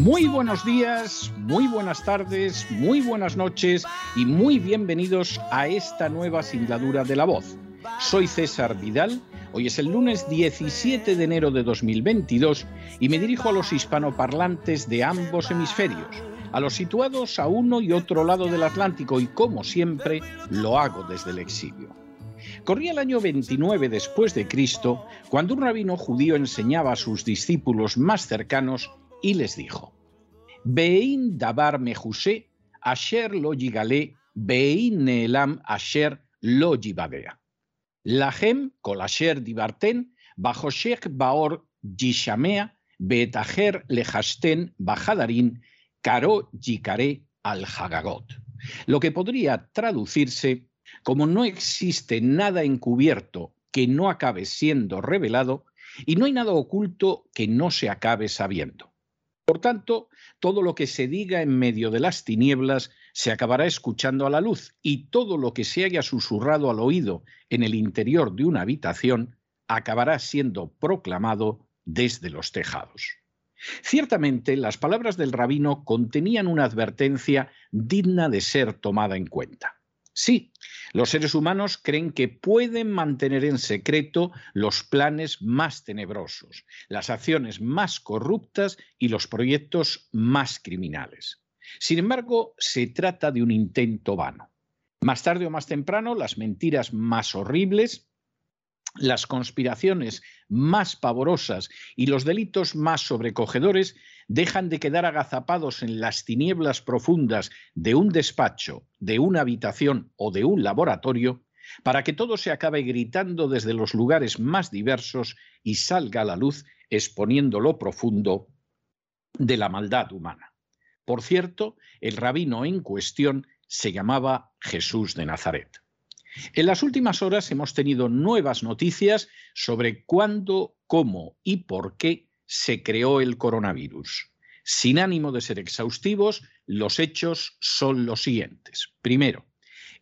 Muy buenos días, muy buenas tardes, muy buenas noches y muy bienvenidos a esta nueva singladura de la voz. Soy César Vidal, hoy es el lunes 17 de enero de 2022 y me dirijo a los hispanoparlantes de ambos hemisferios, a los situados a uno y otro lado del Atlántico y como siempre lo hago desde el exilio. Corría el año 29 después de Cristo cuando un rabino judío enseñaba a sus discípulos más cercanos y les dijo: Bein davar mejusé, asher lo yigale, bein neelam asher lo yibadea. Lahem kol asher dibarten, bajo shek baor yishamea, betajer lejasten bajadarin, karo yikare al hagagot. Lo que podría traducirse como no existe nada encubierto que no acabe siendo revelado y no hay nada oculto que no se acabe sabiendo. Por tanto, todo lo que se diga en medio de las tinieblas se acabará escuchando a la luz y todo lo que se haya susurrado al oído en el interior de una habitación acabará siendo proclamado desde los tejados. Ciertamente, las palabras del rabino contenían una advertencia digna de ser tomada en cuenta. Sí, los seres humanos creen que pueden mantener en secreto los planes más tenebrosos, las acciones más corruptas y los proyectos más criminales. Sin embargo, se trata de un intento vano. Más tarde o más temprano, las mentiras más horribles, las conspiraciones más pavorosas y los delitos más sobrecogedores dejan de quedar agazapados en las tinieblas profundas de un despacho, de una habitación o de un laboratorio, para que todo se acabe gritando desde los lugares más diversos y salga a la luz exponiendo lo profundo de la maldad humana. Por cierto, el rabino en cuestión se llamaba Jesús de Nazaret. En las últimas horas hemos tenido nuevas noticias sobre cuándo, cómo y por qué se creó el coronavirus. Sin ánimo de ser exhaustivos, los hechos son los siguientes. Primero,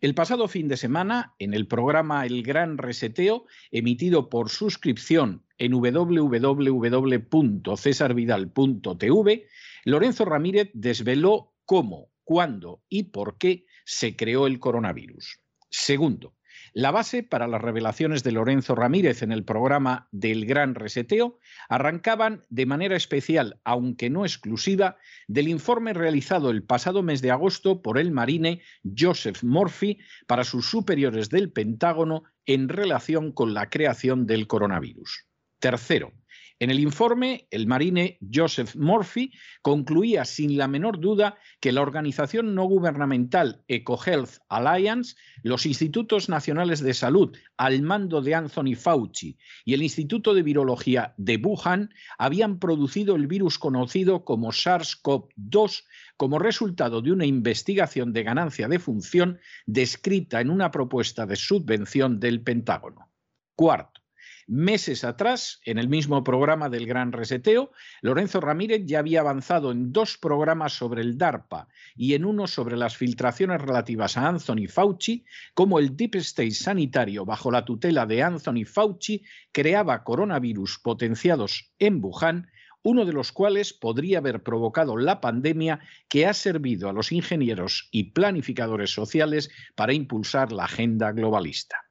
el pasado fin de semana, en el programa El Gran Reseteo, emitido por suscripción en www.cesarvidal.tv, Lorenzo Ramírez desveló cómo, cuándo y por qué se creó el coronavirus. Segundo, la base para las revelaciones de Lorenzo Ramírez en el programa del Gran Reseteo arrancaban de manera especial, aunque no exclusiva, del informe realizado el pasado mes de agosto por el marine Joseph Murphy para sus superiores del Pentágono en relación con la creación del coronavirus. Tercero, en el informe, el marine Joseph Murphy concluía sin la menor duda que la organización no gubernamental EcoHealth Alliance, los institutos nacionales de salud al mando de Anthony Fauci y el Instituto de Virología de Wuhan habían producido el virus conocido como SARS-CoV-2 como resultado de una investigación de ganancia de función descrita en una propuesta de subvención del Pentágono. Cuarto, Meses atrás, en el mismo programa del Gran Reseteo, Lorenzo Ramírez ya había avanzado en dos programas sobre el DARPA y en uno sobre las filtraciones relativas a Anthony Fauci, como el Deep State sanitario bajo la tutela de Anthony Fauci creaba coronavirus potenciados en Wuhan uno de los cuales podría haber provocado la pandemia que ha servido a los ingenieros y planificadores sociales para impulsar la agenda globalista.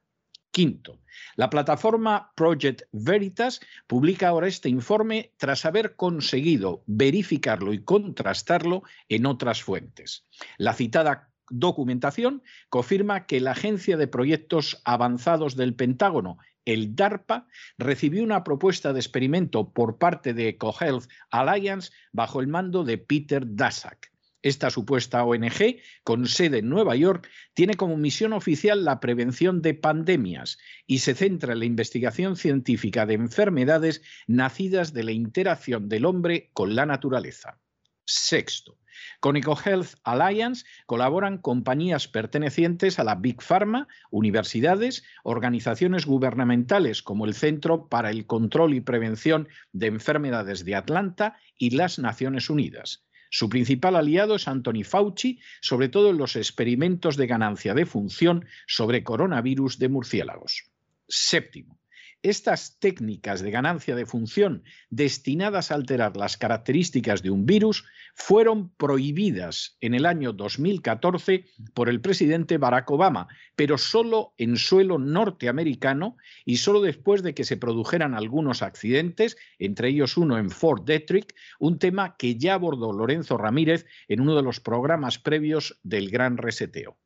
Quinto, la plataforma Project Veritas publica ahora este informe tras haber conseguido verificarlo y contrastarlo en otras fuentes. La citada documentación confirma que la Agencia de Proyectos Avanzados del Pentágono, el DARPA, recibió una propuesta de experimento por parte de EcoHealth Alliance bajo el mando de Peter Daszak. Esta supuesta ONG, con sede en Nueva York, tiene como misión oficial la prevención de pandemias y se centra en la investigación científica de enfermedades nacidas de la interacción del hombre con la naturaleza. Sexto, con EcoHealth Alliance colaboran compañías pertenecientes a la Big Pharma, universidades, organizaciones gubernamentales como el Centro para el Control y Prevención de Enfermedades de Atlanta y las Naciones Unidas. Su principal aliado es Anthony Fauci, sobre todo en los experimentos de ganancia de función sobre coronavirus de murciélagos. Séptimo, estas técnicas de ganancia de función destinadas a alterar las características de un virus fueron prohibidas en el año 2014 por el presidente Barack Obama, pero solo en suelo norteamericano y solo después de que se produjeran algunos accidentes, entre ellos uno en Fort Detrick, un tema que ya abordó Lorenzo Ramírez en uno de los programas previos del Gran Reseteo.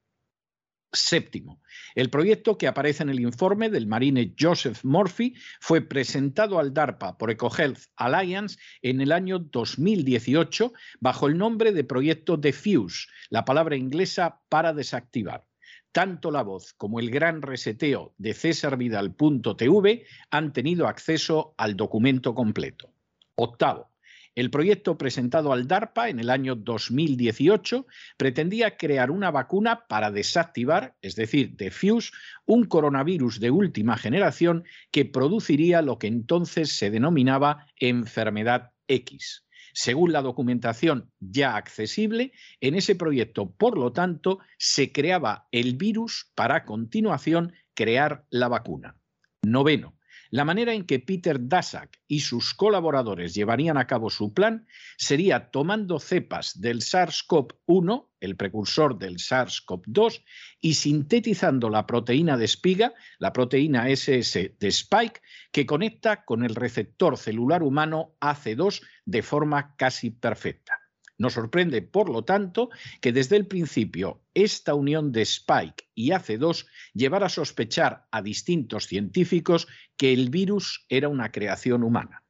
Séptimo, el proyecto que aparece en el informe del marine Joseph Murphy fue presentado al DARPA por EcoHealth Alliance en el año 2018 bajo el nombre de proyecto Defuse, la palabra inglesa para desactivar. Tanto la voz como el gran reseteo de cesarvidal.tv han tenido acceso al documento completo. Octavo, el proyecto presentado al DARPA en el año 2018 pretendía crear una vacuna para desactivar, es decir, defuse, un coronavirus de última generación que produciría lo que entonces se denominaba enfermedad X. Según la documentación ya accesible, en ese proyecto, por lo tanto, se creaba el virus para a continuación crear la vacuna. Noveno, la manera en que Peter Daszak y sus colaboradores llevarían a cabo su plan sería tomando cepas del SARS-CoV-1, el precursor del SARS-CoV-2, y sintetizando la proteína de espiga, la proteína SS de Spike, que conecta con el receptor celular humano AC2 de forma casi perfecta. Nos sorprende, por lo tanto, que desde el principio esta unión de Spike y AC2 llevara a sospechar a distintos científicos que el virus era una creación humana.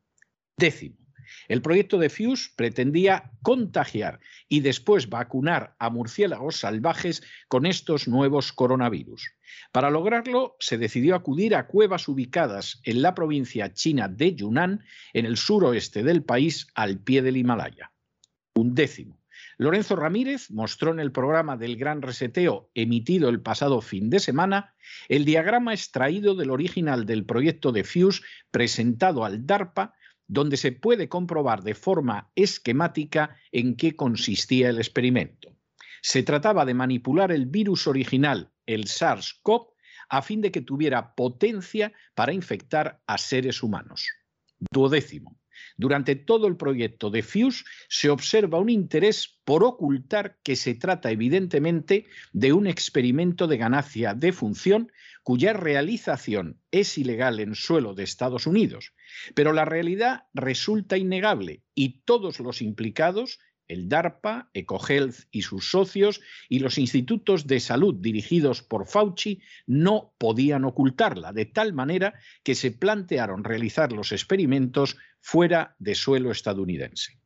Décimo, el proyecto de Fuse pretendía contagiar y después vacunar a murciélagos salvajes con estos nuevos coronavirus. Para lograrlo, se decidió acudir a cuevas ubicadas en la provincia china de Yunnan, en el suroeste del país, al pie del Himalaya un décimo. Lorenzo Ramírez mostró en el programa del Gran Reseteo emitido el pasado fin de semana el diagrama extraído del original del proyecto de Fuse presentado al DARPA, donde se puede comprobar de forma esquemática en qué consistía el experimento. Se trataba de manipular el virus original, el SARS-CoV, a fin de que tuviera potencia para infectar a seres humanos. Duodécimo. Durante todo el proyecto de FUSE se observa un interés por ocultar que se trata evidentemente de un experimento de ganancia de función cuya realización es ilegal en suelo de Estados Unidos. Pero la realidad resulta innegable y todos los implicados el DARPA, EcoHealth y sus socios y los institutos de salud dirigidos por Fauci no podían ocultarla, de tal manera que se plantearon realizar los experimentos fuera de suelo estadounidense.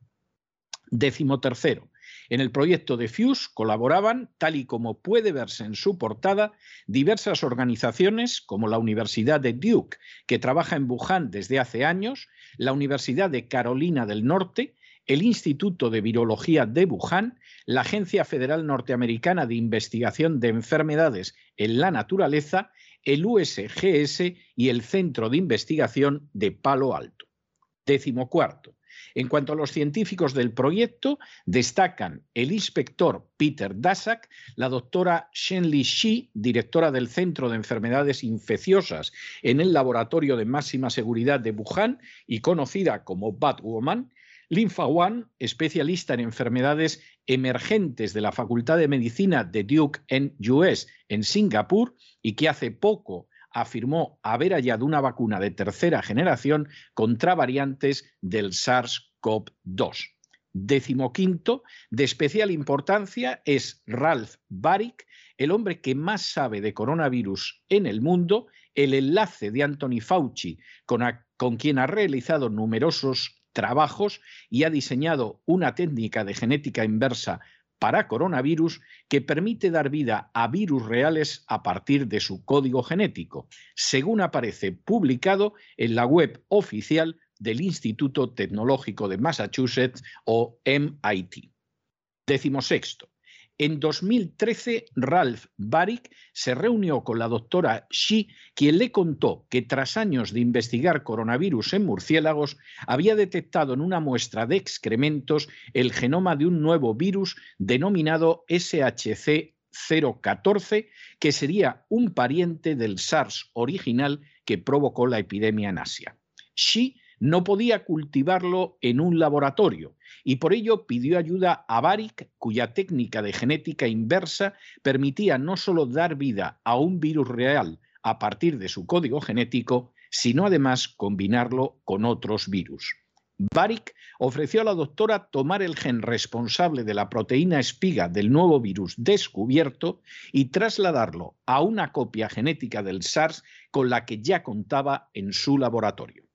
Décimo tercero. En el proyecto de FUSE colaboraban, tal y como puede verse en su portada, diversas organizaciones como la Universidad de Duke, que trabaja en Wuhan desde hace años, la Universidad de Carolina del Norte, el Instituto de Virología de Wuhan, la Agencia Federal Norteamericana de Investigación de Enfermedades en la Naturaleza, el USGS y el Centro de Investigación de Palo Alto. Décimo cuarto. En cuanto a los científicos del proyecto, destacan el inspector Peter Daszak, la doctora Shenli Shi, directora del Centro de Enfermedades Infecciosas en el Laboratorio de Máxima Seguridad de Wuhan y conocida como Batwoman, Linfa One, especialista en enfermedades emergentes de la Facultad de Medicina de Duke en US en Singapur y que hace poco afirmó haber hallado una vacuna de tercera generación contra variantes del SARS-CoV-2. Decimoquinto, de especial importancia, es Ralph Baric, el hombre que más sabe de coronavirus en el mundo, el enlace de Anthony Fauci, con, con quien ha realizado numerosos trabajos y ha diseñado una técnica de genética inversa para coronavirus que permite dar vida a virus reales a partir de su código genético, según aparece publicado en la web oficial del Instituto Tecnológico de Massachusetts o MIT. Décimo sexto. En 2013, Ralph Baric se reunió con la doctora Shi, quien le contó que tras años de investigar coronavirus en murciélagos, había detectado en una muestra de excrementos el genoma de un nuevo virus denominado SHC 014, que sería un pariente del SARS original que provocó la epidemia en Asia. Shi no podía cultivarlo en un laboratorio y por ello pidió ayuda a Baric, cuya técnica de genética inversa permitía no solo dar vida a un virus real a partir de su código genético, sino además combinarlo con otros virus. Baric ofreció a la doctora tomar el gen responsable de la proteína espiga del nuevo virus descubierto y trasladarlo a una copia genética del SARS con la que ya contaba en su laboratorio.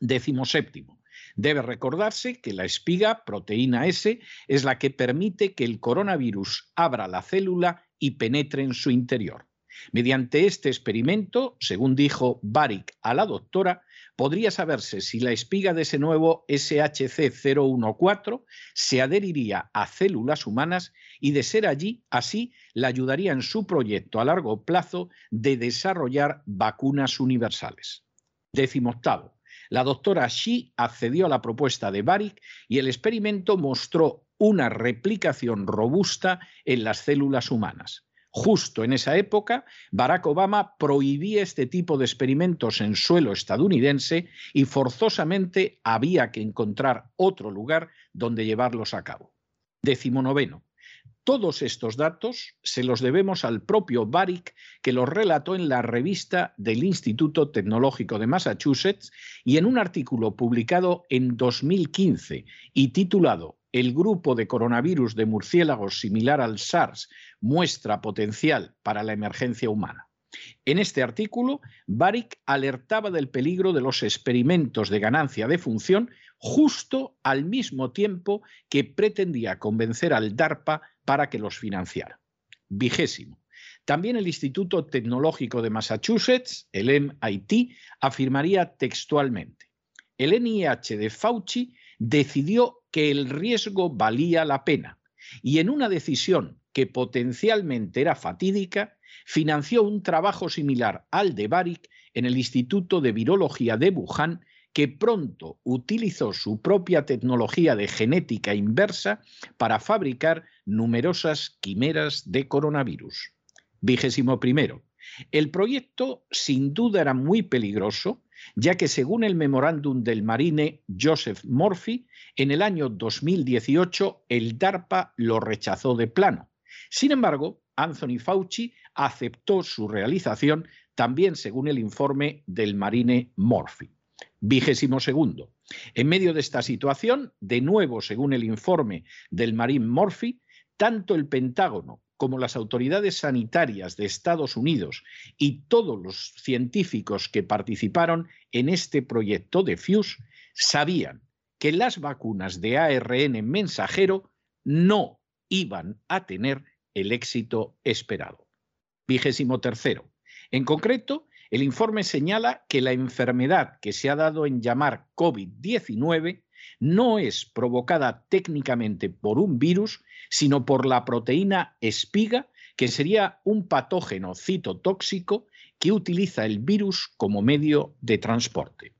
Décimo séptimo. Debe recordarse que la espiga, proteína S, es la que permite que el coronavirus abra la célula y penetre en su interior. Mediante este experimento, según dijo Baric a la doctora, podría saberse si la espiga de ese nuevo SHC014 se adheriría a células humanas y de ser allí, así, la ayudaría en su proyecto a largo plazo de desarrollar vacunas universales. Décimo octavo. La doctora Shi accedió a la propuesta de Baric y el experimento mostró una replicación robusta en las células humanas. Justo en esa época, Barack Obama prohibía este tipo de experimentos en suelo estadounidense y forzosamente había que encontrar otro lugar donde llevarlos a cabo. Décimo noveno. Todos estos datos se los debemos al propio Baric, que los relató en la revista del Instituto Tecnológico de Massachusetts y en un artículo publicado en 2015 y titulado El grupo de coronavirus de murciélagos similar al SARS muestra potencial para la emergencia humana. En este artículo, Baric alertaba del peligro de los experimentos de ganancia de función justo al mismo tiempo que pretendía convencer al DARPA para que los financiara. Vigésimo. También el Instituto Tecnológico de Massachusetts, el MIT, afirmaría textualmente, el NIH de Fauci decidió que el riesgo valía la pena y en una decisión que potencialmente era fatídica, financió un trabajo similar al de Baric en el Instituto de Virología de Wuhan que pronto utilizó su propia tecnología de genética inversa para fabricar numerosas quimeras de coronavirus. Vigésimo. El proyecto sin duda era muy peligroso, ya que según el memorándum del marine Joseph Murphy, en el año 2018 el DARPA lo rechazó de plano. Sin embargo, Anthony Fauci aceptó su realización también según el informe del marine Murphy. Vigésimo segundo. En medio de esta situación, de nuevo, según el informe del Marine Murphy, tanto el Pentágono como las autoridades sanitarias de Estados Unidos y todos los científicos que participaron en este proyecto de FUSE sabían que las vacunas de ARN mensajero no iban a tener el éxito esperado. Vigésimo tercero. En concreto, el informe señala que la enfermedad que se ha dado en llamar COVID-19 no es provocada técnicamente por un virus, sino por la proteína espiga, que sería un patógeno citotóxico que utiliza el virus como medio de transporte.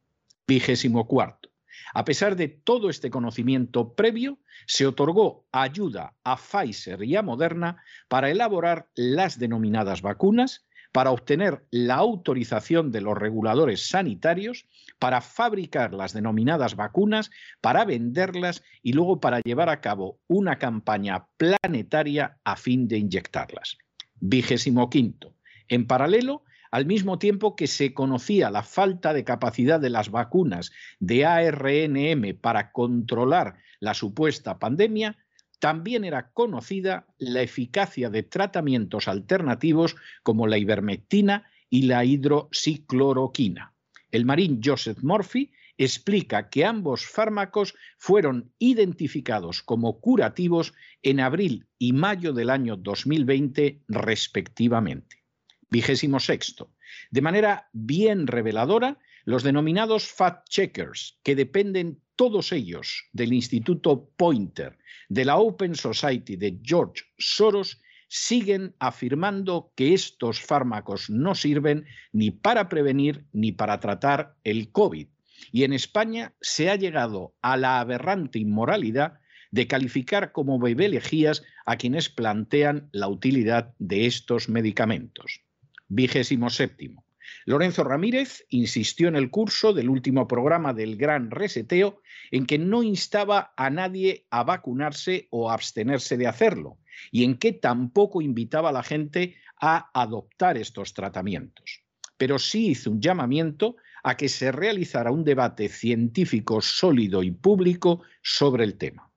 Vigésimo cuarto. A pesar de todo este conocimiento previo, se otorgó ayuda a Pfizer y a Moderna para elaborar las denominadas vacunas para obtener la autorización de los reguladores sanitarios para fabricar las denominadas vacunas, para venderlas y luego para llevar a cabo una campaña planetaria a fin de inyectarlas. Vigésimo quinto. En paralelo, al mismo tiempo que se conocía la falta de capacidad de las vacunas de ARNM para controlar la supuesta pandemia, también era conocida la eficacia de tratamientos alternativos como la ivermectina y la hidroxicloroquina. El marín Joseph Murphy explica que ambos fármacos fueron identificados como curativos en abril y mayo del año 2020 respectivamente. Vigésimo sexto. De manera bien reveladora, los denominados fact-checkers, que dependen todos ellos del Instituto Pointer, de la Open Society de George Soros, siguen afirmando que estos fármacos no sirven ni para prevenir ni para tratar el COVID. Y en España se ha llegado a la aberrante inmoralidad de calificar como bebelejías a quienes plantean la utilidad de estos medicamentos. Vigésimo séptimo. Lorenzo Ramírez insistió en el curso del último programa del Gran Reseteo en que no instaba a nadie a vacunarse o a abstenerse de hacerlo y en que tampoco invitaba a la gente a adoptar estos tratamientos. Pero sí hizo un llamamiento a que se realizara un debate científico sólido y público sobre el tema.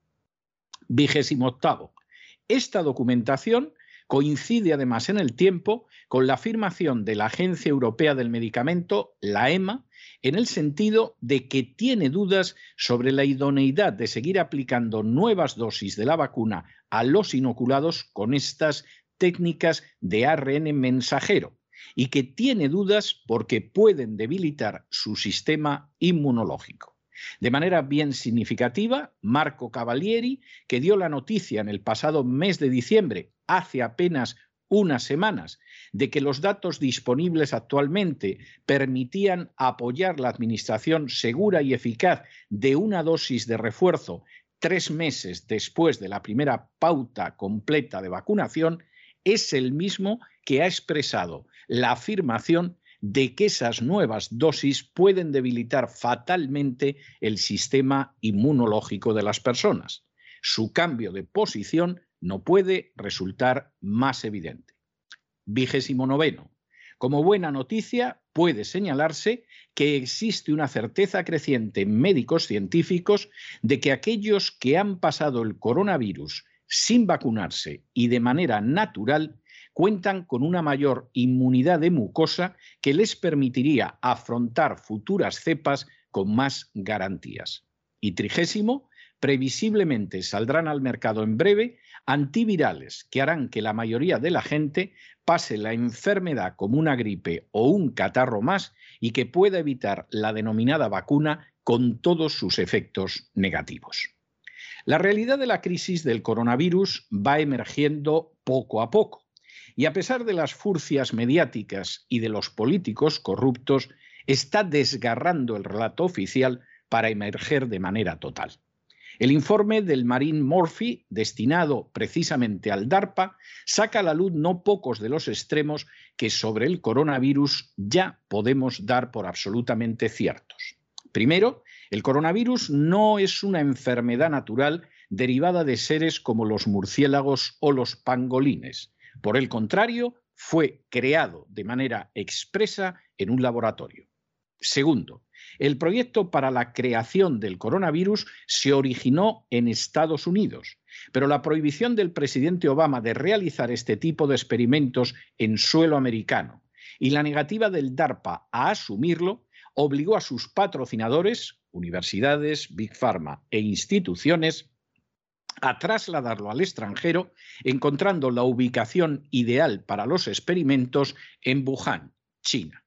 Vigésimo octavo. Esta documentación coincide además en el tiempo con la afirmación de la Agencia Europea del Medicamento, la EMA, en el sentido de que tiene dudas sobre la idoneidad de seguir aplicando nuevas dosis de la vacuna a los inoculados con estas técnicas de ARN mensajero y que tiene dudas porque pueden debilitar su sistema inmunológico. De manera bien significativa, Marco Cavalieri, que dio la noticia en el pasado mes de diciembre, hace apenas unas semanas, de que los datos disponibles actualmente permitían apoyar la administración segura y eficaz de una dosis de refuerzo tres meses después de la primera pauta completa de vacunación, es el mismo que ha expresado la afirmación de que esas nuevas dosis pueden debilitar fatalmente el sistema inmunológico de las personas. Su cambio de posición no puede resultar más evidente. Vigésimo noveno. Como buena noticia, puede señalarse que existe una certeza creciente en médicos científicos de que aquellos que han pasado el coronavirus sin vacunarse y de manera natural cuentan con una mayor inmunidad de mucosa que les permitiría afrontar futuras cepas con más garantías. Y trigésimo, previsiblemente saldrán al mercado en breve antivirales que harán que la mayoría de la gente pase la enfermedad como una gripe o un catarro más y que pueda evitar la denominada vacuna con todos sus efectos negativos. La realidad de la crisis del coronavirus va emergiendo poco a poco y a pesar de las furcias mediáticas y de los políticos corruptos, está desgarrando el relato oficial para emerger de manera total. El informe del Marine Murphy, destinado precisamente al DARPA, saca a la luz no pocos de los extremos que sobre el coronavirus ya podemos dar por absolutamente ciertos. Primero, el coronavirus no es una enfermedad natural derivada de seres como los murciélagos o los pangolines. Por el contrario, fue creado de manera expresa en un laboratorio. Segundo, el proyecto para la creación del coronavirus se originó en Estados Unidos, pero la prohibición del presidente Obama de realizar este tipo de experimentos en suelo americano y la negativa del DARPA a asumirlo obligó a sus patrocinadores, universidades, Big Pharma e instituciones, a trasladarlo al extranjero, encontrando la ubicación ideal para los experimentos en Wuhan, China.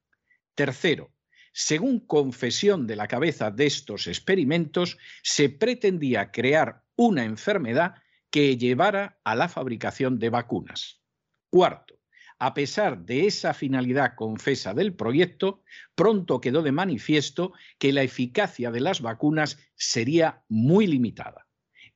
Tercero, según confesión de la cabeza de estos experimentos, se pretendía crear una enfermedad que llevara a la fabricación de vacunas. Cuarto, a pesar de esa finalidad confesa del proyecto, pronto quedó de manifiesto que la eficacia de las vacunas sería muy limitada.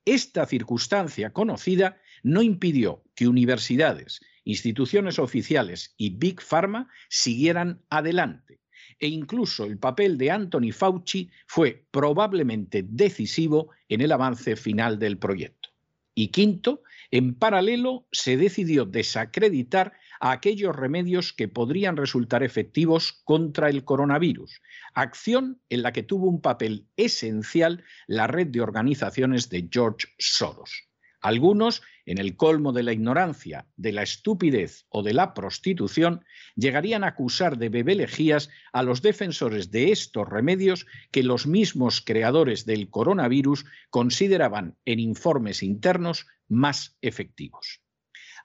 Esta circunstancia conocida no impidió que universidades, instituciones oficiales y Big Pharma siguieran adelante e incluso el papel de Anthony Fauci fue probablemente decisivo en el avance final del proyecto. Y quinto, en paralelo se decidió desacreditar a aquellos remedios que podrían resultar efectivos contra el coronavirus, acción en la que tuvo un papel esencial la red de organizaciones de George Soros. Algunos, en el colmo de la ignorancia, de la estupidez o de la prostitución, llegarían a acusar de bebelejías a los defensores de estos remedios que los mismos creadores del coronavirus consideraban en informes internos más efectivos.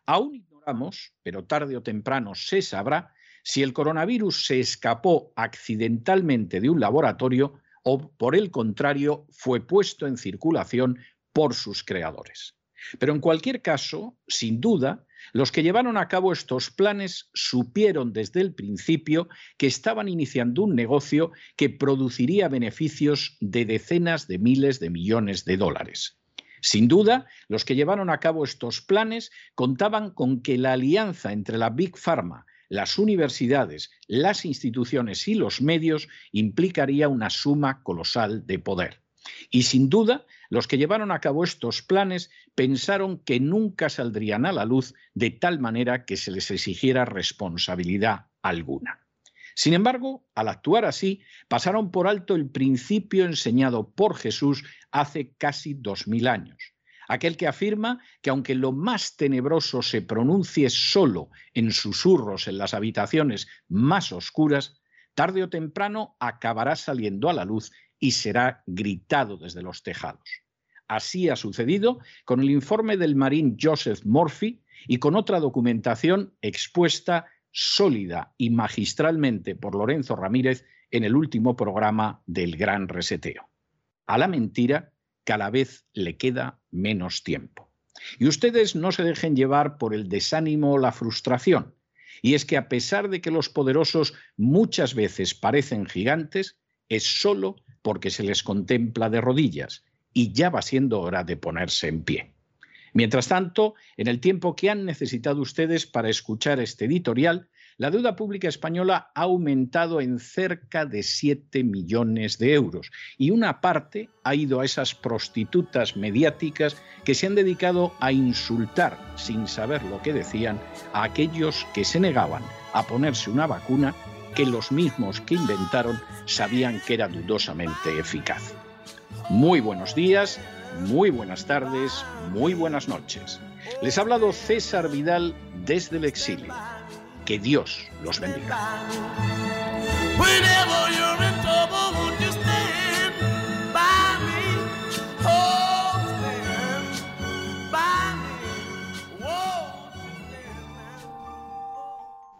Aún ignoramos, pero tarde o temprano se sabrá, si el coronavirus se escapó accidentalmente de un laboratorio o, por el contrario, fue puesto en circulación por sus creadores. Pero en cualquier caso, sin duda, los que llevaron a cabo estos planes supieron desde el principio que estaban iniciando un negocio que produciría beneficios de decenas de miles de millones de dólares. Sin duda, los que llevaron a cabo estos planes contaban con que la alianza entre la Big Pharma, las universidades, las instituciones y los medios implicaría una suma colosal de poder. Y sin duda, los que llevaron a cabo estos planes pensaron que nunca saldrían a la luz de tal manera que se les exigiera responsabilidad alguna. Sin embargo, al actuar así, pasaron por alto el principio enseñado por Jesús hace casi dos mil años, aquel que afirma que aunque lo más tenebroso se pronuncie solo en susurros en las habitaciones más oscuras, tarde o temprano acabará saliendo a la luz y será gritado desde los tejados. Así ha sucedido con el informe del marín Joseph Murphy y con otra documentación expuesta sólida y magistralmente por Lorenzo Ramírez en el último programa del Gran Reseteo. A la mentira cada vez le queda menos tiempo. Y ustedes no se dejen llevar por el desánimo o la frustración. Y es que a pesar de que los poderosos muchas veces parecen gigantes, es solo porque se les contempla de rodillas y ya va siendo hora de ponerse en pie. Mientras tanto, en el tiempo que han necesitado ustedes para escuchar este editorial, la deuda pública española ha aumentado en cerca de 7 millones de euros y una parte ha ido a esas prostitutas mediáticas que se han dedicado a insultar, sin saber lo que decían, a aquellos que se negaban a ponerse una vacuna que los mismos que inventaron sabían que era dudosamente eficaz. Muy buenos días, muy buenas tardes, muy buenas noches. Les ha hablado César Vidal desde el exilio. Que Dios los bendiga.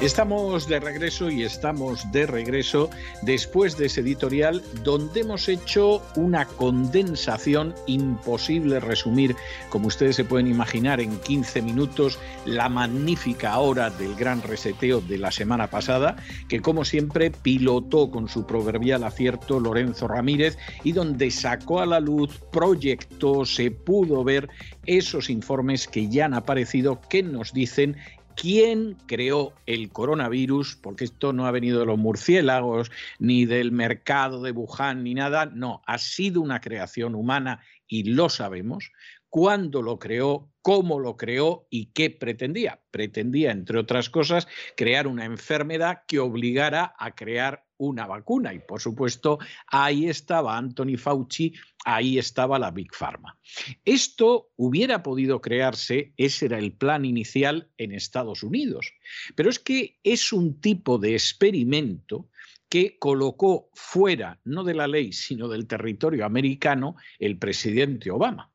Estamos de regreso y estamos de regreso después de ese editorial donde hemos hecho una condensación imposible resumir, como ustedes se pueden imaginar, en 15 minutos la magnífica hora del gran reseteo de la semana pasada, que como siempre pilotó con su proverbial acierto Lorenzo Ramírez y donde sacó a la luz, proyectó, se pudo ver esos informes que ya han aparecido que nos dicen quién creó el coronavirus, porque esto no ha venido de los murciélagos, ni del mercado de Wuhan, ni nada, no, ha sido una creación humana y lo sabemos, cuándo lo creó, cómo lo creó y qué pretendía. Pretendía, entre otras cosas, crear una enfermedad que obligara a crear una vacuna. Y por supuesto, ahí estaba Anthony Fauci, ahí estaba la Big Pharma. Esto hubiera podido crearse, ese era el plan inicial en Estados Unidos. Pero es que es un tipo de experimento que colocó fuera, no de la ley, sino del territorio americano, el presidente Obama.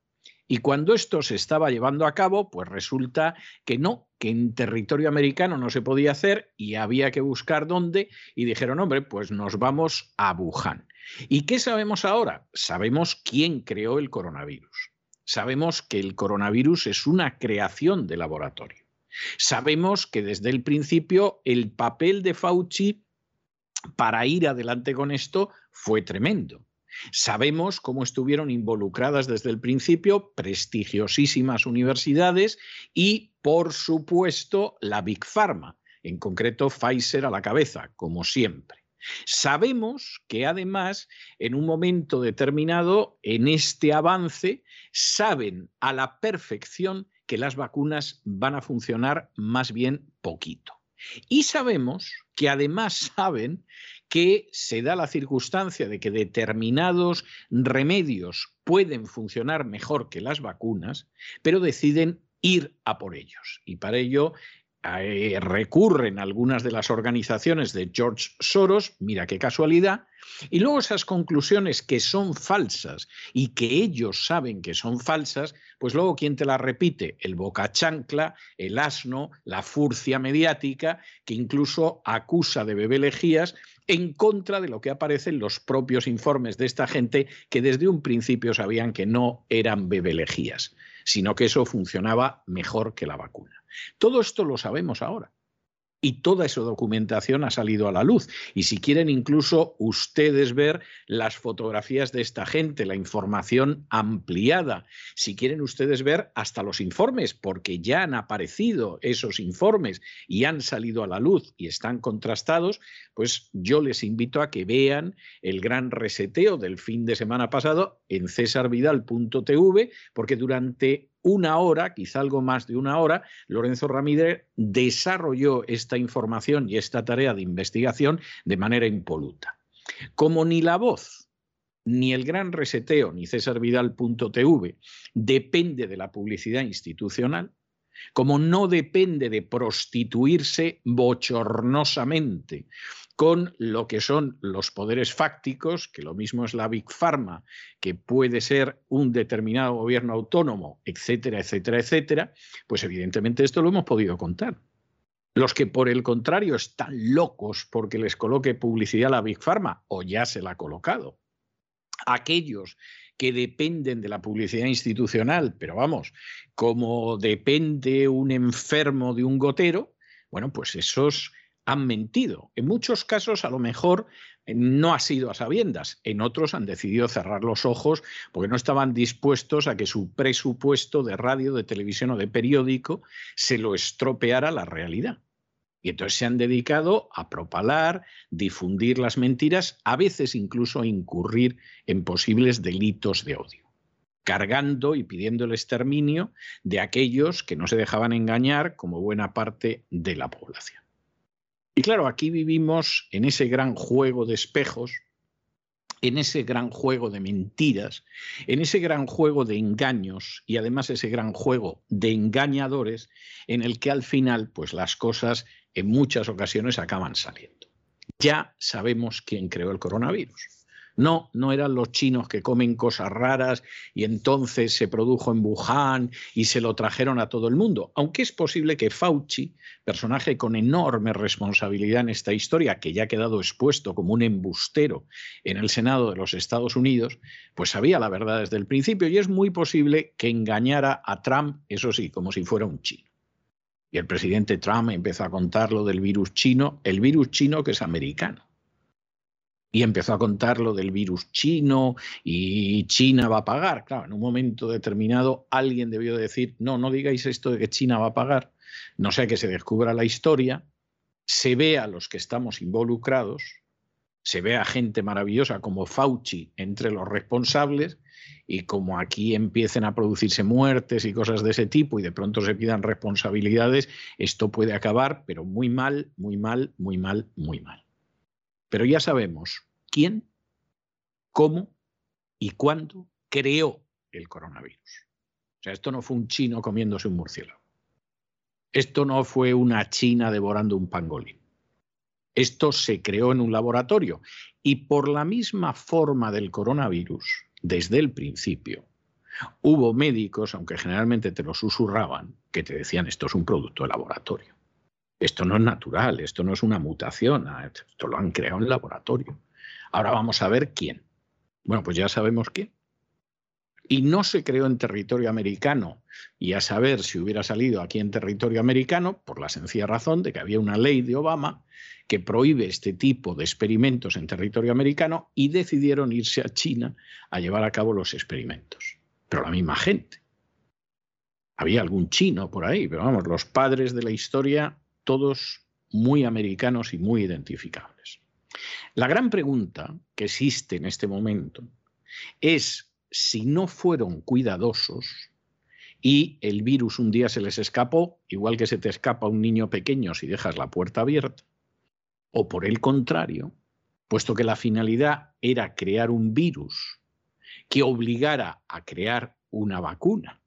Y cuando esto se estaba llevando a cabo, pues resulta que no, que en territorio americano no se podía hacer y había que buscar dónde y dijeron, hombre, pues nos vamos a Wuhan. ¿Y qué sabemos ahora? Sabemos quién creó el coronavirus. Sabemos que el coronavirus es una creación de laboratorio. Sabemos que desde el principio el papel de Fauci para ir adelante con esto fue tremendo. Sabemos cómo estuvieron involucradas desde el principio prestigiosísimas universidades y, por supuesto, la Big Pharma, en concreto Pfizer a la cabeza, como siempre. Sabemos que además, en un momento determinado, en este avance, saben a la perfección que las vacunas van a funcionar más bien poquito. Y sabemos que además saben que se da la circunstancia de que determinados remedios pueden funcionar mejor que las vacunas, pero deciden ir a por ellos. Y para ello eh, recurren algunas de las organizaciones de George Soros, mira qué casualidad, y luego esas conclusiones que son falsas y que ellos saben que son falsas, pues luego ¿quién te las repite? El boca chancla, el asno, la furcia mediática, que incluso acusa de bebelejías en contra de lo que aparece en los propios informes de esta gente que desde un principio sabían que no eran bebelejías, sino que eso funcionaba mejor que la vacuna. Todo esto lo sabemos ahora. Y toda esa documentación ha salido a la luz. Y si quieren incluso ustedes ver las fotografías de esta gente, la información ampliada, si quieren ustedes ver hasta los informes, porque ya han aparecido esos informes y han salido a la luz y están contrastados, pues yo les invito a que vean el gran reseteo del fin de semana pasado en cesarvidal.tv, porque durante una hora, quizá algo más de una hora, Lorenzo Ramírez desarrolló esta información y esta tarea de investigación de manera impoluta. Como ni la voz, ni el gran reseteo, ni cesarvidal.tv depende de la publicidad institucional, como no depende de prostituirse bochornosamente con lo que son los poderes fácticos, que lo mismo es la Big Pharma, que puede ser un determinado gobierno autónomo, etcétera, etcétera, etcétera, pues evidentemente esto lo hemos podido contar. Los que por el contrario están locos porque les coloque publicidad la Big Pharma, o ya se la ha colocado. Aquellos que dependen de la publicidad institucional, pero vamos, como depende un enfermo de un gotero, bueno, pues esos han mentido. En muchos casos, a lo mejor, eh, no ha sido a sabiendas. En otros han decidido cerrar los ojos porque no estaban dispuestos a que su presupuesto de radio, de televisión o de periódico se lo estropeara la realidad. Y entonces se han dedicado a propalar, difundir las mentiras, a veces incluso a incurrir en posibles delitos de odio, cargando y pidiendo el exterminio de aquellos que no se dejaban engañar como buena parte de la población. Y claro, aquí vivimos en ese gran juego de espejos, en ese gran juego de mentiras, en ese gran juego de engaños y además ese gran juego de engañadores en el que al final pues las cosas en muchas ocasiones acaban saliendo. Ya sabemos quién creó el coronavirus. No, no eran los chinos que comen cosas raras y entonces se produjo en Wuhan y se lo trajeron a todo el mundo. Aunque es posible que Fauci, personaje con enorme responsabilidad en esta historia, que ya ha quedado expuesto como un embustero en el Senado de los Estados Unidos, pues sabía la verdad desde el principio y es muy posible que engañara a Trump, eso sí, como si fuera un chino. Y el presidente Trump empezó a contar lo del virus chino, el virus chino que es americano y empezó a contar lo del virus chino y China va a pagar. Claro, en un momento determinado alguien debió decir, no, no digáis esto de que China va a pagar, no sea que se descubra la historia, se vea a los que estamos involucrados, se vea a gente maravillosa como Fauci entre los responsables y como aquí empiecen a producirse muertes y cosas de ese tipo y de pronto se pidan responsabilidades, esto puede acabar, pero muy mal, muy mal, muy mal, muy mal. Pero ya sabemos quién, cómo y cuándo creó el coronavirus. O sea, esto no fue un chino comiéndose un murciélago. Esto no fue una china devorando un pangolín. Esto se creó en un laboratorio y por la misma forma del coronavirus, desde el principio, hubo médicos, aunque generalmente te lo susurraban, que te decían esto es un producto de laboratorio. Esto no es natural, esto no es una mutación, ah, esto lo han creado en laboratorio. Ahora vamos a ver quién. Bueno, pues ya sabemos quién. Y no se creó en territorio americano, y a saber si hubiera salido aquí en territorio americano, por la sencilla razón de que había una ley de Obama que prohíbe este tipo de experimentos en territorio americano y decidieron irse a China a llevar a cabo los experimentos. Pero la misma gente. Había algún chino por ahí, pero vamos, los padres de la historia, todos muy americanos y muy identificables. La gran pregunta que existe en este momento es si no fueron cuidadosos y el virus un día se les escapó, igual que se te escapa un niño pequeño si dejas la puerta abierta, o por el contrario, puesto que la finalidad era crear un virus que obligara a crear una vacuna.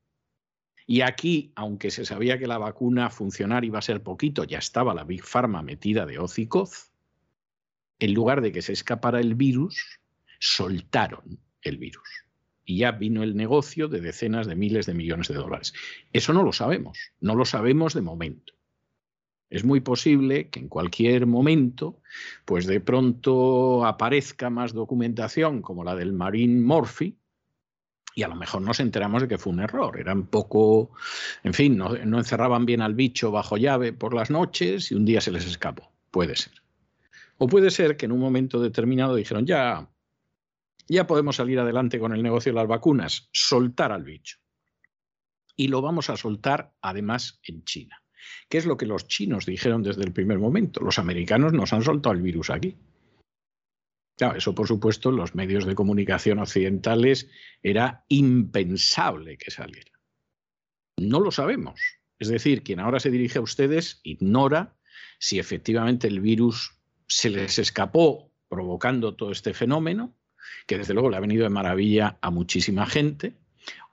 Y aquí, aunque se sabía que la vacuna funcionar iba a ser poquito, ya estaba la Big Pharma metida de hoz y coz, en lugar de que se escapara el virus, soltaron el virus. Y ya vino el negocio de decenas de miles de millones de dólares. Eso no lo sabemos, no lo sabemos de momento. Es muy posible que en cualquier momento, pues de pronto aparezca más documentación como la del Marine Morphy, y a lo mejor nos enteramos de que fue un error. Eran poco, en fin, no, encerraban bien al bicho bajo llave por las noches y un día se les escapó. Puede ser. O puede ser que en un momento determinado dijeron, ya, ya podemos salir adelante con el negocio de las vacunas, soltar al bicho. Y lo vamos a soltar además en China. ¿Qué es lo que los chinos dijeron desde el primer momento? Los americanos nos han soltado el virus aquí. Claro, eso por supuesto los medios de comunicación occidentales era impensable que saliera. No lo sabemos. Es decir, quien ahora se dirige a ustedes ignora si efectivamente el virus se les escapó provocando todo este fenómeno, que desde luego le ha venido de maravilla a muchísima gente,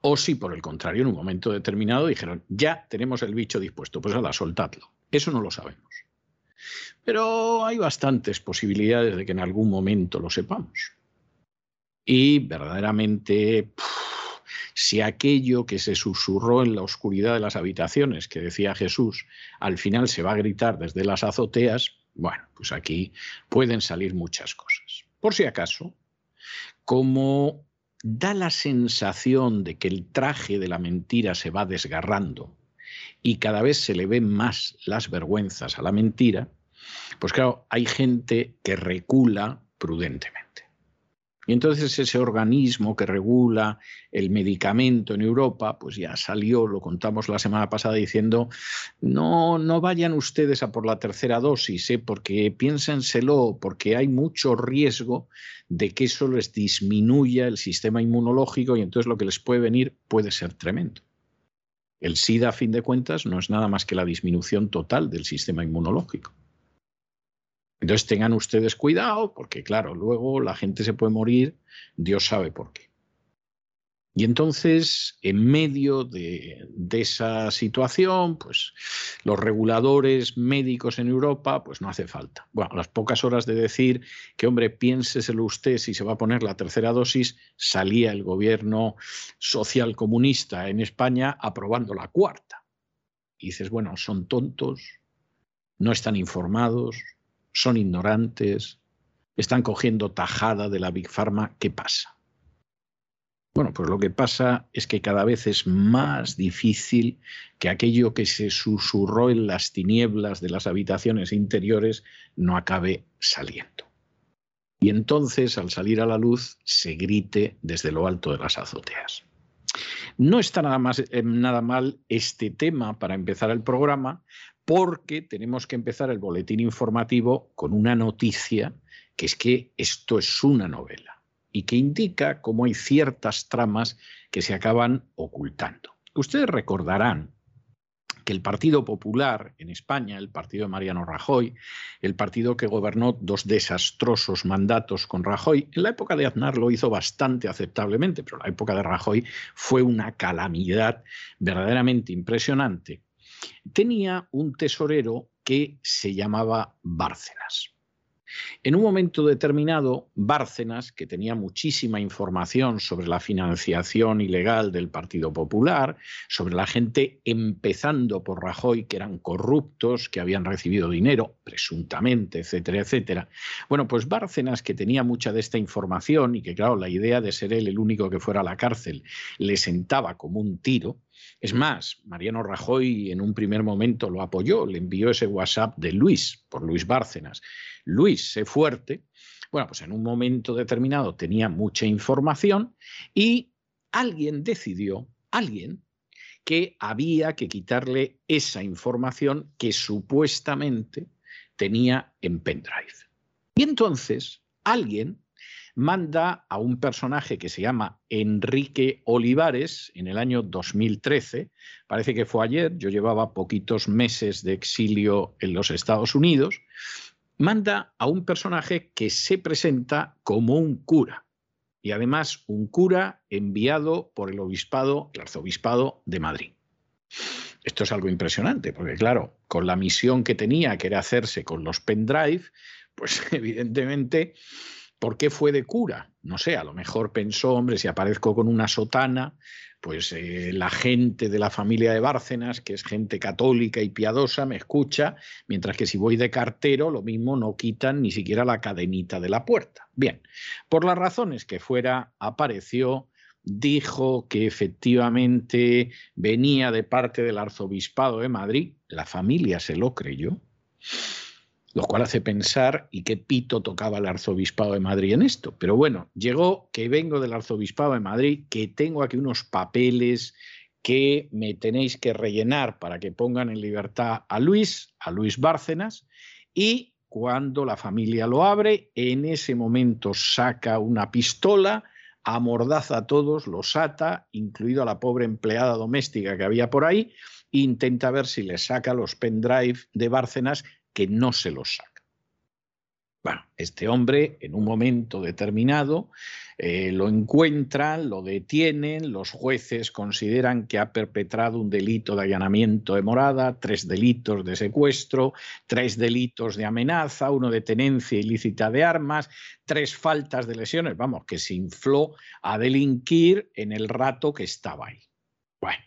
o si por el contrario en un momento determinado dijeron, ya tenemos el bicho dispuesto, pues ahora soltadlo. Eso no lo sabemos. Pero hay bastantes posibilidades de que en algún momento lo sepamos. Y verdaderamente, si aquello que se susurró en la oscuridad de las habitaciones, que decía Jesús, al final se va a gritar desde las azoteas, bueno, pues aquí pueden salir muchas cosas. Por si acaso, como da la sensación de que el traje de la mentira se va desgarrando y cada vez se le ven más las vergüenzas a la mentira, pues claro, hay gente que recula prudentemente. Y entonces ese organismo que regula el medicamento en Europa, pues ya salió, lo contamos la semana pasada diciendo, no, no vayan ustedes a por la tercera dosis, ¿eh? porque piénsenselo, porque hay mucho riesgo de que eso les disminuya el sistema inmunológico y entonces lo que les puede venir puede ser tremendo. El SIDA, a fin de cuentas, no es nada más que la disminución total del sistema inmunológico. Entonces tengan ustedes cuidado, porque claro, luego la gente se puede morir, Dios sabe por qué. Y entonces, en medio de, esa situación, pues los reguladores médicos en Europa, pues no hace falta. Bueno, a las pocas horas de decir que, hombre, piénseselo usted si se va a poner la tercera dosis, salía el gobierno social comunista en España aprobando la cuarta. Y dices, bueno, son tontos, no están informados, son ignorantes, están cogiendo tajada de la Big Pharma, ¿qué pasa? Bueno, pues lo que pasa es que cada vez es más difícil que aquello que se susurró en las tinieblas de las habitaciones interiores no acabe saliendo. Y entonces, al salir a la luz, se grite desde lo alto de las azoteas. No está nada, más, eh, nada mal este tema para empezar el programa, porque tenemos que empezar el boletín informativo con una noticia que es que esto es una novela y que indica cómo hay ciertas tramas que se acaban ocultando. Ustedes recordarán que el Partido Popular en España, el partido de Mariano Rajoy, el partido que gobernó dos desastrosos mandatos con Rajoy, en la época de Aznar lo hizo bastante aceptablemente, pero la época de Rajoy fue una calamidad verdaderamente impresionante tenía un tesorero que se llamaba Bárcenas. En un momento determinado, Bárcenas, que tenía muchísima información sobre la financiación ilegal del Partido Popular, sobre la gente empezando por Rajoy, que eran corruptos, que habían recibido dinero, presuntamente, etcétera, etcétera. Bueno, pues Bárcenas, que tenía mucha de esta información y que, claro, la idea de ser él el único que fuera a la cárcel le sentaba como un tiro, es más, Mariano Rajoy en un primer momento lo apoyó, le envió ese WhatsApp de Luis, por Luis Bárcenas. Luis, sé fuerte. Bueno, pues en un momento determinado tenía mucha información y alguien decidió, alguien, que había que quitarle esa información que supuestamente tenía en pendrive. Y entonces alguien manda a un personaje que se llama Enrique Olivares en el año 2013, parece que fue ayer, yo llevaba poquitos meses de exilio en los Estados Unidos, manda a un personaje que se presenta como un cura y además un cura enviado por el obispado, el arzobispado de Madrid. Esto es algo impresionante, porque claro, con la misión que tenía, que era hacerse con los pendrive, pues evidentemente ¿Por qué fue de cura? No sé, a lo mejor pensó, hombre, si aparezco con una sotana, pues eh, la gente de la familia de Bárcenas, que es gente católica y piadosa, me escucha, mientras que si voy de cartero, lo mismo no quitan ni siquiera la cadenita de la puerta. Bien, por las razones que fuera, apareció, dijo que efectivamente venía de parte del arzobispado de Madrid, la familia se lo creyó lo cual hace pensar y qué pito tocaba el arzobispado de Madrid en esto. Pero bueno, llegó que vengo del arzobispado de Madrid, que tengo aquí unos papeles que me tenéis que rellenar para que pongan en libertad a Luis, a Luis Bárcenas, y cuando la familia lo abre, en ese momento saca una pistola, amordaza a todos, los ata, incluido a la pobre empleada doméstica que había por ahí, intenta ver si le saca los pendrive de Bárcenas que no se los saca. Bueno, este hombre en un momento determinado eh, lo encuentran, lo detienen, los jueces consideran que ha perpetrado un delito de allanamiento de morada, tres delitos de secuestro, tres delitos de amenaza, uno de tenencia ilícita de armas, tres faltas de lesiones, vamos, que se infló a delinquir en el rato que estaba ahí. Bueno,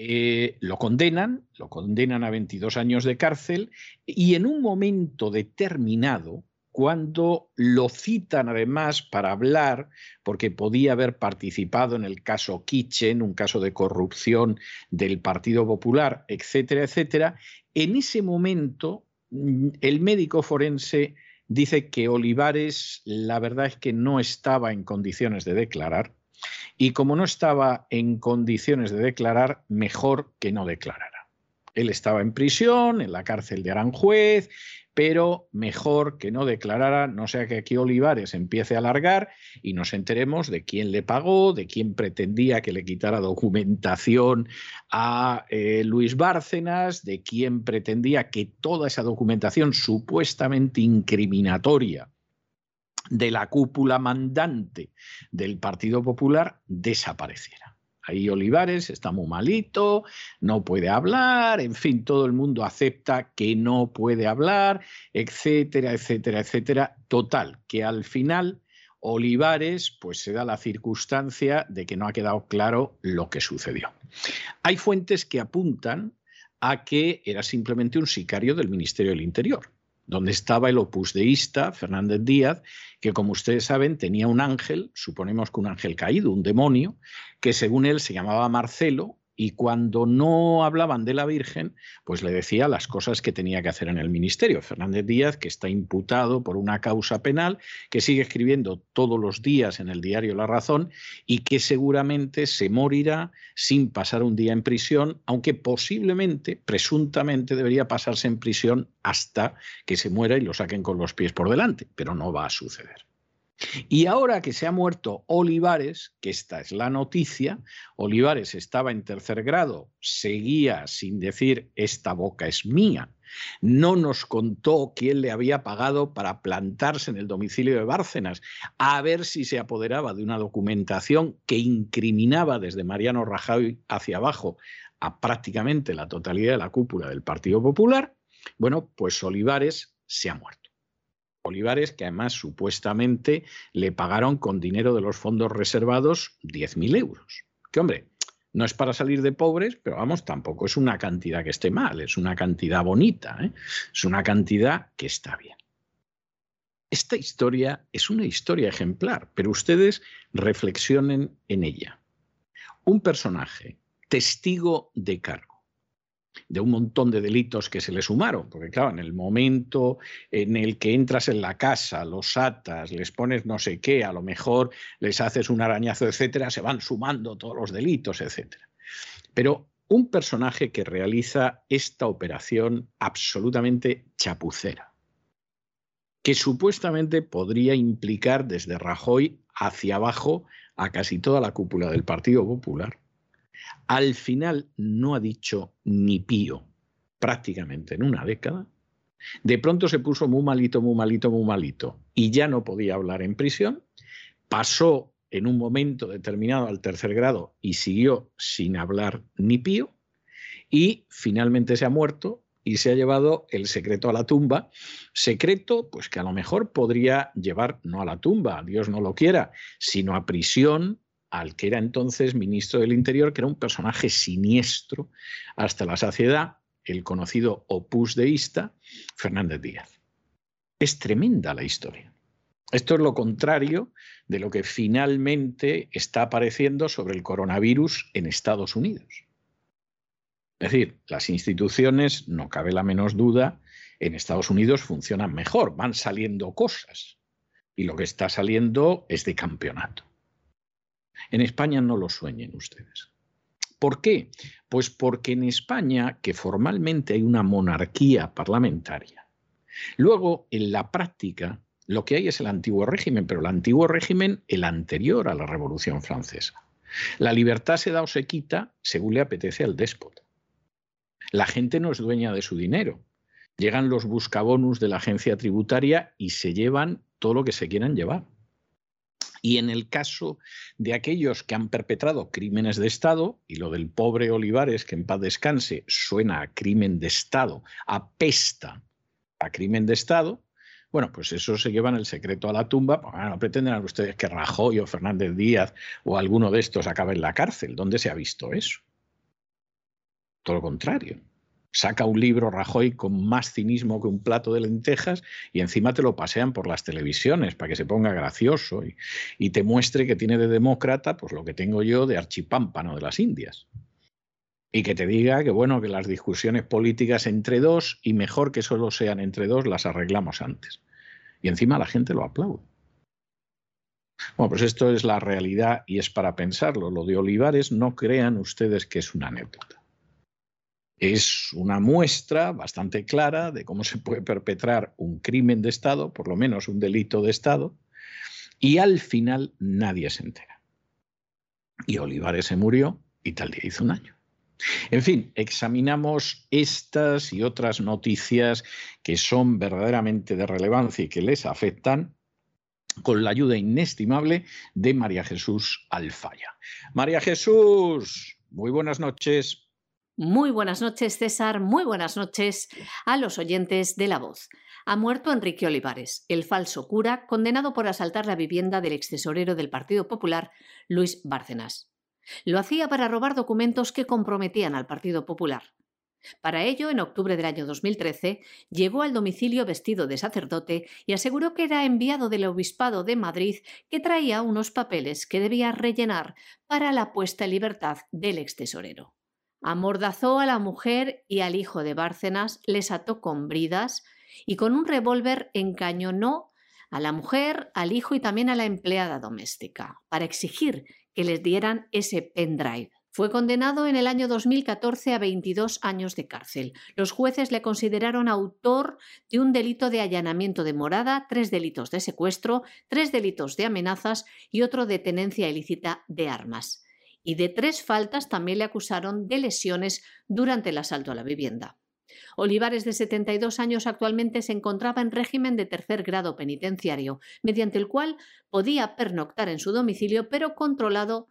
eh, lo condenan, lo condenan a 22 años de cárcel y en un momento determinado, cuando lo citan además para hablar, porque podía haber participado en el caso Kitchen, un caso de corrupción del Partido Popular, etcétera, etcétera, en ese momento mm, el médico forense dice que Olivares la verdad es que no estaba en condiciones de declarar y como no estaba en condiciones de declarar, mejor que no declarara. Él estaba en prisión, en la cárcel de Aranjuez, pero mejor que no declarara, no sea que aquí Olivares empiece a alargar y nos enteremos de quién le pagó, de quién pretendía que le quitara documentación a eh, Luis Bárcenas, de quién pretendía que toda esa documentación supuestamente incriminatoria de la cúpula mandante del Partido Popular desapareciera. Ahí Olivares está muy malito, no puede hablar, en fin, todo el mundo acepta que no puede hablar, etcétera, etcétera, etcétera. Total, que al final Olivares pues se da la circunstancia de que no ha quedado claro lo que sucedió. Hay fuentes que apuntan a que era simplemente un sicario del Ministerio del Interior donde estaba el opusdeísta Fernández Díaz, que como ustedes saben tenía un ángel, suponemos que un ángel caído, un demonio, que según él se llamaba Marcelo y cuando no hablaban de la Virgen, pues le decía las cosas que tenía que hacer en el ministerio. Fernández Díaz, que está imputado por una causa penal, que sigue escribiendo todos los días en el diario La Razón y que seguramente se morirá sin pasar un día en prisión, aunque posiblemente, presuntamente, debería pasarse en prisión hasta que se muera y lo saquen con los pies por delante, pero no va a suceder. Y ahora que se ha muerto Olivares, que esta es la noticia, Olivares estaba en tercer grado, seguía sin decir esta boca es mía, no nos contó quién le había pagado para plantarse en el domicilio de Bárcenas, a ver si se apoderaba de una documentación que incriminaba desde Mariano Rajoy hacia abajo a prácticamente la totalidad de la cúpula del Partido Popular. Bueno, pues Olivares se ha muerto. Olivares, que además supuestamente le pagaron con dinero de los fondos reservados 10.000 euros. Que hombre, no es para salir de pobres, pero vamos, tampoco es una cantidad que esté mal, es una cantidad bonita, ¿eh? es una cantidad que está bien. Esta historia es una historia ejemplar, pero ustedes reflexionen en ella. Un personaje, testigo de cargo, de un montón de delitos que se le sumaron, porque claro, en el momento en el que entras en la casa, los atas, les pones no sé qué, a lo mejor les haces un arañazo, etcétera, se van sumando todos los delitos, etcétera. Pero un personaje que realiza esta operación absolutamente chapucera, que supuestamente podría implicar desde Rajoy hacia abajo a casi toda la cúpula del Partido Popular al final no ha dicho ni pío prácticamente en una década. De pronto se puso muy malito, muy malito, muy malito y ya no podía hablar en prisión. Pasó en un momento determinado al tercer grado y siguió sin hablar ni pío. Y finalmente se ha muerto y se ha llevado el secreto a la tumba. Secreto, pues que a lo mejor podría llevar no a la tumba, Dios no lo quiera, sino a prisión al que era entonces ministro del Interior, que era un personaje siniestro hasta la saciedad, el conocido opus deísta, Fernández Díaz. Es tremenda la historia. Esto es lo contrario de lo que finalmente está apareciendo sobre el coronavirus en Estados Unidos. Es decir, las instituciones, no cabe la menos duda, en Estados Unidos funcionan mejor, van saliendo cosas. Y lo que está saliendo es de campeonato. En España no lo sueñen ustedes. ¿Por qué? Pues porque en España, que formalmente hay una monarquía parlamentaria, luego en la práctica lo que hay es el antiguo régimen, pero el antiguo régimen el anterior a la Revolución Francesa. La libertad se da o se quita según le apetece al déspota. La gente no es dueña de su dinero. Llegan los buscabonus de la agencia tributaria y se llevan todo lo que se quieran llevar. Y en el caso de aquellos que han perpetrado crímenes de Estado, y lo del pobre Olivares, que en paz descanse, suena a crimen de Estado, apesta a crimen de Estado, bueno, pues eso se llevan el secreto a la tumba. Pues, no pretenderán ustedes que Rajoy o Fernández Díaz o alguno de estos acabe en la cárcel. ¿Dónde se ha visto eso? Todo lo contrario saca un libro Rajoy con más cinismo que un plato de lentejas y encima te lo pasean por las televisiones para que se ponga gracioso y, te muestre que tiene de demócrata pues lo que tengo yo de archipámpano de las Indias. Y que te diga que bueno, que las discusiones políticas entre dos y mejor que solo sean entre dos las arreglamos antes. Y encima la gente lo aplaude. Bueno, pues esto es la realidad y es para pensarlo. Lo de Olivares no crean ustedes que es una anécdota es una muestra bastante clara de cómo se puede perpetrar un crimen de Estado, por lo menos un delito de Estado, y al final nadie se entera. Y Olivares se murió y tal día hizo un año. En fin, examinamos estas y otras noticias que son verdaderamente de relevancia y que les afectan con la ayuda inestimable de María Jesús Alfaya. María Jesús, muy buenas noches. Muy buenas noches, César. Muy buenas noches a los oyentes de La Voz. Ha muerto Enrique Olivares, el falso cura, condenado por asaltar la vivienda del excesorero del Partido Popular, Luis Bárcenas. Lo hacía para robar documentos que comprometían al Partido Popular. Para ello, en octubre del año 2013, llegó al domicilio vestido de sacerdote y aseguró que era enviado del Obispado de Madrid que traía unos papeles que debía rellenar para la puesta en libertad del excesorero. Amordazó a la mujer y al hijo de Bárcenas, les ató con bridas y con un revólver encañonó a la mujer, al hijo y también a la empleada doméstica, para exigir que les dieran ese pendrive. Fue condenado en el año 2014 a 22 años de cárcel. Los jueces le consideraron autor de un delito de allanamiento de morada, tres delitos de secuestro, tres delitos de amenazas y otro de tenencia ilícita de armas y de tres faltas también le acusaron de lesiones durante el asalto a la vivienda. Olivares, de 72 años, actualmente se encontraba en régimen de tercer grado penitenciario, mediante el cual podía pernoctar en su domicilio, pero controlado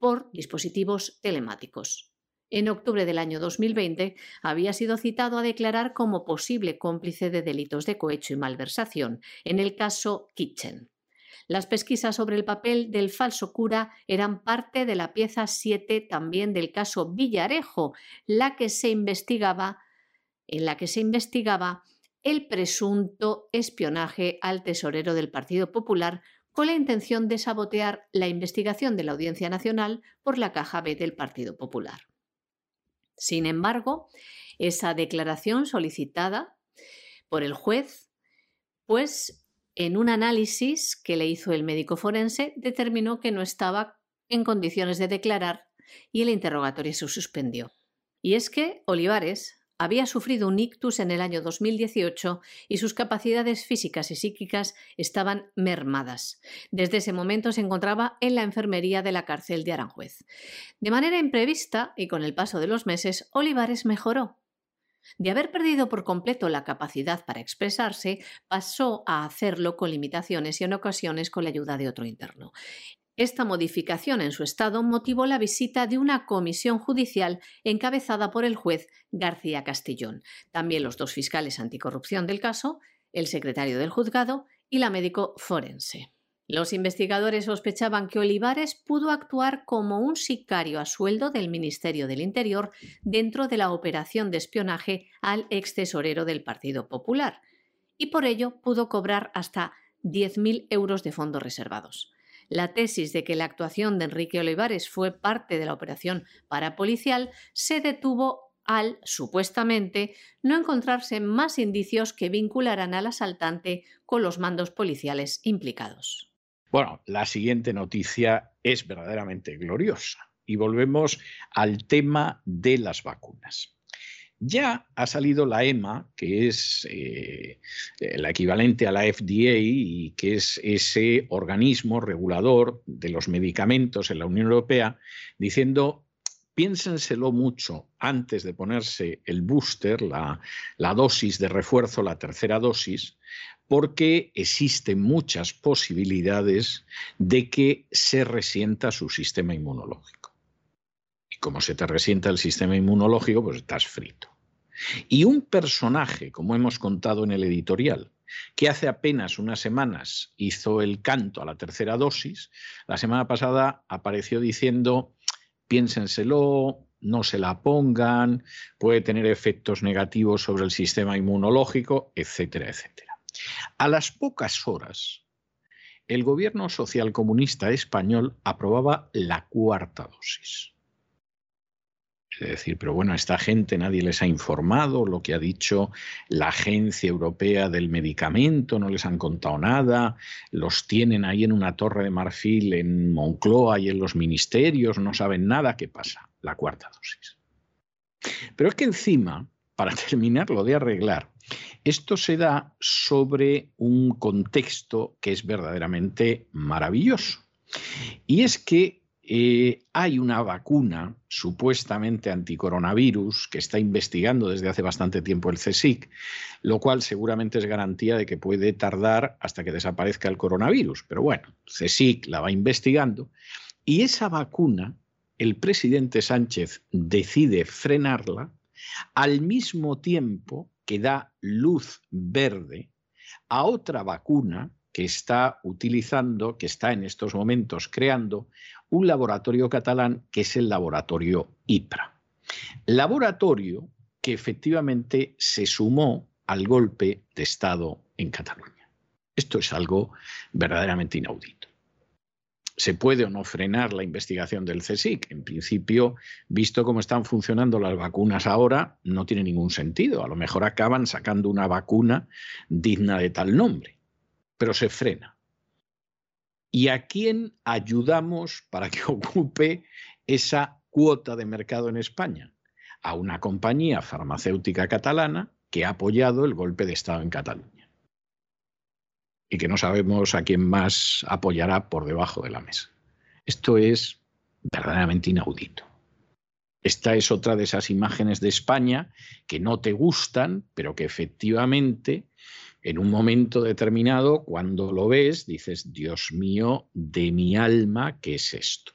por dispositivos telemáticos. en octubre del año 2020 había sido citado a declarar como posible cómplice de delitos de cohecho y malversación en el caso Kitchen. Las pesquisas sobre el papel del falso cura eran parte de la pieza 7 también del caso Villarejo, la que se investigaba, en la que se investigaba el presunto espionaje al tesorero del Partido Popular con la intención de sabotear la investigación de la Audiencia Nacional por la caja B del Partido Popular. Sin embargo, esa declaración solicitada por el juez, pues en un análisis que le hizo el médico forense, determinó que no estaba en condiciones de declarar y el interrogatorio se suspendió. Y es que Olivares había sufrido un ictus en el año 2018 y sus capacidades físicas y psíquicas estaban mermadas. Desde ese momento se encontraba en la enfermería de la cárcel de Aranjuez. De manera imprevista y con el paso de los meses, Olivares mejoró. De haber perdido por completo la capacidad para expresarse, pasó a hacerlo con limitaciones y en ocasiones con la ayuda de otro interno. Esta modificación en su estado motivó la visita de una comisión judicial encabezada por el juez García Castellón, también los dos fiscales anticorrupción del caso, el secretario del juzgado y la médico forense. Los investigadores sospechaban que Olivares pudo actuar como un sicario a sueldo del Ministerio del Interior dentro de la operación de espionaje al ex tesorero del Partido Popular, y por ello pudo cobrar hasta 10.000 euros de fondos reservados. La tesis de que la actuación de Enrique Olivares fue parte de la operación parapolicial se detuvo al, supuestamente, no encontrarse más indicios que vincularan al asaltante con los mandos policiales implicados. Bueno, la siguiente noticia es verdaderamente gloriosa y volvemos al tema de las vacunas. Ya ha salido la EMA, que es eh, la equivalente a la FDA y que es ese organismo regulador de los medicamentos en la Unión Europea, diciendo, piénsenselo mucho antes de ponerse el booster, la, dosis de refuerzo, la tercera dosis, porque existen muchas posibilidades de que se resienta su sistema inmunológico. Y como se te resienta el sistema inmunológico, pues estás frito. Y un personaje, como hemos contado en el editorial, que hace apenas unas semanas hizo el canto a la tercera dosis, la semana pasada apareció diciendo, piénsenselo, no se la pongan, puede tener efectos negativos sobre el sistema inmunológico, etcétera, etcétera. A las pocas horas, el gobierno socialcomunista español aprobaba la cuarta dosis. Es decir, pero bueno, a esta gente nadie les ha informado lo que ha dicho la Agencia Europea del Medicamento, no les han contado nada, los tienen ahí en una torre de marfil en Moncloa y en los ministerios, no saben nada, ¿qué pasa? La cuarta dosis. Pero es que encima, para terminarlo de arreglar, esto se da sobre un contexto que es verdaderamente maravilloso. Y es que eh, hay una vacuna supuestamente anticoronavirus que está investigando desde hace bastante tiempo el CSIC, lo cual seguramente es garantía de que puede tardar hasta que desaparezca el coronavirus. Pero bueno, CSIC la va investigando y esa vacuna, el presidente Sánchez decide frenarla al mismo tiempo que da luz verde a otra vacuna que está utilizando, que está en estos momentos creando un laboratorio catalán que es el laboratorio IPRA. Laboratorio que efectivamente se sumó al golpe de Estado en Cataluña. Esto es algo verdaderamente inaudito. ¿Se puede o no frenar la investigación del CSIC? En principio, visto cómo están funcionando las vacunas ahora, no tiene ningún sentido. A lo mejor acaban sacando una vacuna digna de tal nombre, pero se frena. ¿Y a quién ayudamos para que ocupe esa cuota de mercado en España? A una compañía farmacéutica catalana que ha apoyado el golpe de Estado en Cataluña. Y que no sabemos a quién más apoyará por debajo de la mesa. Esto es verdaderamente inaudito. Esta es otra de esas imágenes de España que no te gustan, pero que efectivamente en un momento determinado, cuando lo ves, dices, Dios mío, de mi alma, ¿qué es esto?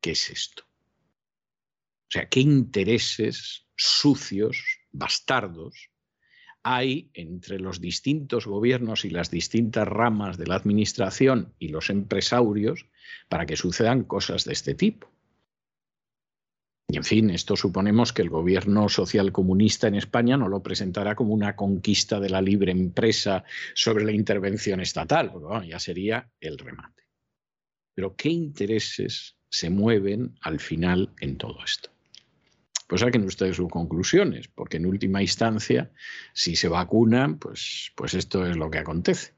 ¿Qué es esto? O sea, ¿qué intereses sucios, bastardos, hay entre los distintos gobiernos y las distintas ramas de la administración y los empresarios para que sucedan cosas de este tipo? Y en fin, esto suponemos que el gobierno social comunista en España no lo presentará como una conquista de la libre empresa sobre la intervención estatal, porque ya sería el remate. Pero ¿qué intereses se mueven al final en todo esto? Pues saquen ustedes sus conclusiones, porque en última instancia, si se vacunan, pues, pues esto es lo que acontece.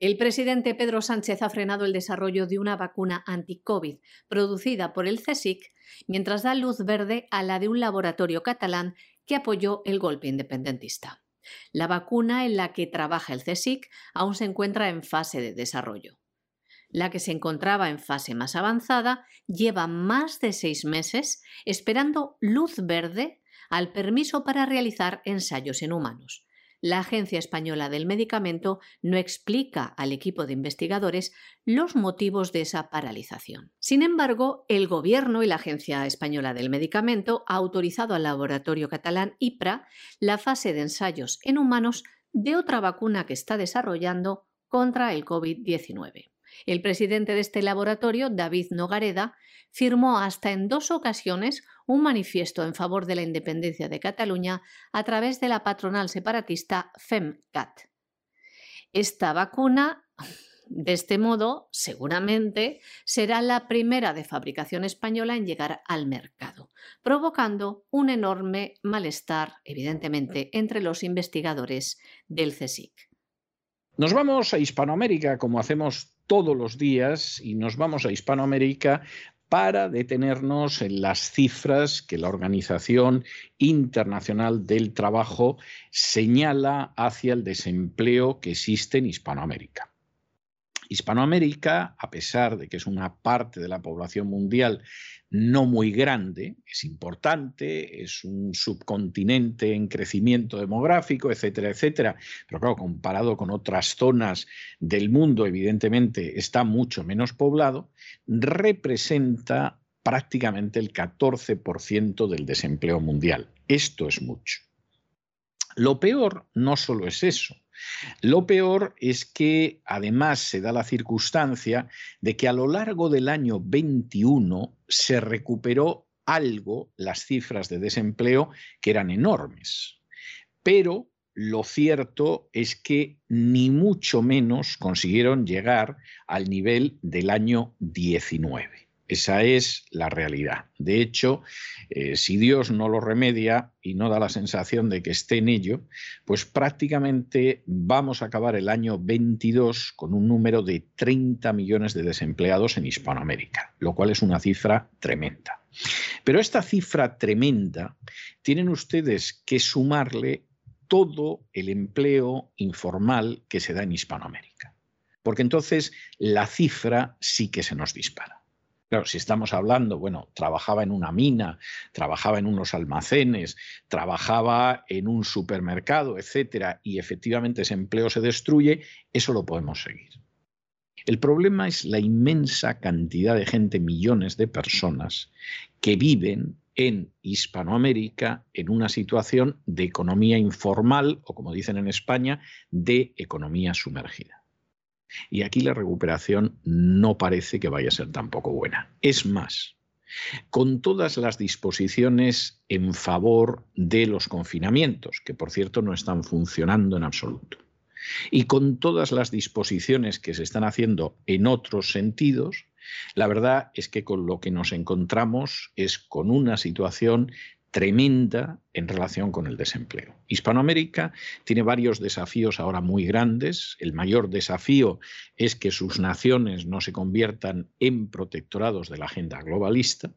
El presidente Pedro Sánchez ha frenado el desarrollo de una vacuna anti-COVID producida por el CSIC mientras da luz verde a la de un laboratorio catalán que apoyó el golpe independentista. La vacuna en la que trabaja el CSIC aún se encuentra en fase de desarrollo. La que se encontraba en fase más avanzada lleva más de seis meses esperando luz verde al permiso para realizar ensayos en humanos la Agencia Española del Medicamento no explica al equipo de investigadores los motivos de esa paralización. Sin embargo, el Gobierno y la Agencia Española del Medicamento ha autorizado al laboratorio catalán IPRA la fase de ensayos en humanos de otra vacuna que está desarrollando contra el COVID-19. El presidente de este laboratorio, David Nogareda, firmó hasta en dos ocasiones un manifiesto en favor de la independencia de Cataluña a través de la patronal separatista FEMCAT. Esta vacuna, de este modo, seguramente será la primera de fabricación española en llegar al mercado, provocando un enorme malestar, evidentemente, entre los investigadores del CSIC. Nos vamos a Hispanoamérica, como hacemos todos los días, y nos vamos a Hispanoamérica para detenernos en las cifras que la Organización Internacional del Trabajo señala hacia el desempleo que existe en Hispanoamérica. Hispanoamérica, a pesar de que es una parte de la población mundial no muy grande, es importante, es un subcontinente en crecimiento demográfico, etcétera, etcétera, pero claro, comparado con otras zonas del mundo, evidentemente está mucho menos poblado, representa prácticamente el 14% del desempleo mundial. Esto es mucho. Lo peor no solo es eso, lo peor es que además se da la circunstancia de que a lo largo del año 21 se recuperó algo las cifras de desempleo que eran enormes. Pero lo cierto es que ni mucho menos consiguieron llegar al nivel del año 19. Esa es la realidad. De hecho, eh, si Dios no lo remedia y no da la sensación de que esté en ello, pues prácticamente vamos a acabar el año 22 con un número de 30 millones de desempleados en Hispanoamérica, lo cual es una cifra tremenda. Pero esta cifra tremenda tienen ustedes que sumarle todo el empleo informal que se da en Hispanoamérica, porque entonces la cifra sí que se nos dispara. Claro, si estamos hablando, bueno, trabajaba en una mina, trabajaba en unos almacenes, trabajaba en un supermercado, etcétera, y efectivamente ese empleo se destruye, eso lo podemos seguir. El problema es la inmensa cantidad de gente, millones de personas, que viven en Hispanoamérica en una situación de economía informal o, como dicen en España, de economía sumergida. Y aquí la recuperación no parece que vaya a ser tampoco buena. Es más, con todas las disposiciones en favor de los confinamientos, que por cierto no están funcionando en absoluto, y con todas las disposiciones que se están haciendo en otros sentidos, la verdad es que con lo que nos encontramos es con una situación tremenda en relación con el desempleo. Hispanoamérica tiene varios desafíos ahora muy grandes. El mayor desafío es que sus naciones no se conviertan en protectorados de la agenda globalista,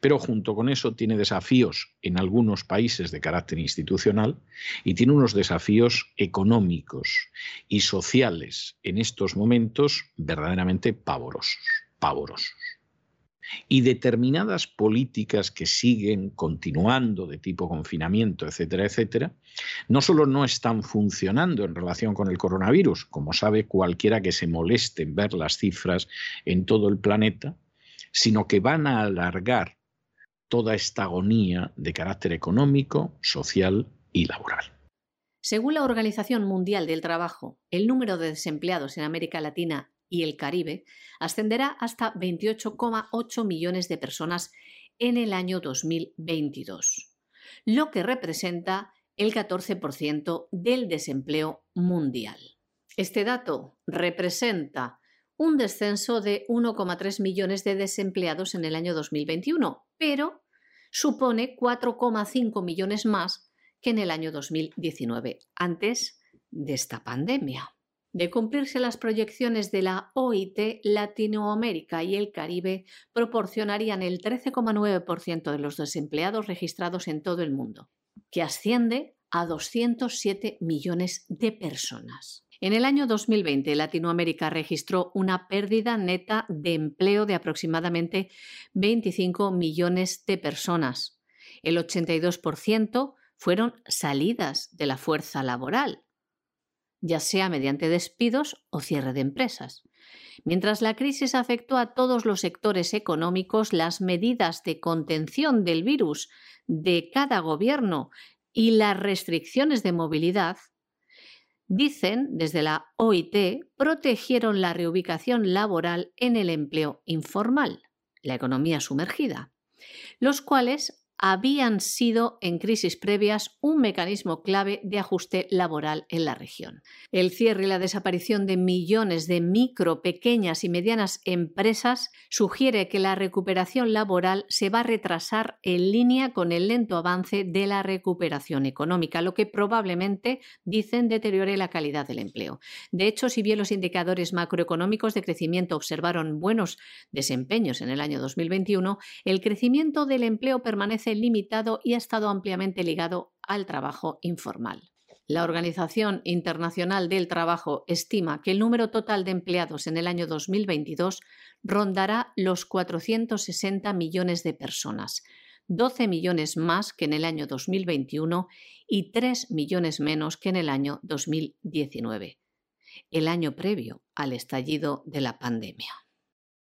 pero junto con eso tiene desafíos en algunos países de carácter institucional y tiene unos desafíos económicos y sociales en estos momentos verdaderamente pavorosos, pavorosos y determinadas políticas que siguen continuando de tipo confinamiento, etcétera, etcétera, no solo no están funcionando en relación con el coronavirus, como sabe cualquiera que se moleste en ver las cifras en todo el planeta, sino que van a alargar toda esta agonía de carácter económico, social y laboral. Según la Organización Mundial del Trabajo, el número de desempleados en América Latina y el Caribe ascenderá hasta 28,8 millones de personas en el año 2022, lo que representa el 14% del desempleo mundial. Este dato representa un descenso de 1,3 millones de desempleados en el año 2021, pero supone 4,5 millones más que en el año 2019, antes de esta pandemia. De cumplirse las proyecciones de la OIT, Latinoamérica y el Caribe proporcionarían el 13,9% de los desempleados registrados en todo el mundo, que asciende a 207 millones de personas. En el año 2020, Latinoamérica registró una pérdida neta de empleo de aproximadamente 25 millones de personas. El 82% fueron salidas de la fuerza laboral, ya sea mediante despidos o cierre de empresas. Mientras la crisis afectó a todos los sectores económicos, las medidas de contención del virus de cada gobierno y las restricciones de movilidad dicen desde la OIT, protegieron la reubicación laboral en el empleo informal, la economía sumergida, los cuales habían sido en crisis previas un mecanismo clave de ajuste laboral en la región. El cierre y la desaparición de millones de micro, pequeñas y medianas empresas sugiere que la recuperación laboral se va a retrasar en línea con el lento avance de la recuperación económica, lo que probablemente, dicen, deteriore la calidad del empleo. De hecho, si bien los indicadores macroeconómicos de crecimiento observaron buenos desempeños en el año 2021, el crecimiento del empleo permanece limitado y ha estado ampliamente ligado al trabajo informal. La Organización Internacional del Trabajo estima que el número total de empleados en el año 2022 rondará los 460 millones de personas, 12 millones más que en el año 2021 y 3 millones menos que en el año 2019, el año previo al estallido de la pandemia.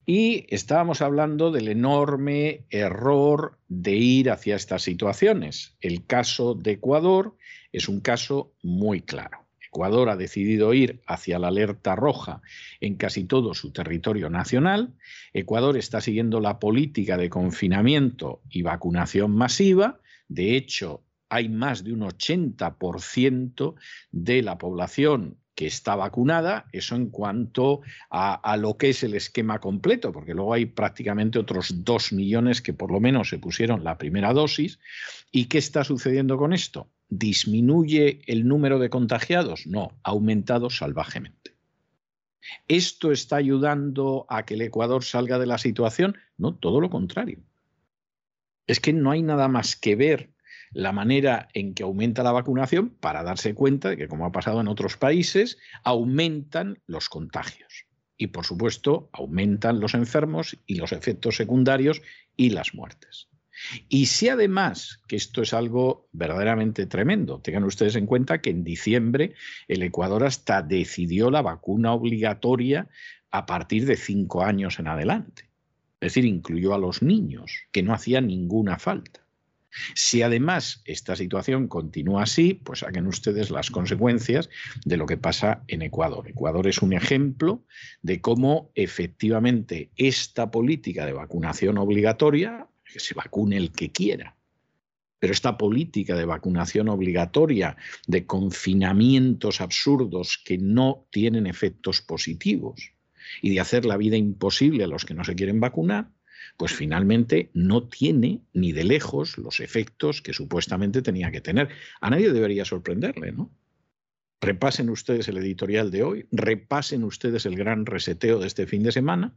Y estábamos hablando del enorme error de ir hacia estas situaciones. El caso de Ecuador es un caso muy claro. Ecuador ha decidido ir hacia la alerta roja en casi todo su territorio nacional. Ecuador está siguiendo la política de confinamiento y vacunación masiva. De hecho, hay más de un 80% de la población que está vacunada, eso en cuanto a, lo que es el esquema completo, porque luego hay prácticamente otros dos millones que por lo menos se pusieron la primera dosis. ¿Y qué está sucediendo con esto? ¿Disminuye el número de contagiados? No, ha aumentado salvajemente. ¿Esto está ayudando a que el Ecuador salga de la situación? No, todo lo contrario. Es que no hay nada más que ver la manera en que aumenta la vacunación para darse cuenta de que, como ha pasado en otros países, aumentan los contagios. Y, por supuesto, aumentan los enfermos y los efectos secundarios y las muertes. Y si además, que esto es algo verdaderamente tremendo, tengan ustedes en cuenta que en diciembre el Ecuador hasta decidió la vacuna obligatoria a partir de cinco años en adelante. Es decir, incluyó a los niños, que no hacía ninguna falta. Si además esta situación continúa así, pues saquen ustedes las consecuencias de lo que pasa en Ecuador. Ecuador es un ejemplo de cómo efectivamente esta política de vacunación obligatoria, que se vacune el que quiera, pero esta política de vacunación obligatoria, de confinamientos absurdos que no tienen efectos positivos y de hacer la vida imposible a los que no se quieren vacunar, pues finalmente no tiene ni de lejos los efectos que supuestamente tenía que tener. A nadie debería sorprenderle, ¿no? Repasen ustedes el editorial de hoy, repasen ustedes el gran reseteo de este fin de semana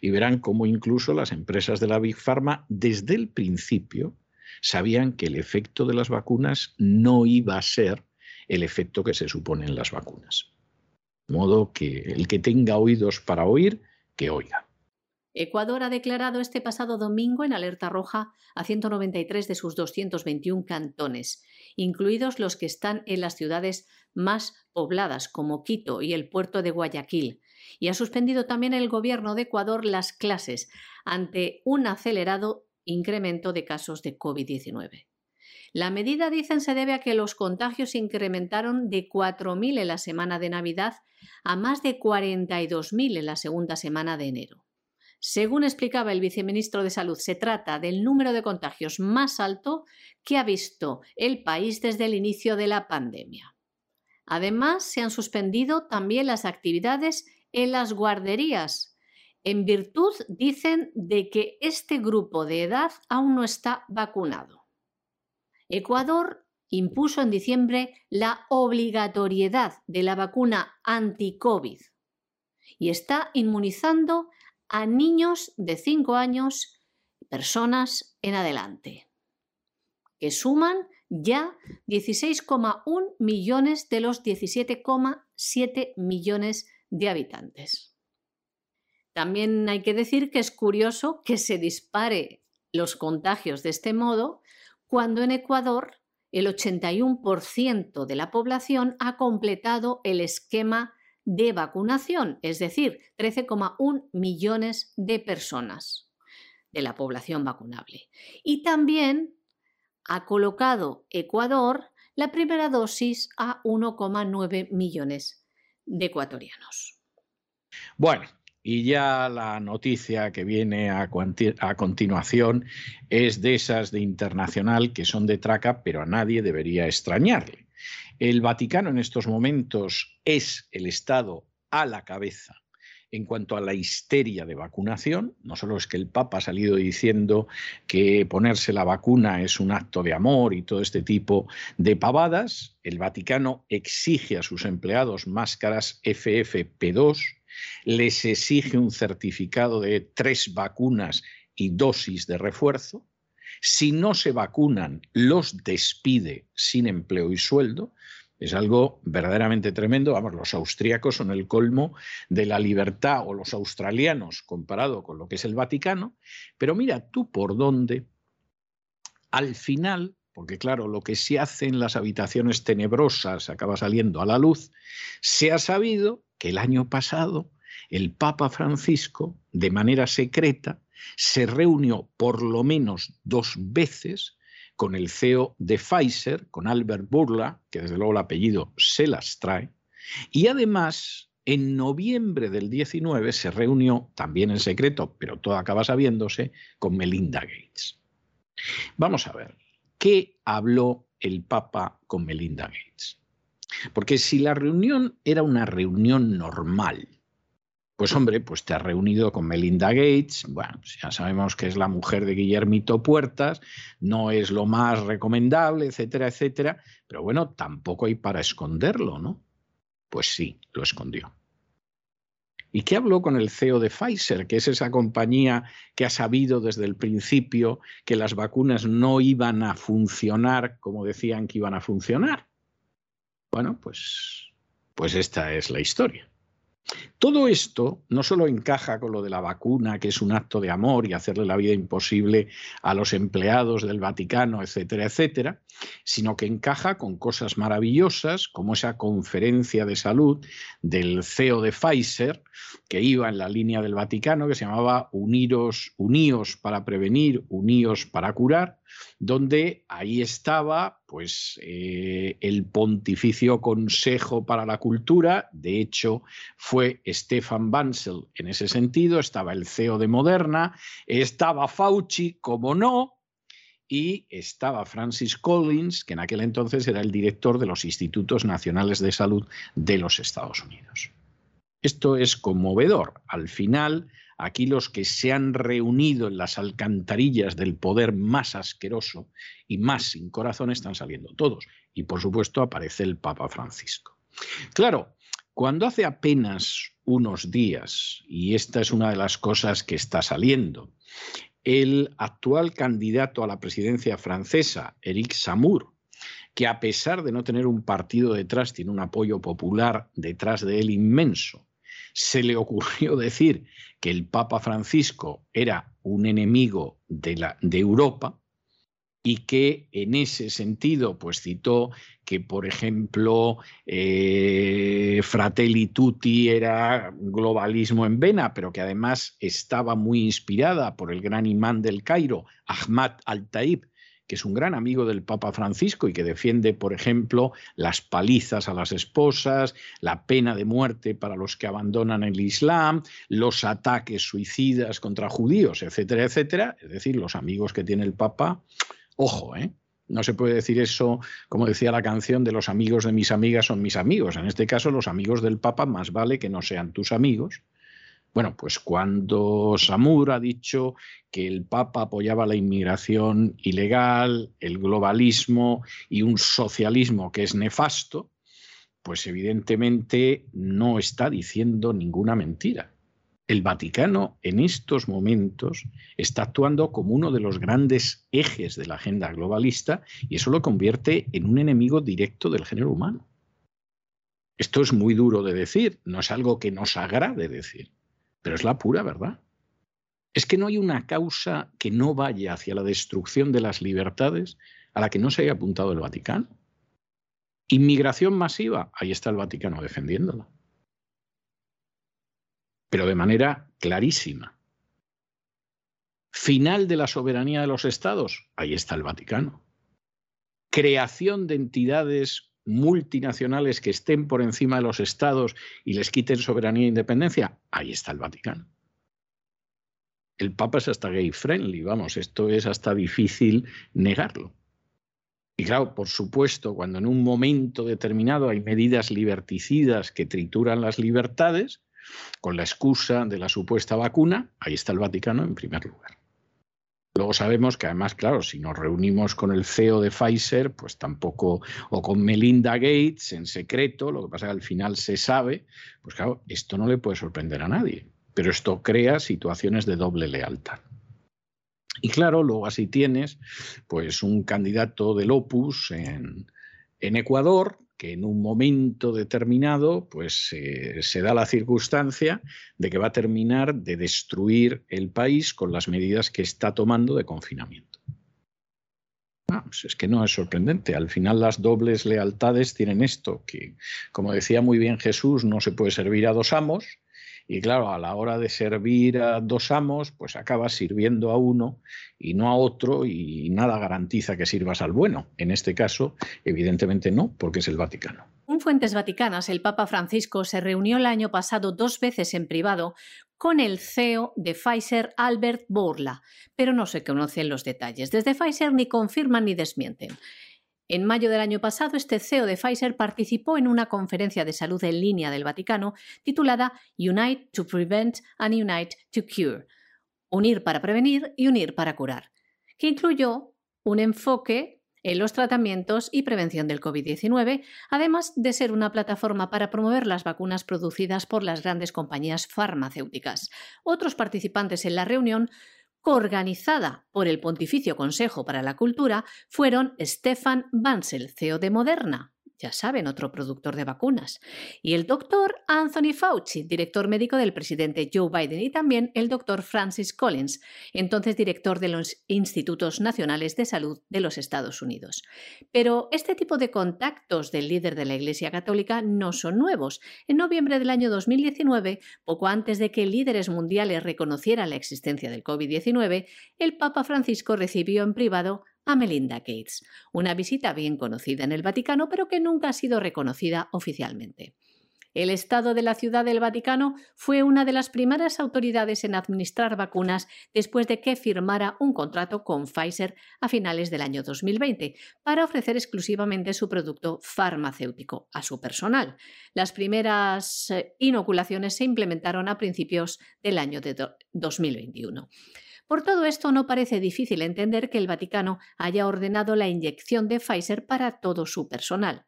y verán cómo incluso las empresas de la Big Pharma desde el principio sabían que el efecto de las vacunas no iba a ser el efecto que se supone en las vacunas. De modo que el que tenga oídos para oír, que oiga. Ecuador ha declarado este pasado domingo en alerta roja a 193 de sus 221 cantones, incluidos los que están en las ciudades más pobladas como Quito y el puerto de Guayaquil, y ha suspendido también el gobierno de Ecuador las clases ante un acelerado incremento de casos de COVID-19. La medida, dicen, se debe a que los contagios incrementaron de 4.000 en la semana de Navidad a más de 42.000 en la segunda semana de enero. Según explicaba el viceministro de Salud, se trata del número de contagios más alto que ha visto el país desde el inicio de la pandemia. Además, se han suspendido también las actividades en las guarderías, en virtud, dicen, de que este grupo de edad aún no está vacunado. Ecuador impuso en diciembre la obligatoriedad de la vacuna anti-COVID y está inmunizando a niños de 5 años, personas en adelante, que suman ya 16,1 millones de los 17,7 millones de habitantes. También hay que decir que es curioso que se dispare los contagios de este modo cuando en Ecuador el 81% de la población ha completado el esquema de vacunación, es decir, 13,1 millones de personas de la población vacunable. Y también ha colocado Ecuador la primera dosis a 1,9 millones de ecuatorianos. Bueno, y ya la noticia que viene a, continuación es de esas de internacional que son de traca, pero a nadie debería extrañarle. El Vaticano en estos momentos es el Estado a la cabeza en cuanto a la histeria de vacunación. No solo es que el Papa ha salido diciendo que ponerse la vacuna es un acto de amor y todo este tipo de pavadas, el Vaticano exige a sus empleados máscaras FFP2, les exige un certificado de tres vacunas y dosis de refuerzo. Si no se vacunan, los despide sin empleo y sueldo. Es algo verdaderamente tremendo. Vamos, los austríacos son el colmo de la libertad o los australianos comparado con lo que es el Vaticano. Pero mira tú por dónde, al final, porque claro, lo que se hace en las habitaciones tenebrosas acaba saliendo a la luz, se ha sabido que el año pasado el Papa Francisco, de manera secreta, se reunió por lo menos dos veces con el CEO de Pfizer, con Albert Burla, que desde luego el apellido se las trae, y además en noviembre del 19 se reunió, también en secreto, pero todo acaba sabiéndose, con Melinda Gates. Vamos a ver, ¿qué habló el Papa con Melinda Gates? Porque si la reunión era una reunión normal, pues hombre, pues te has reunido con Melinda Gates, bueno, pues ya sabemos que es la mujer de Guillermito Puertas, no es lo más recomendable, etcétera, etcétera, pero bueno, tampoco hay para esconderlo, ¿no? Pues sí, lo escondió. ¿Y qué habló con el CEO de Pfizer, que es esa compañía que ha sabido desde el principio que las vacunas no iban a funcionar como decían que iban a funcionar? Bueno, pues, pues esta es la historia. Todo esto no solo encaja con lo de la vacuna, que es un acto de amor y hacerle la vida imposible a los empleados del Vaticano, etcétera, etcétera, sino que encaja con cosas maravillosas como esa conferencia de salud del CEO de Pfizer, que iba en la línea del Vaticano, que se llamaba Uniros, Uníos para prevenir, Uníos para curar, donde ahí estaba pues eh, el Pontificio Consejo para la Cultura, de hecho fue Stefan Bansel en ese sentido, estaba el CEO de Moderna, estaba Fauci, como no, y estaba Francis Collins, que en aquel entonces era el director de los Institutos Nacionales de Salud de los Estados Unidos. Esto es conmovedor. Al final, aquí los que se han reunido en las alcantarillas del poder más asqueroso y más sin corazón están saliendo todos. Y por supuesto aparece el Papa Francisco. Claro, cuando hace apenas unos días, y esta es una de las cosas que está saliendo, el actual candidato a la presidencia francesa, Eric Samour, que a pesar de no tener un partido detrás, tiene un apoyo popular detrás de él inmenso, se le ocurrió decir que el Papa Francisco era un enemigo de, la, de Europa, y que en ese sentido pues citó que, por ejemplo, eh, Fratelli Tutti era globalismo en vena, pero que además estaba muy inspirada por el gran imán del Cairo, Ahmad al-Taib, que es un gran amigo del Papa Francisco y que defiende, por ejemplo, las palizas a las esposas, la pena de muerte para los que abandonan el Islam, los ataques suicidas contra judíos, etcétera, etcétera. Es decir, los amigos que tiene el Papa, ojo, ¿eh? No se puede decir eso, como decía la canción, de los amigos de mis amigas son mis amigos. En este caso, los amigos del Papa más vale que no sean tus amigos. Bueno, pues cuando Samur ha dicho que el Papa apoyaba la inmigración ilegal, el globalismo y un socialismo que es nefasto, pues evidentemente no está diciendo ninguna mentira el Vaticano en estos momentos está actuando como uno de los grandes ejes de la agenda globalista y eso lo convierte en un enemigo directo del género humano. Esto es muy duro de decir, no es algo que nos agrade decir, pero es la pura verdad. Es que no hay una causa que no vaya hacia la destrucción de las libertades a la que no se haya apuntado el Vaticano. Inmigración masiva, ahí está el Vaticano defendiéndola pero de manera clarísima. Final de la soberanía de los estados, ahí está el Vaticano. Creación de entidades multinacionales que estén por encima de los estados y les quiten soberanía e independencia, ahí está el Vaticano. El Papa es hasta gay friendly, vamos, esto es hasta difícil negarlo. Y claro, por supuesto, cuando en un momento determinado hay medidas liberticidas que trituran las libertades, con la excusa de la supuesta vacuna, ahí está el Vaticano en primer lugar. Luego sabemos que además, claro, si nos reunimos con el CEO de Pfizer, pues tampoco, o con Melinda Gates en secreto, lo que pasa es que al final se sabe, pues claro, esto no le puede sorprender a nadie, pero esto crea situaciones de doble lealtad. Y claro, luego así tienes pues un candidato del Opus en, en Ecuador, que en un momento determinado pues se da la circunstancia de que va a terminar de destruir el país con las medidas que está tomando de confinamiento. Ah, pues es que no es sorprendente. Al final las dobles lealtades tienen esto, que como decía muy bien Jesús, no se puede servir a dos amos y claro, a la hora de servir a dos amos, pues acabas sirviendo a uno y no a otro y nada garantiza que sirvas al bueno. En este caso, evidentemente no, porque es el Vaticano. En fuentes vaticanas, el Papa Francisco se reunió el año pasado dos veces en privado con el CEO de Pfizer, Albert Bourla, pero no se conocen los detalles. Desde Pfizer ni confirman ni desmienten. En mayo del año pasado, este CEO de Pfizer participó en una conferencia de salud en línea del Vaticano titulada Unite to Prevent and Unite to Cure, Unir para prevenir y unir para curar, que incluyó un enfoque en los tratamientos y prevención del COVID-19, además de ser una plataforma para promover las vacunas producidas por las grandes compañías farmacéuticas. Otros participantes en la reunión coorganizada por el Pontificio Consejo para la Cultura, fueron Stefan Bansel, CEO de Moderna, ya saben, otro productor de vacunas, y el doctor Anthony Fauci, director médico del presidente Joe Biden, y también el doctor Francis Collins, entonces director de los Institutos Nacionales de Salud de los Estados Unidos. Pero este tipo de contactos del líder de la Iglesia Católica no son nuevos. En noviembre del año 2019, poco antes de que líderes mundiales reconocieran la existencia del COVID-19, el Papa Francisco recibió en privado a Melinda Gates, una visita bien conocida en el Vaticano pero que nunca ha sido reconocida oficialmente. El Estado de la Ciudad del Vaticano fue una de las primeras autoridades en administrar vacunas después de que firmara un contrato con Pfizer a finales del año 2020 para ofrecer exclusivamente su producto farmacéutico a su personal. Las primeras eh, inoculaciones se implementaron a principios del año de 2021. Por todo esto, no parece difícil entender que el Vaticano haya ordenado la inyección de Pfizer para todo su personal.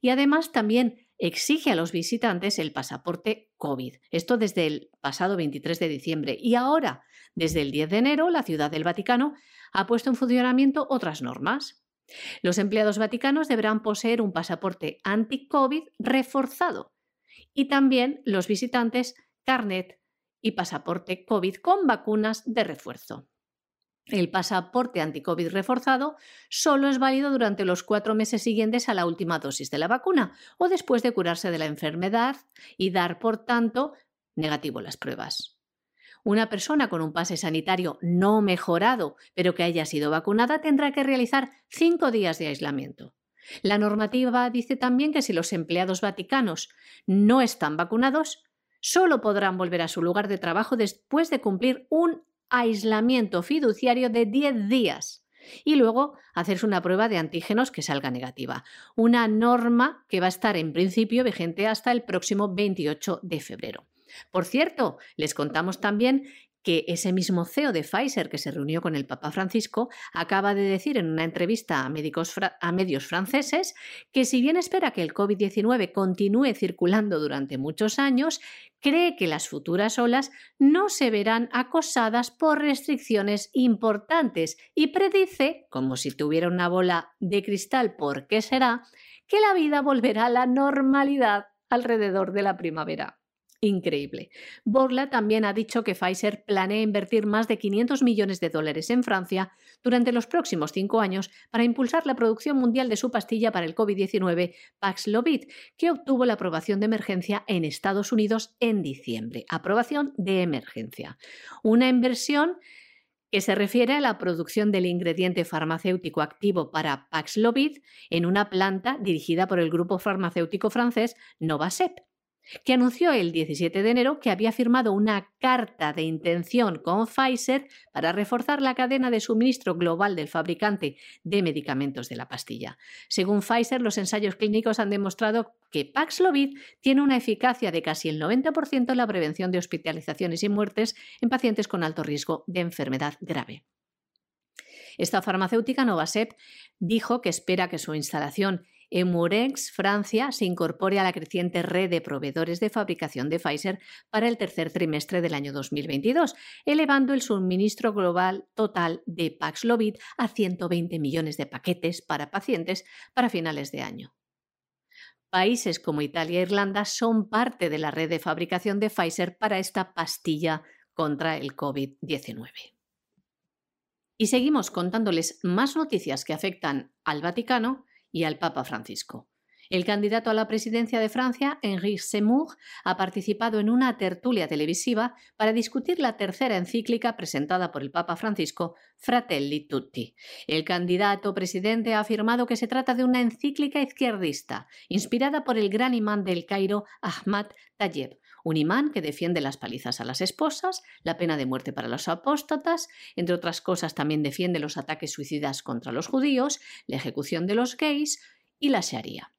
Y además también exige a los visitantes el pasaporte COVID. Esto desde el pasado 23 de diciembre. Y ahora, desde el 10 de enero, la Ciudad del Vaticano ha puesto en funcionamiento otras normas. Los empleados vaticanos deberán poseer un pasaporte anti-COVID reforzado. Y también los visitantes carnet y pasaporte COVID con vacunas de refuerzo. El pasaporte anticovid reforzado solo es válido durante los cuatro meses siguientes a la última dosis de la vacuna o después de curarse de la enfermedad y dar, por tanto, negativo las pruebas. Una persona con un pase sanitario no mejorado, pero que haya sido vacunada, tendrá que realizar cinco días de aislamiento. La normativa dice también que si los empleados vaticanos no están vacunados, solo podrán volver a su lugar de trabajo después de cumplir un aislamiento fiduciario de 10 días y luego hacerse una prueba de antígenos que salga negativa. Una norma que va a estar en principio vigente hasta el próximo 28 de febrero. Por cierto, les contamos también que ese mismo CEO de Pfizer que se reunió con el Papa Francisco acaba de decir en una entrevista a, medios franceses que si bien espera que el COVID-19 continúe circulando durante muchos años, cree que las futuras olas no se verán acosadas por restricciones importantes y predice, como si tuviera una bola de cristal, ¿por qué será?, que la vida volverá a la normalidad alrededor de la primavera. Increíble. Borla también ha dicho que Pfizer planea invertir más de 500 millones de dólares en Francia durante los próximos cinco años para impulsar la producción mundial de su pastilla para el COVID-19 Paxlovid, que obtuvo la aprobación de emergencia en Estados Unidos en diciembre. Aprobación de emergencia. Una inversión que se refiere a la producción del ingrediente farmacéutico activo para Paxlovid en una planta dirigida por el grupo farmacéutico francés Novasep que anunció el 17 de enero que había firmado una carta de intención con Pfizer para reforzar la cadena de suministro global del fabricante de medicamentos de la pastilla. Según Pfizer, los ensayos clínicos han demostrado que Paxlovid tiene una eficacia de casi el 90% en la prevención de hospitalizaciones y muertes en pacientes con alto riesgo de enfermedad grave. Esta farmacéutica Novasep dijo que espera que su instalación en Murex, Francia, se incorpore a la creciente red de proveedores de fabricación de Pfizer para el tercer trimestre del año 2022, elevando el suministro global total de Paxlovid a 120 millones de paquetes para pacientes para finales de año. Países como Italia e Irlanda son parte de la red de fabricación de Pfizer para esta pastilla contra el COVID-19. Y seguimos contándoles más noticias que afectan al Vaticano y al Papa Francisco. El candidato a la presidencia de Francia, Henri Seymour, ha participado en una tertulia televisiva para discutir la tercera encíclica presentada por el Papa Francisco, Fratelli Tutti. El candidato presidente ha afirmado que se trata de una encíclica izquierdista, inspirada por el gran imán del Cairo, Ahmad Tayeb, un imán que defiende las palizas a las esposas, la pena de muerte para los apóstatas, entre otras cosas también defiende los ataques suicidas contra los judíos, la ejecución de los gays y la Sharia.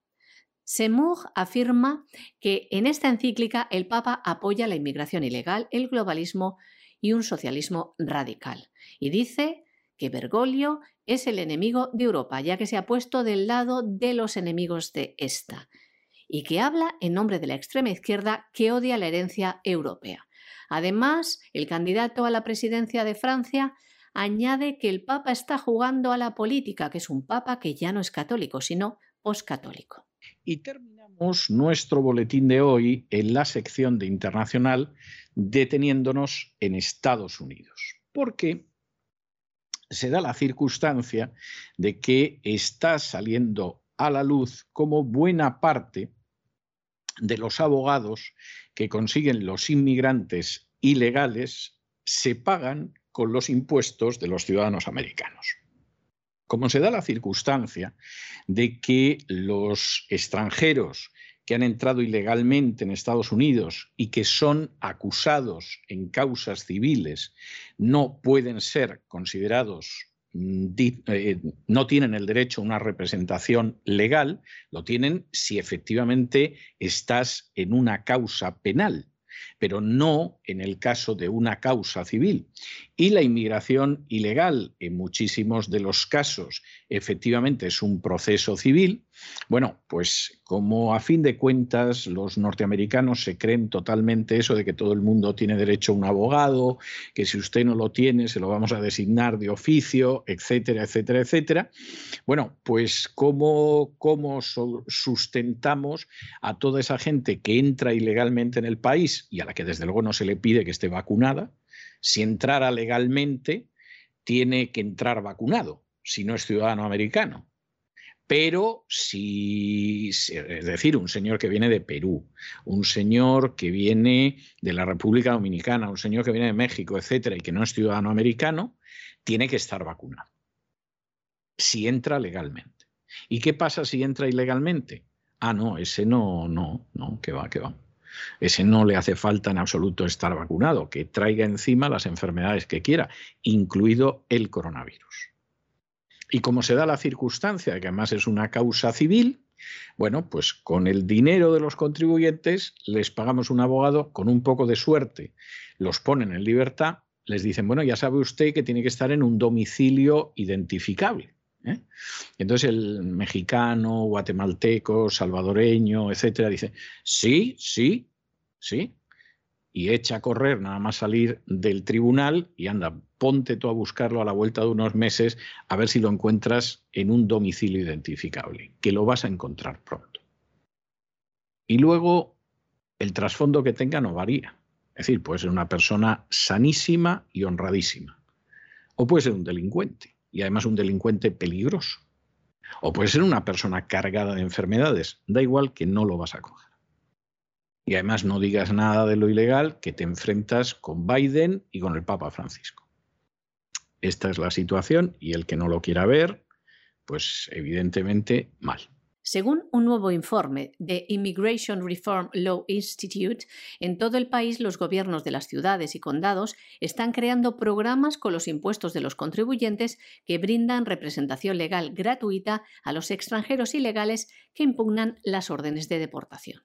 Seymour afirma que en esta encíclica el Papa apoya la inmigración ilegal, el globalismo y un socialismo radical. Y dice que Bergoglio es el enemigo de Europa, ya que se ha puesto del lado de los enemigos de esta, y que habla en nombre de la extrema izquierda que odia la herencia europea. Además, el candidato a la presidencia de Francia añade que el Papa está jugando a la política, que es un Papa que ya no es católico, sino poscatólico. Y terminamos nuestro boletín de hoy en la sección de internacional deteniéndonos en Estados Unidos, porque se da la circunstancia de que está saliendo a la luz como buena parte de los abogados que consiguen los inmigrantes ilegales se pagan con los impuestos de los ciudadanos americanos. Como se da la circunstancia de que los extranjeros que han entrado ilegalmente en Estados Unidos y que son acusados en causas civiles no pueden ser considerados no tienen el derecho a una representación legal, lo tienen si efectivamente estás en una causa penal pero no en el caso de una causa civil. Y la inmigración ilegal, en muchísimos de los casos, efectivamente es un proceso civil. Bueno, pues como a fin de cuentas los norteamericanos se creen totalmente eso de que todo el mundo tiene derecho a un abogado, que si usted no lo tiene se lo vamos a designar de oficio, etcétera, etcétera, etcétera. Bueno, pues cómo, cómo sustentamos a toda esa gente que entra ilegalmente en el país y a la que desde luego no se le pide que esté vacunada, si entrara legalmente, tiene que entrar vacunado si no es ciudadano americano. Pero si, es decir, un señor que viene de Perú, un señor que viene de la República Dominicana, un señor que viene de México, etcétera, y que no es ciudadano americano, tiene que estar vacunado. Si entra legalmente. ¿Y qué pasa si entra ilegalmente? Ah, no, ese no, no, no, que va, que va. Ese no le hace falta en absoluto estar vacunado, que traiga encima las enfermedades que quiera, incluido el coronavirus. Y como se da la circunstancia, que además es una causa civil, bueno, pues con el dinero de los contribuyentes les pagamos un abogado, con un poco de suerte los ponen en libertad, les dicen, bueno, ya sabe usted que tiene que estar en un domicilio identificable. ¿eh? Entonces el mexicano, guatemalteco, salvadoreño, etcétera, dice, sí, sí, sí, y echa a correr nada más salir del tribunal y anda, ponte tú a buscarlo a la vuelta de unos meses a ver si lo encuentras en un domicilio identificable, que lo vas a encontrar pronto. Y luego el trasfondo que tenga no varía. Es decir, puede ser una persona sanísima y honradísima. O puede ser un delincuente, y además un delincuente peligroso. O puede ser una persona cargada de enfermedades. Da igual que no lo vas a coger. Y además no digas nada de lo ilegal, que te enfrentas con Biden y con el Papa Francisco. Esta es la situación y el que no lo quiera ver, pues evidentemente mal. Según un nuevo informe de Immigration Reform Law Institute, en todo el país los gobiernos de las ciudades y condados están creando programas con los impuestos de los contribuyentes que brindan representación legal gratuita a los extranjeros ilegales que impugnan las órdenes de deportación.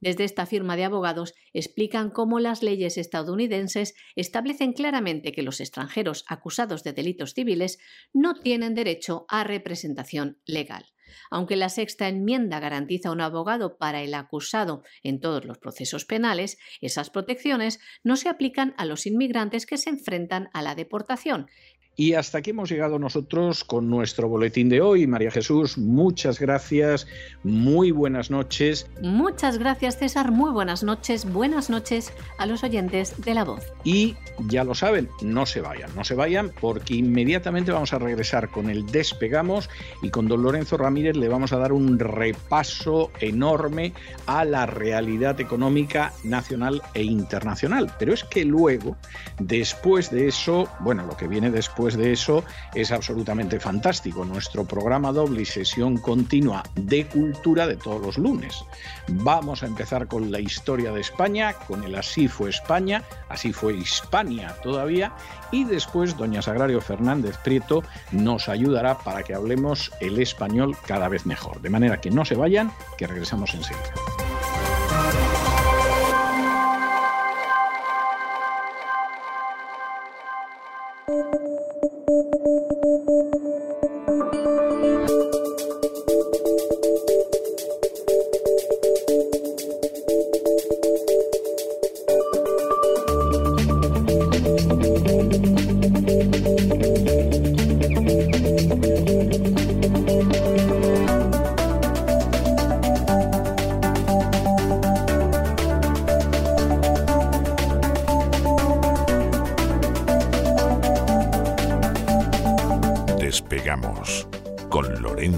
Desde esta firma de abogados explican cómo las leyes estadounidenses establecen claramente que los extranjeros acusados de delitos civiles no tienen derecho a representación legal. Aunque la sexta enmienda garantiza un abogado para el acusado en todos los procesos penales, esas protecciones no se aplican a los inmigrantes que se enfrentan a la deportación, y hasta aquí hemos llegado nosotros con nuestro boletín de hoy. María Jesús, muchas gracias, muy buenas noches. Muchas gracias César, muy buenas noches, buenas noches a los oyentes de La Voz. Y ya lo saben, no se vayan, no se vayan porque inmediatamente vamos a regresar con el Despegamos y con don Lorenzo Ramírez le vamos a dar un repaso enorme a la realidad económica nacional e internacional. Pero es que luego, después de eso, bueno, lo que viene después de eso es absolutamente fantástico. Nuestro programa doble y sesión continua de cultura de todos los lunes. Vamos a empezar con la historia de España, con el Así fue España, así fue Hispania todavía, y después doña Sagrario Fernández Prieto nos ayudará para que hablemos el español cada vez mejor. De manera que no se vayan, que regresamos enseguida.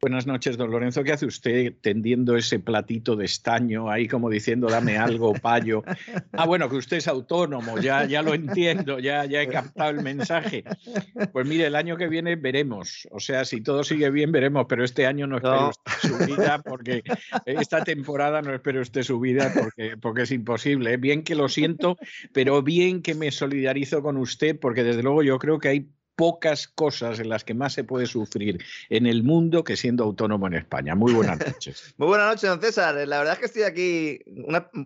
Buenas noches, don Lorenzo. ¿Qué hace usted tendiendo ese platito de estaño ahí como diciendo dame algo, payo? Ah, bueno, que usted es autónomo, ya, ya lo entiendo, ya, ya he captado el mensaje. Pues mire, el año que viene veremos. O sea, si todo sigue bien, veremos, pero este año no espero su vida porque esta temporada no espero usted su vida porque, porque es imposible. Bien que lo siento, pero bien que me solidarizo con usted porque desde luego yo creo que hay pocas cosas en las que más se puede sufrir en el mundo que siendo autónomo en España. Muy buenas noches. Muy buenas noches, don César. La verdad es que estoy aquí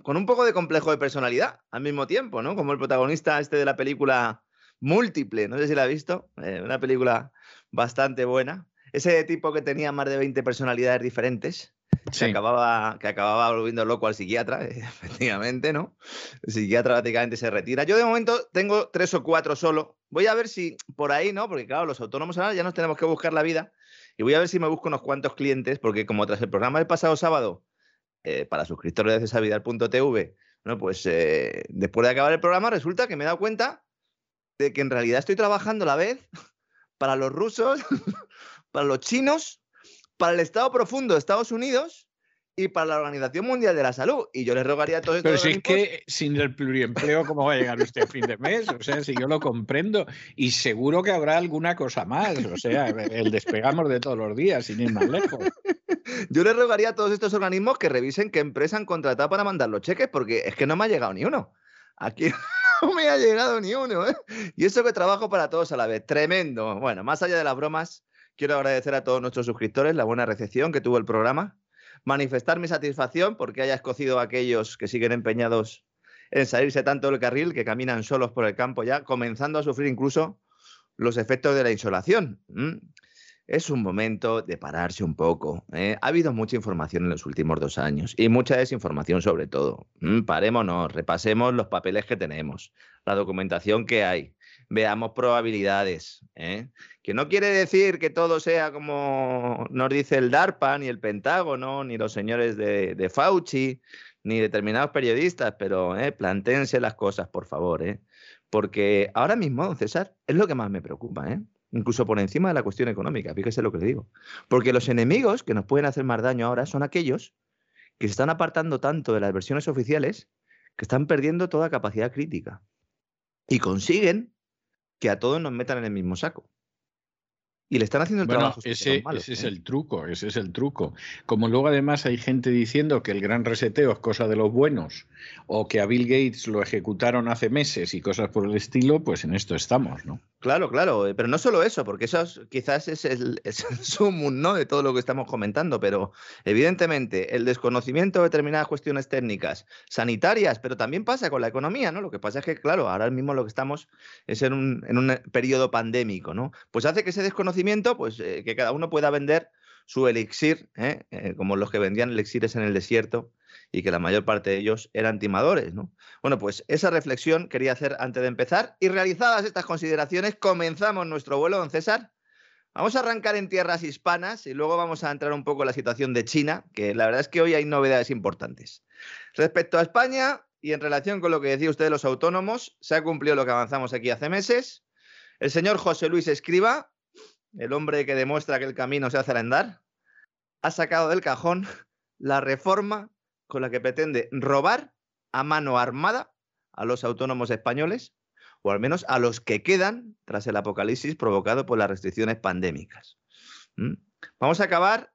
con un poco de complejo de personalidad al mismo tiempo, ¿no? Como el protagonista este de la película Múltiple, no sé si la ha visto, eh, una película bastante buena. ese tipo que tenía más de 20 personalidades diferentes, que, acababa, que acababa volviendo loco al psiquiatra, efectivamente, ¿no? El psiquiatra prácticamente se retira. Yo de momento tengo tres o cuatro solo. Voy a ver si por ahí, ¿no? Porque claro, los autónomos ahora ya nos tenemos que buscar la vida. Y voy a ver si me busco unos cuantos clientes, porque como tras el programa del pasado sábado, eh, para suscriptores de cesavidal.tv, bueno, pues eh, después de acabar el programa resulta que me he dado cuenta de que en realidad estoy trabajando a la vez para los rusos, para los chinos, para el Estado profundo de Estados Unidos y para la Organización Mundial de la Salud. Y yo les rogaría a todos estos. Pero si es que sin el pluriempleo, ¿cómo va a llegar usted a fin de mes? O sea, si yo lo comprendo. Y seguro que habrá alguna cosa más. O sea, el despegamos de todos los días, sin ir más lejos. Yo les rogaría a todos estos organismos que revisen qué empresa han contratado para mandar los cheques, porque es que no me ha llegado ni uno. Aquí no me ha llegado ni uno. ¿eh? Y eso que trabajo para todos a la vez. Tremendo. Bueno, más allá de las bromas, quiero agradecer a todos nuestros suscriptores la buena recepción que tuvo el programa. Manifestar mi satisfacción porque haya escogido a aquellos que siguen empeñados en salirse tanto del carril, que caminan solos por el campo ya, comenzando a sufrir incluso los efectos de la insolación es un momento de pararse un poco. ¿eh? Ha habido mucha información en los últimos dos años y mucha desinformación sobre todo. Parémonos, repasemos los papeles que tenemos, la documentación que hay, veamos probabilidades. ¿eh? Que no quiere decir que todo sea como nos dice el DARPA, ni el Pentágono, ni los señores de, Fauci, ni determinados periodistas, pero ¿eh? plantéense las cosas, por favor. ¿eh? Porque ahora mismo, don César, es lo que más me preocupa. ¿eh? incluso por encima de la cuestión económica, fíjese lo que le digo. Porque los enemigos que nos pueden hacer más daño ahora son aquellos que se están apartando tanto de las versiones oficiales que están perdiendo toda capacidad crítica. Y consiguen que a todos nos metan en el mismo saco. Y le están haciendo el trabajo. Ese, ese es ¿eh? el truco, ese es el truco. Como luego además hay gente diciendo que el gran reseteo es cosa de los buenos o que a Bill Gates lo ejecutaron hace meses y cosas por el estilo, pues en esto estamos, ¿no? Claro, claro, eh, pero no solo eso, porque eso quizás es el, es sumum ¿no? de todo lo que estamos comentando, pero evidentemente el desconocimiento de determinadas cuestiones técnicas, sanitarias, pero también pasa con la economía, ¿no? Lo que pasa es que, claro, ahora mismo lo que estamos es en un, en un periodo pandémico, ¿no? Pues hace que ese desconocimiento, pues eh, que cada uno pueda vender su elixir, ¿eh? como los que vendían elixires en el desierto, y que la mayor parte de ellos eran timadores. ¿no? Bueno, pues esa reflexión quería hacer antes de empezar y realizadas estas consideraciones comenzamos nuestro vuelo, don César. Vamos a arrancar en tierras hispanas y luego vamos a entrar un poco en la situación de China, que la verdad es que hoy hay novedades importantes. Respecto a España y en relación con lo que decía usted de los autónomos, se ha cumplido lo que avanzamos aquí hace meses. El señor José Luis Escriba, el hombre que demuestra que el camino se hace al andar, ha sacado del cajón la reforma con la que pretende robar a mano armada a los autónomos españoles, o al menos a los que quedan tras el apocalipsis provocado por las restricciones pandémicas. Vamos a acabar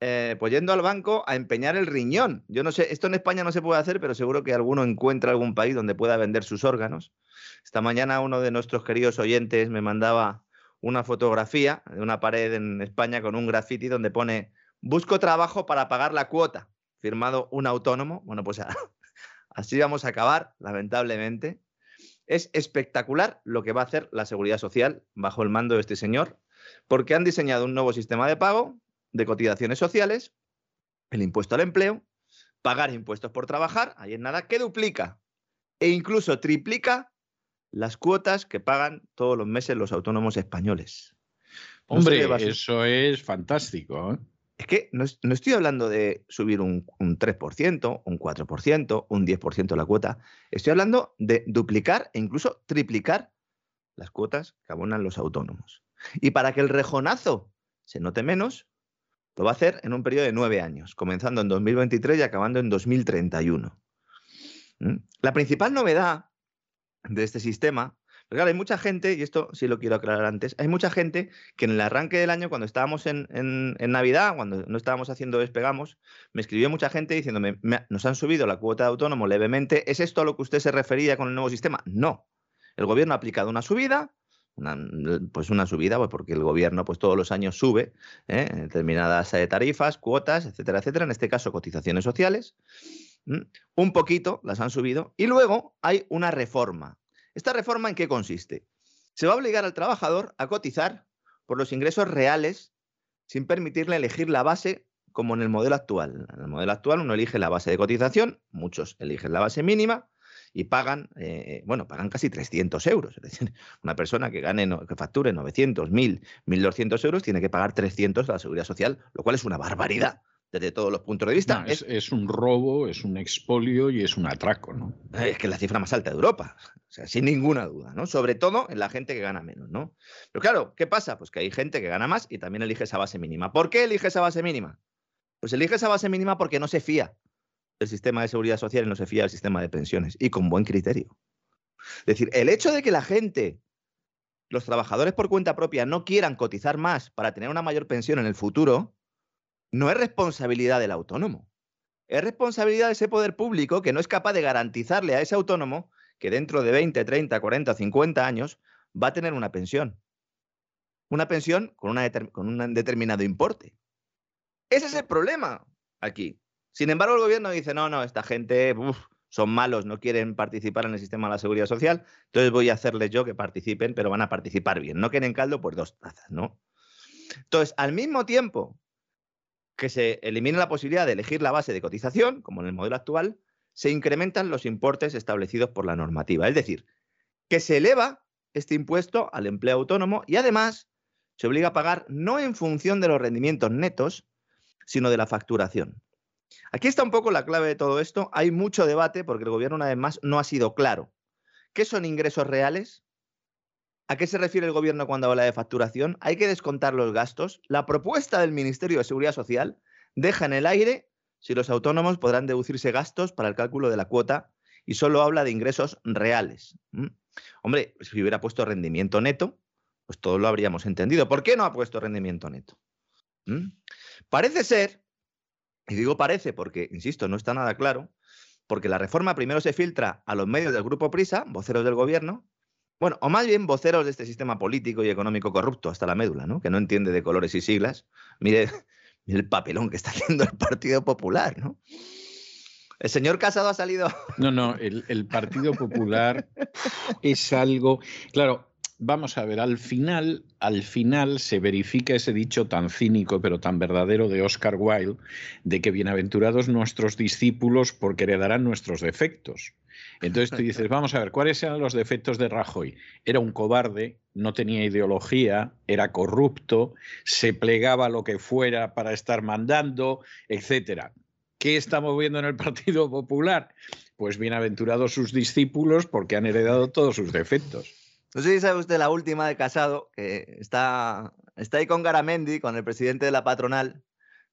eh, pues yendo al banco a empeñar el riñón. Yo no sé, esto en España no se puede hacer, pero seguro que alguno encuentra algún país donde pueda vender sus órganos. Esta mañana uno de nuestros queridos oyentes me mandaba una fotografía de una pared en España con un graffiti donde pone busco trabajo para pagar la cuota firmado un autónomo. Bueno, pues así vamos a acabar, lamentablemente. Es espectacular lo que va a hacer la seguridad social bajo el mando de este señor, porque han diseñado un nuevo sistema de pago de cotizaciones sociales, el impuesto al empleo, pagar impuestos por trabajar, ahí en nada, que duplica e incluso triplica las cuotas que pagan todos los meses los autónomos españoles. Hombre, eso es fantástico. ¿eh? Es que no, estoy hablando de subir un, 3%, un 4%, un 10% la cuota. Estoy hablando de duplicar e incluso triplicar las cuotas que abonan los autónomos. Y para que el rejonazo se note menos, lo va a hacer en un periodo de nueve años, comenzando en 2023 y acabando en 2031. ¿Mm? La principal novedad de este sistema claro, hay mucha gente, y esto sí lo quiero aclarar antes, hay mucha gente que en el arranque del año, cuando estábamos en, Navidad, cuando no estábamos haciendo despegamos, me escribió mucha gente diciéndome, nos han subido la cuota de autónomo levemente, ¿es esto a lo que usted se refería con el nuevo sistema? No. El gobierno ha aplicado una subida, pues una subida, pues porque el gobierno pues todos los años sube ¿eh? determinadas eh, tarifas, cuotas, etcétera, etcétera, en este caso cotizaciones sociales, un poquito las han subido, y luego hay una reforma, ¿Esta reforma en qué consiste? Se va a obligar al trabajador a cotizar por los ingresos reales sin permitirle elegir la base como en el modelo actual. En el modelo actual uno elige la base de cotización, muchos eligen la base mínima y pagan, eh, bueno, pagan casi 300 euros. Es decir, una persona que gane, que facture 900, 1000, 1200 euros tiene que pagar 300 a la seguridad social, lo cual es una barbaridad desde todos los puntos de vista. es, es, un robo, es un expolio y es un atraco, ¿no? Es que es la cifra más alta de Europa, o sea, sin ninguna duda, ¿no? Sobre todo en la gente que gana menos, ¿no? Pero claro, ¿qué pasa? Pues que hay gente que gana más y también elige esa base mínima. ¿Por qué elige esa base mínima? Pues elige esa base mínima porque no se fía del sistema de seguridad social y no se fía del sistema de pensiones, y con buen criterio. Es decir, el hecho de que la gente, los trabajadores por cuenta propia, no quieran cotizar más para tener una mayor pensión en el futuro, no es responsabilidad del autónomo. Es responsabilidad de ese poder público que no es capaz de garantizarle a ese autónomo que dentro de 20, 30, 40, 50 años va a tener una pensión. Una pensión con, con un determinado importe. Ese es el problema aquí. Sin embargo, el gobierno dice, no, no, esta gente son malos, no quieren participar en el sistema de la seguridad social, entonces voy a hacerles yo que participen, pero van a participar bien. No quieren caldo, pues dos tazas, ¿no? Entonces, al mismo tiempo que se elimina la posibilidad de elegir la base de cotización, como en el modelo actual, se incrementan los importes establecidos por la normativa. Es decir, que se eleva este impuesto al empleo autónomo y además se obliga a pagar no en función de los rendimientos netos, sino de la facturación. Aquí está un poco la clave de todo esto. Hay mucho debate porque el gobierno, una vez más, no ha sido claro. ¿Qué son ingresos reales? ¿A qué se refiere el gobierno cuando habla de facturación? ¿Hay que descontar los gastos? La propuesta del Ministerio de Seguridad Social deja en el aire si los autónomos podrán deducirse gastos para el cálculo de la cuota y solo habla de ingresos reales. Hombre, si hubiera puesto rendimiento neto, pues todo lo habríamos entendido. ¿Por qué no ha puesto rendimiento neto? Parece ser, y digo parece porque, insisto, no está nada claro, porque la reforma primero se filtra a los medios del Grupo Prisa, voceros del gobierno, bueno, o más bien voceros de este sistema político y económico corrupto hasta la médula, ¿no? Que no entiende de colores y siglas. Mire, el papelón que está haciendo el Partido Popular, ¿no? El señor Casado ha salido. No, no, el, Partido Popular es algo. Claro, vamos a ver, al final, al final se verifica ese dicho tan cínico pero tan verdadero de Oscar Wilde de que bienaventurados nuestros discípulos porque heredarán nuestros defectos. Entonces tú dices, vamos a ver, ¿cuáles eran los defectos de Rajoy? Era un cobarde, no tenía ideología, era corrupto, se plegaba a lo que fuera para estar mandando, etcétera. ¿Qué estamos viendo en el Partido Popular? Pues bienaventurados sus discípulos porque han heredado todos sus defectos. No sé si sabe usted la última de Casado, que está, está ahí con Garamendi, con el presidente de la patronal,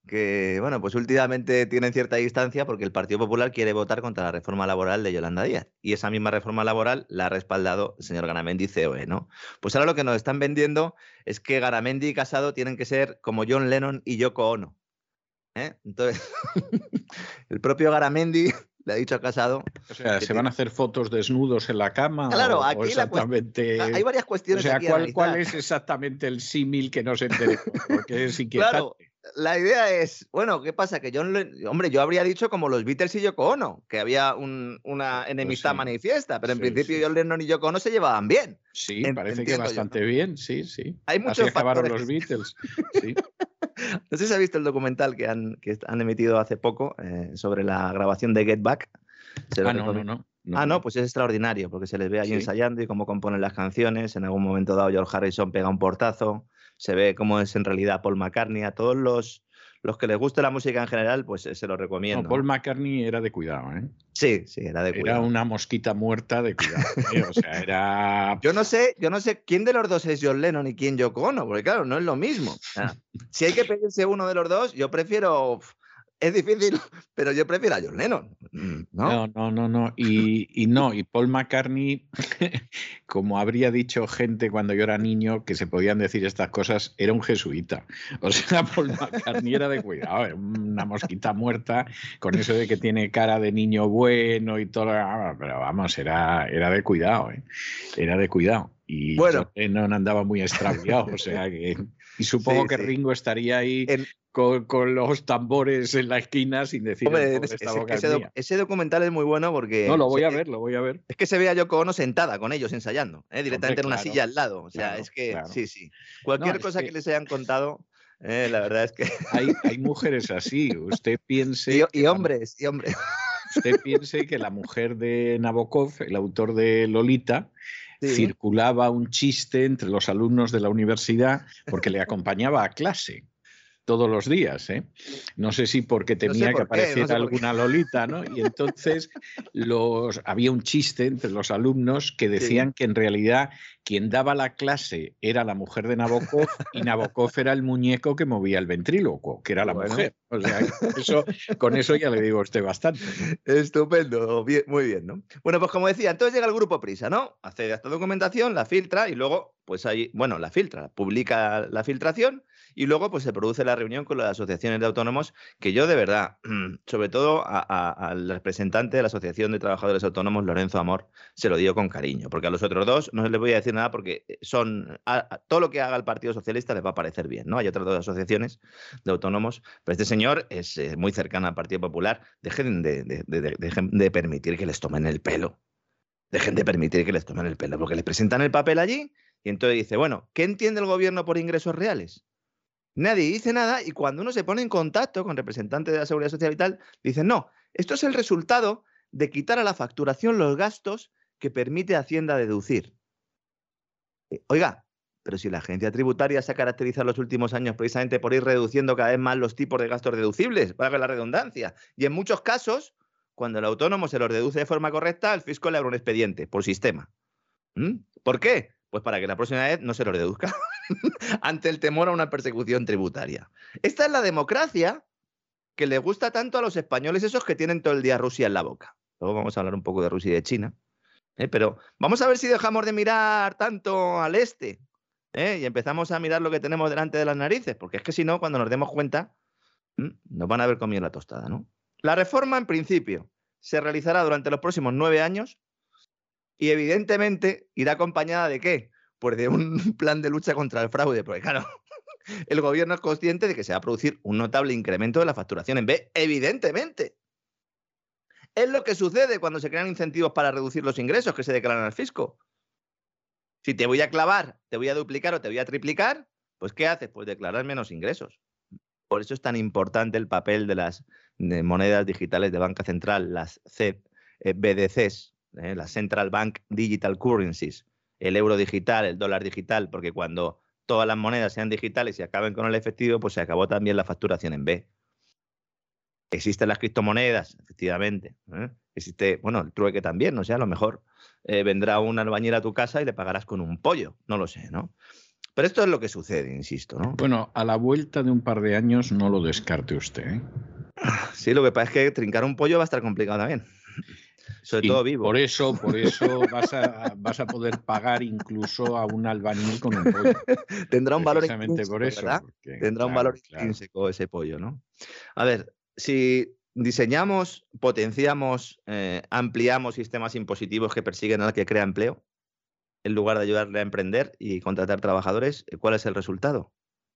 que, bueno, pues últimamente tienen cierta distancia porque el Partido Popular quiere votar contra la reforma laboral de Yolanda Díaz. Y esa misma reforma laboral la ha respaldado el señor Garamendi COE, ¿no? Pues ahora lo que nos están vendiendo es que Garamendi y Casado tienen que ser como John Lennon y Yoko Ono. ¿eh? Entonces, el propio Garamendi le ha dicho a Casado. O sea, ¿se van a hacer fotos desnudos en la cama? Claro, aquí exactamente... hay varias cuestiones. O sea, ¿cuál, ¿cuál, es exactamente el símil que no se entere? Porque es inquietante. Claro, la idea es, bueno, ¿qué pasa? Que yo, hombre, yo habría dicho como los Beatles y Yoko Ono, que había una pues enemistad manifiesta, pero en principio John Lennon y Yoko Ono se llevaban bien. Sí, parece que bastante bien, sí, sí. Hay muchos Así acabaron los Beatles, sí. no sé si ha visto el documental que han, que han emitido hace poco eh, sobre la grabación de Get Back. ah, no, no, no, Ah, no, pues es extraordinario, porque se les ve ahí ensayando y cómo componen las canciones. En algún momento dado, George Harrison pega un portazo se ve cómo es en realidad Paul McCartney. A todos los, los que les guste la música en general, pues eh, se lo recomiendo. Paul McCartney era de cuidado, ¿eh? Sí, sí, era de cuidado. Era una mosquita muerta de cuidado. ¿eh? O sea, era. Yo no sé, yo no sé quién de los dos es John Lennon y quién Yoko Ono, porque claro, no es lo mismo. si hay que pedirse uno de los dos, yo prefiero es difícil, pero yo prefiero a John Lennon. Mm, ¿no? No, no, no, Y, no, y Paul McCartney, como habría dicho gente cuando yo era niño que se podían decir estas cosas, era un jesuita. O sea, Paul McCartney era de cuidado, una mosquita muerta, con eso de que tiene cara de niño bueno y todo. Pero vamos, era, era de cuidado, ¿eh? era de cuidado. Y bueno, no andaba muy extraviado, o sea que. Y supongo que Ringo estaría ahí con, los tambores en la esquina sin decir ese, documental es muy bueno porque no lo voy a ver lo voy a ver es que se ve a Yoko Ono sentada con ellos ensayando ¿eh? directamente en una silla al lado o sea es que sí sí cualquier cosa que... les hayan contado Eh, la verdad es que. Hay, hay mujeres así. Usted piense. Y, y hombres, y hombres. Usted piense que la mujer de Nabokov, el autor de Lolita, Circulaba un chiste entre los alumnos de la universidad porque le acompañaba a clase todos los días. ¿eh? No sé si porque temía que por qué, no apareciera sé alguna Lolita, ¿no? Y entonces los, había un chiste entre los alumnos que decían que en realidad quien daba la clase era la mujer de Nabokov y Nabokov era el muñeco que movía el ventrílocuo, que era la Bueno. mujer. O sea, eso, con eso ya le digo a usted bastante. Estupendo, bien- muy bien, ¿no? Bueno, pues como decía, entonces llega el grupo Prisa, ¿no? Hace esta documentación, la filtra y luego, pues ahí, bueno, la filtra, publica la filtración y luego, pues se produce la reunión con las asociaciones de autónomos, que yo de verdad, sobre todo al representante de la Asociación de Trabajadores Autónomos, Lorenzo Amor, se lo digo con cariño, porque a los otros dos no les voy a decir nada porque son, a- a- todo lo que haga el Partido Socialista les va a parecer bien, ¿no? Hay otras dos asociaciones de autónomos, pero este señor es eh, muy cercano al Partido Popular. Dejen de, de- de- de- dejen de permitir que les tomen el pelo. Dejen de permitir que les tomen el pelo, porque les presentan el papel allí y entonces dice, bueno, ¿qué entiende el gobierno por ingresos reales? Nadie dice nada y cuando uno se pone en contacto con representantes de la Seguridad Social y tal, dicen, no, esto es el resultado de quitar a la facturación los gastos que permite Hacienda deducir. Eh, Oiga, pero si la agencia tributaria se ha caracterizado en los últimos años precisamente por ir reduciendo cada vez más los tipos de gastos deducibles, para la redundancia, y en muchos casos, cuando el autónomo se los deduce de forma correcta, el fisco le abre un expediente por sistema. ¿Mm? ¿Por qué? Pues para que la próxima vez no se los deduzca ante el temor a una persecución tributaria. Esta es la democracia que le gusta tanto a los españoles esos que tienen todo el día Rusia en la boca. Luego vamos a hablar un poco de Rusia y de China. ¿eh? Pero vamos a ver si dejamos de mirar tanto al este ¿eh? y empezamos a mirar lo que tenemos delante de las narices, porque es que si no, cuando nos demos cuenta, nos van a ver comido la tostada. ¿no? La reforma, en principio, se realizará durante los próximos nueve años y evidentemente irá acompañada de qué? Pues de un plan de lucha contra el fraude, porque claro, el gobierno es consciente de que se va a producir un notable incremento de la facturación en B, evidentemente. Es lo que sucede cuando se crean incentivos para reducir los ingresos que se declaran al fisco. Si te voy a clavar, te voy a duplicar o te voy a triplicar, pues ¿qué haces? Pues declarar menos ingresos. Por eso es tan importante el papel de las monedas digitales de banca central, las C- eh, eh, las Central Bank Digital Currencies, el euro digital, el dólar digital, porque cuando todas las monedas sean digitales y acaben con el efectivo, pues se acabó también la facturación en B. Existen las criptomonedas, efectivamente. ¿eh? Existe, bueno, el trueque también, no sé, a lo mejor eh, vendrá un albañil a tu casa y le pagarás con un pollo, no lo sé, ¿no? Pero esto es lo que sucede, insisto, ¿no? Bueno, a la vuelta de un par de años no lo descarte usted. ¿eh? Sí, lo que pasa es que trincar un pollo va a estar complicado también. Sobre todo vivo. Por eso, por eso vas a, vas a poder pagar incluso a un albañil con un pollo. Tendrá un valor intrínseco, por eso. ¿verdad? porque, Tendrá un valor claro. intrínseco ese pollo, ¿no? A ver, si diseñamos, potenciamos, eh, ampliamos sistemas impositivos que persiguen al que crea empleo, en lugar de ayudarle a emprender y contratar trabajadores, ¿cuál es el resultado?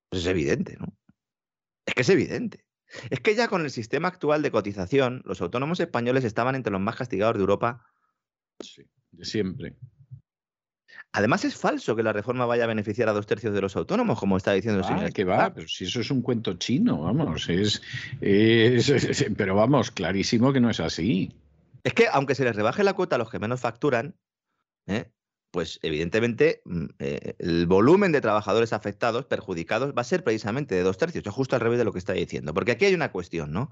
Pues es evidente, ¿no? Es que es evidente. Es que ya con el sistema actual de cotización, los autónomos españoles estaban entre los más castigados de Europa. Sí, de siempre. Además, es falso que la reforma vaya a beneficiar a dos tercios de los autónomos, como está diciendo el Ah, señor. que va, pero si eso es un cuento chino, vamos, es, es- es- pero vamos, clarísimo que no es así. Es que aunque se les rebaje la cuota a los que menos facturan, ¿eh? Pues evidentemente mm, eh, el volumen de trabajadores afectados, perjudicados, va a ser precisamente de dos tercios, es justo al revés de lo que está diciendo. Porque aquí hay una cuestión, ¿no?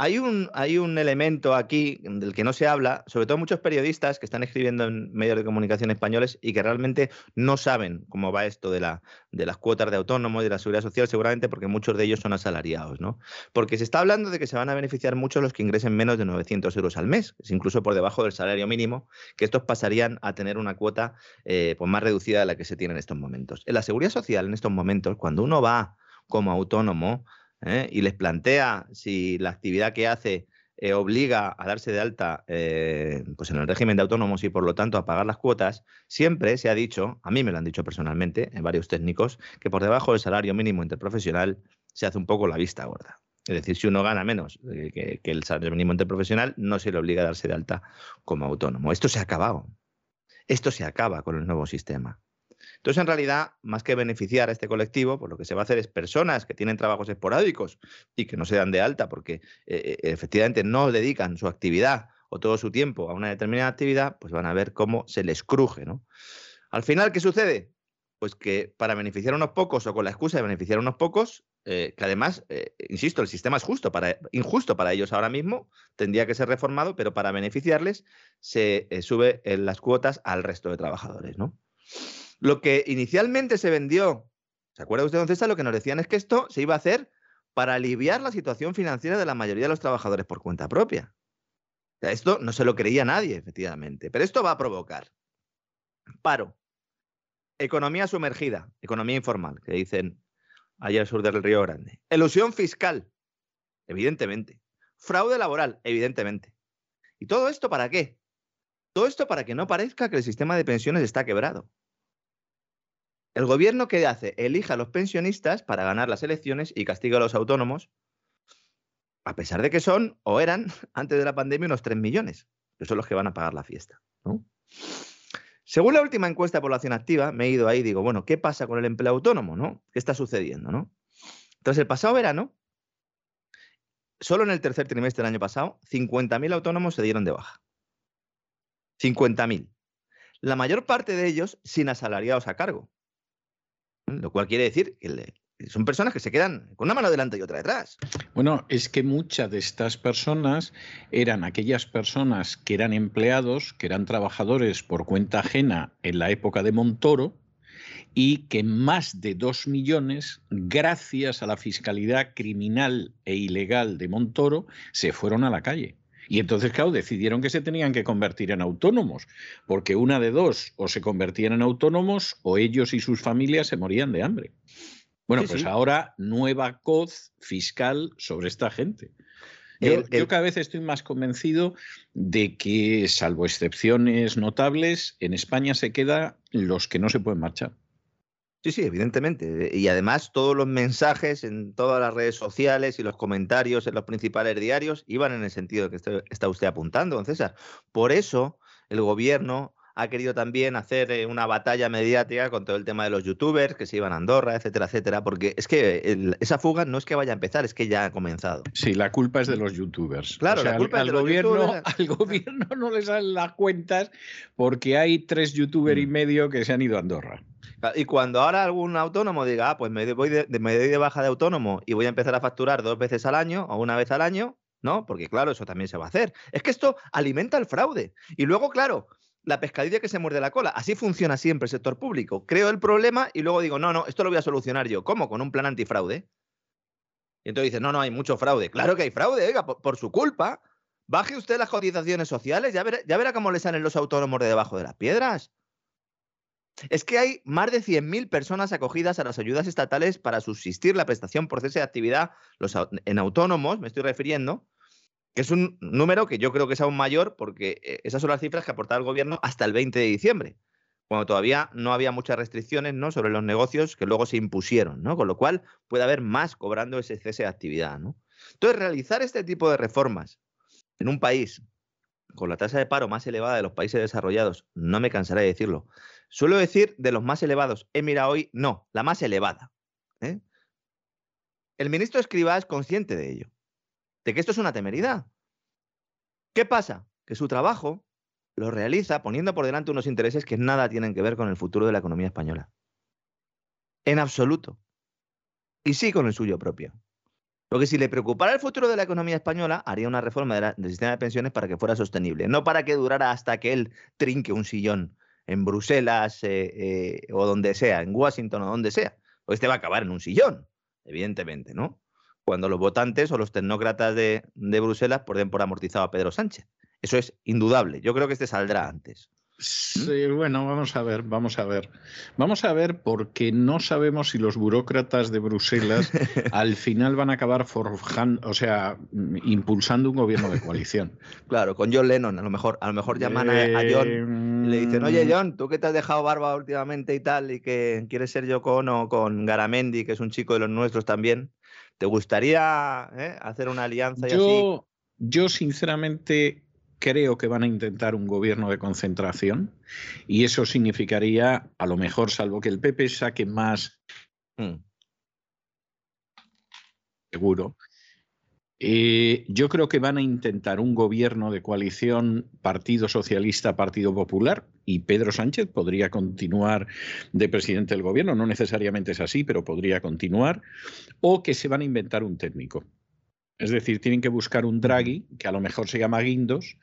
Hay un, hay un elemento aquí del que no se habla, sobre todo muchos periodistas que están escribiendo en medios de comunicación españoles y que realmente no saben cómo va esto de, la, de las cuotas de autónomos y de la seguridad social, seguramente porque muchos de ellos son asalariados, ¿no? Porque se está hablando de que se van a beneficiar mucho los que ingresen menos de 900 euros al mes, es incluso por debajo del salario mínimo, que estos pasarían a tener una cuota eh, pues más reducida de la que se tiene en estos momentos. En la seguridad social, en estos momentos, cuando uno va como autónomo ¿eh? y les plantea si la actividad que hace eh, obliga a darse de alta eh, pues en el régimen de autónomos y por lo tanto a pagar las cuotas, siempre se ha dicho, a mí me lo han dicho personalmente, en varios técnicos, que por debajo del salario mínimo interprofesional se hace un poco la vista gorda. Es decir, si uno gana menos que, que el salario mínimo interprofesional, no se le obliga a darse de alta como autónomo. Esto se ha acabado. Esto se acaba con el nuevo sistema. Entonces, en realidad, más que beneficiar a este colectivo, pues lo que se va a hacer es personas que tienen trabajos esporádicos y que no se dan de alta porque eh, eh, efectivamente no dedican su actividad o todo su tiempo a una determinada actividad, pues van a ver cómo se les cruje, ¿no? Al final, ¿qué sucede? Pues que para beneficiar a unos pocos o con la excusa de beneficiar a unos pocos, eh, que además, insisto, el sistema es justo injusto para ellos ahora mismo, tendría que ser reformado, pero para beneficiarles se eh, sube las cuotas al resto de trabajadores, ¿no? Lo que inicialmente se vendió, ¿se acuerda usted, don César? Lo que nos decían es que esto se iba a hacer para aliviar la situación financiera de la mayoría de los trabajadores por cuenta propia. esto no se lo creía nadie, efectivamente, pero esto va a provocar paro, Economía sumergida, economía informal, que dicen allá al sur del Río Grande. Elusión fiscal, evidentemente. Fraude laboral, evidentemente. ¿Y todo esto para qué? Todo esto para que no parezca que el sistema de pensiones está quebrado. El gobierno, ¿qué hace? Elija a los pensionistas para ganar las elecciones y castiga a los autónomos, a pesar de que son o eran antes de la pandemia unos 3 millones, que son los que van a pagar la fiesta. Según la última encuesta de población activa, me he ido ahí y digo, bueno, ¿qué pasa con el empleo autónomo? ¿no? ¿Qué está sucediendo? ¿no? Entonces, el pasado verano, solo en el tercer trimestre del año pasado, 50.000 autónomos se dieron de baja. 50.000. La mayor parte de ellos sin asalariados a cargo. Lo cual quiere decir que son personas que se quedan con una mano delante y otra detrás. Bueno, es que muchas de estas personas eran aquellas personas que eran empleados, que eran trabajadores por cuenta ajena en la época de Montoro y que más de dos millones, gracias a la fiscalidad criminal e ilegal de Montoro, se fueron a la calle. Y entonces, claro, decidieron que se tenían que convertir en autónomos, porque una de dos, o se convertían en autónomos o ellos y sus familias se morían de hambre. Bueno, pues ahora nueva coz fiscal sobre esta gente. Yo, cada vez estoy más convencido de que, salvo excepciones notables, en España se queda los que no se pueden marchar. Sí, sí, evidentemente. Y además todos los mensajes en todas las redes sociales y los comentarios en los principales diarios iban en el sentido que está usted apuntando, don César. Por eso el gobierno ha querido también hacer eh, una batalla mediática con todo el tema de los youtubers que se iban a Andorra, etcétera, etcétera, porque es que esa fuga no es que vaya a empezar, es que ya ha comenzado. Sí, la culpa es de los youtubers. Claro, la culpa es de gobierno, los youtubers. Al gobierno no le salen las cuentas porque hay tres youtubers y mm. medio que se han ido a Andorra. Y cuando ahora algún autónomo diga, ah, pues me, voy me doy de baja de autónomo y voy a empezar a facturar dos veces al año o una vez al año, ¿no? Porque claro, eso también se va a hacer. Es que esto alimenta el fraude. Y luego, claro, la pescadilla que se muerde la cola. Así funciona siempre el sector público. Creo el problema y luego digo, no, no, esto lo voy a solucionar yo. ¿Cómo? Con un plan antifraude. Y entonces dices, no, no, hay mucho fraude. Claro que hay fraude, oiga, por, su culpa. Baje usted las cotizaciones sociales, ya verá, ya verá cómo le salen los autónomos de debajo de las piedras. Es que hay más de 100.000 personas acogidas a las ayudas estatales para subsistir la prestación por cese de actividad en autónomos, me estoy refiriendo, que es un número que yo creo que es aún mayor porque eh, esas son las cifras que aportaba el gobierno hasta el 20 de diciembre, cuando todavía no había muchas restricciones ¿no? sobre los negocios que luego se impusieron, ¿no? con lo cual puede haber más cobrando ese cese de actividad. Entonces, realizar este tipo de reformas en un país con la tasa de paro más elevada de los países desarrollados, no me cansaré de decirlo, suelo decir de los más elevados, he mirado hoy, no, la más elevada. ¿eh? El ministro Escribá es consciente de ello de que esto es una temeridad. ¿Qué pasa? Que su trabajo lo realiza poniendo por delante unos intereses que nada tienen que ver con el futuro de la economía española. En absoluto. Y sí con el suyo propio. Porque si le preocupara el futuro de la economía española, haría una reforma del sistema de pensiones para que fuera sostenible, no para que durara hasta que él trinque un sillón en Bruselas eh, eh, o donde sea, en Washington o donde sea. Pues este va a acabar en un sillón, evidentemente, ¿no? cuando los votantes o los tecnócratas de, Bruselas den por amortizado a Pedro Sánchez. Eso es indudable. Yo creo que este saldrá antes. ¿Mm? Sí, bueno, vamos a ver, vamos a ver. Vamos a ver porque no sabemos si los burócratas de Bruselas al final van a acabar forjando, o sea, impulsando un gobierno de coalición. claro, con John Lennon, a lo mejor, a lo mejor llaman a, John y le dicen, oye mm. John, tú que te has dejado barba últimamente y tal, y que quieres ser yo con o con Garamendi, que es un chico de los nuestros también, ¿Te gustaría eh, hacer una alianza y yo, Yo, sinceramente, creo que van a intentar un gobierno de concentración y eso significaría, a lo mejor, salvo que el PP saque más mm. seguro, eh, yo creo que van a intentar un gobierno de coalición Partido Socialista, Partido Popular, y Pedro Sánchez podría continuar de presidente del gobierno, no necesariamente es así, pero podría continuar, o que se van a inventar un técnico. Es decir, tienen que buscar un Draghi, que a lo mejor se llama Guindos,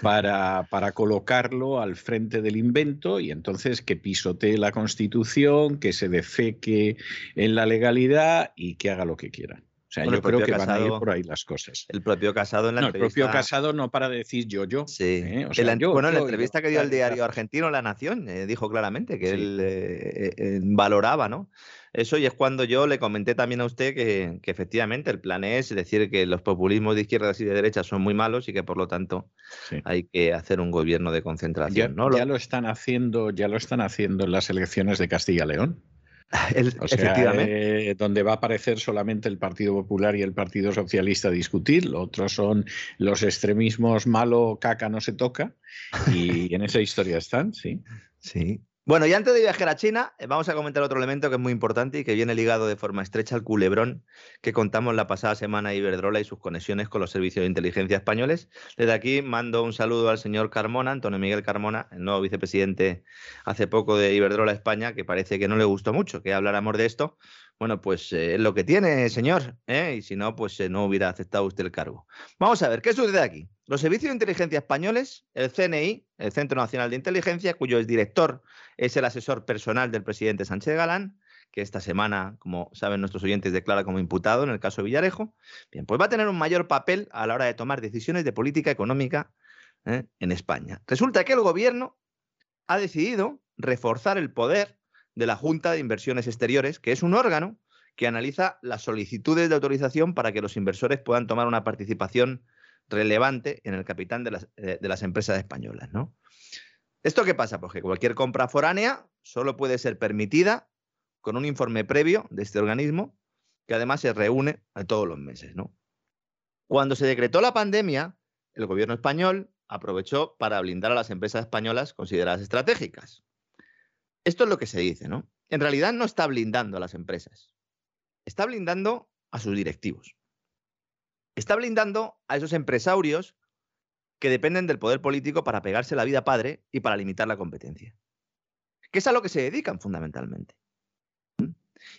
para, para, colocarlo al frente del invento y entonces que pisotee la Constitución, que se defeque en la legalidad y que haga lo que quiera. O sea, yo creo que van a ir por ahí las cosas. El propio Casado en la no, entrevista... El propio Casado no para decir yo, yo. Sí. ¿eh? bueno, en la entrevista que dio al diario argentino La Nación, eh, dijo claramente que él eh, valoraba, ¿no? Eso y es cuando yo le comenté también a usted que, efectivamente el plan es decir que los populismos de izquierdas y de derechas son muy malos y que por lo tanto hay que hacer un gobierno de concentración. Ya, ¿no? ya lo están haciendo, ya lo están haciendo en las elecciones de Castilla-León. efectivamente. Eh, donde va a aparecer solamente el Partido Popular y el Partido Socialista a discutir, lo otro son los extremismos malo, caca, no se toca, y en esa historia están, sí. Sí, bueno, y antes de viajar a China, eh, vamos a comentar otro elemento que es muy importante y que viene ligado de forma estrecha al culebrón que contamos la pasada semana a Iberdrola y sus conexiones con los servicios de inteligencia españoles. Desde aquí mando un saludo al señor Carmona, Antonio Miguel Carmona, el nuevo vicepresidente hace poco de Iberdrola España, que parece que no le gustó mucho que habláramos de esto. Bueno, pues eh, es lo que tiene, señor, ¿eh? y si no, pues no hubiera aceptado usted el cargo. Vamos a ver, ¿qué sucede aquí? Los servicios de inteligencia españoles, el CNI, el Centro Nacional de Inteligencia, cuyo director es el asesor personal del presidente Sánchez Galán, que esta semana, como saben nuestros oyentes, declara como imputado en el caso de Villarejo, bien, pues va a tener un mayor papel a la hora de tomar decisiones de política económica ¿eh? en España. Resulta que el gobierno ha decidido reforzar el poder de la Junta de Inversiones Exteriores, que es un órgano que analiza las solicitudes de autorización para que los inversores puedan tomar una participación relevante en el capital de las, eh, de las empresas españolas. ¿no? ¿Esto qué pasa? Porque cualquier compra foránea solo puede ser permitida con un informe previo de este organismo que además se reúne todos los meses. ¿no? Cuando se decretó la pandemia, el gobierno español aprovechó para blindar a las empresas españolas consideradas estratégicas. Esto es lo que se dice, ¿no? En realidad no está blindando a las empresas, está blindando a sus directivos está blindando a esos empresarios que dependen del poder político para pegarse la vida padre y para limitar la competencia. Que es a lo que se dedican fundamentalmente. ¿Mm?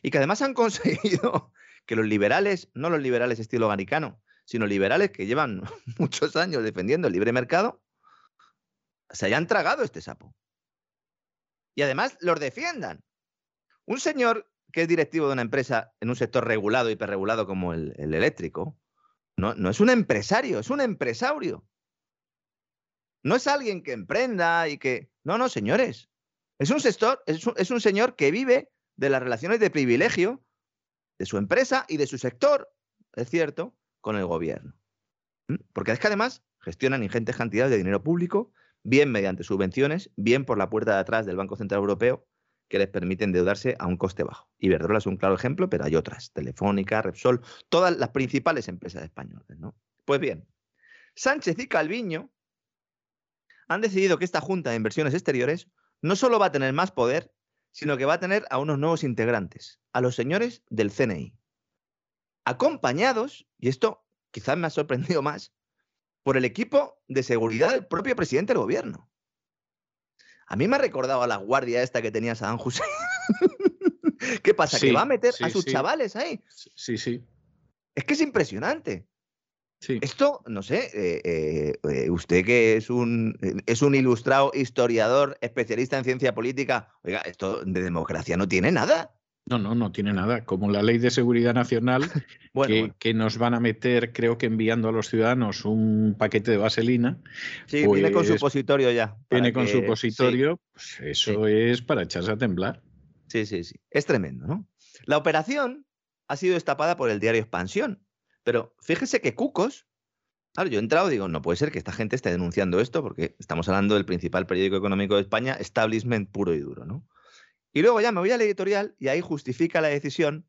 Y que además han conseguido que los liberales, no los liberales estilo ganicano, sino liberales que llevan muchos años defendiendo el libre mercado, se hayan tragado este sapo. Y además los defiendan. Un señor que es directivo de una empresa en un sector regulado, hiperregulado como el, el eléctrico, no, es un empresario, es un empresario. No es alguien que emprenda y que... No, no, señores. Es un, sector, es un, es un señor que vive de las relaciones de privilegio de su empresa y de su sector, es cierto, con el gobierno. Porque es que además gestionan ingentes cantidades de dinero público, bien mediante subvenciones, bien por la puerta de atrás del Banco Central Europeo, que les permiten endeudarse a un coste bajo. Iberdrola es un claro ejemplo, pero hay otras, Telefónica, Repsol, todas las principales empresas españolas. ¿no? Pues bien, Sánchez y Calviño han decidido que esta Junta de Inversiones Exteriores no solo va a tener más poder, sino que va a tener a unos nuevos integrantes, a los señores del CNI, acompañados, y esto quizás me ha sorprendido más, por el equipo de seguridad del propio presidente del gobierno. A mí me ha recordado a la guardia esta que tenía Saddam Hussein. ¿Qué pasa? ¿Que va a meter a sus chavales ahí? Sí, sí. Es que es impresionante. Esto, no sé, eh, eh, eh, usted que es un, es un ilustrado historiador, especialista en ciencia política, oiga, esto de democracia no tiene nada. No, no, no tiene nada. Como la ley de seguridad nacional, que, nos van a meter, creo que enviando a los ciudadanos un paquete de vaselina. Sí, viene con pues supositorio ya. Viene con supositorio, pues eso es para echarse a temblar. Sí, sí, sí. Es tremendo, ¿no? La operación ha sido destapada por el diario Expansión. Pero fíjese que Cucos, claro, yo he entrado y digo, no puede ser que esta gente esté denunciando esto, porque estamos hablando del principal periódico económico de España, establishment puro y duro, ¿no? Y luego ya me voy al editorial y ahí justifica la decisión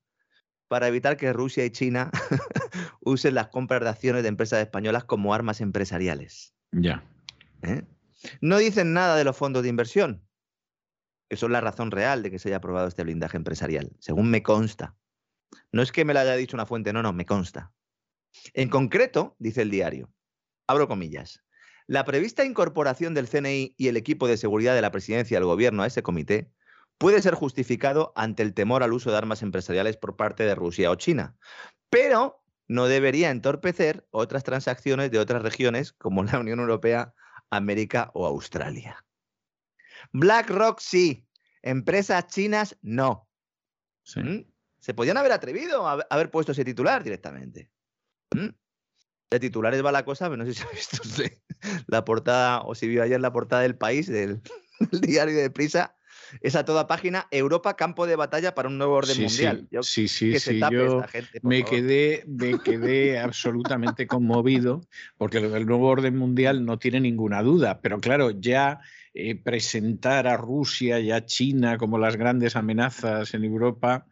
para evitar que Rusia y China usen las compras de acciones de empresas españolas como armas empresariales. Ya. ¿eh? No dicen nada de los fondos de inversión, que son la razón real de que se haya aprobado este blindaje empresarial, según me consta. No es que me lo haya dicho una fuente, no, no, me consta. En concreto, dice el diario, abro comillas, la prevista incorporación del CNI y el equipo de seguridad de la presidencia del gobierno a ese comité puede ser justificado ante el temor al uso de armas empresariales por parte de Rusia o China, pero no debería entorpecer otras transacciones de otras regiones como la Unión Europea, América o Australia. BlackRock sí, empresas chinas no. Sí. ¿Mm? Se podían haber atrevido a haber puesto ese titular directamente. ¿Mm? De titulares va la cosa, pero no sé si ha visto la portada o si vio ayer la portada del país, del, del diario de Prisa. Es a toda página Europa campo de batalla para un nuevo orden Sí, mundial. sí, Yo- sí, sí, que se sí, tape yo esta gente, por me favor. quedé, me quedé absolutamente conmovido porque lo del nuevo orden mundial no tiene ninguna duda, pero claro, ya eh, presentar a Rusia y a China como las grandes amenazas en Europa,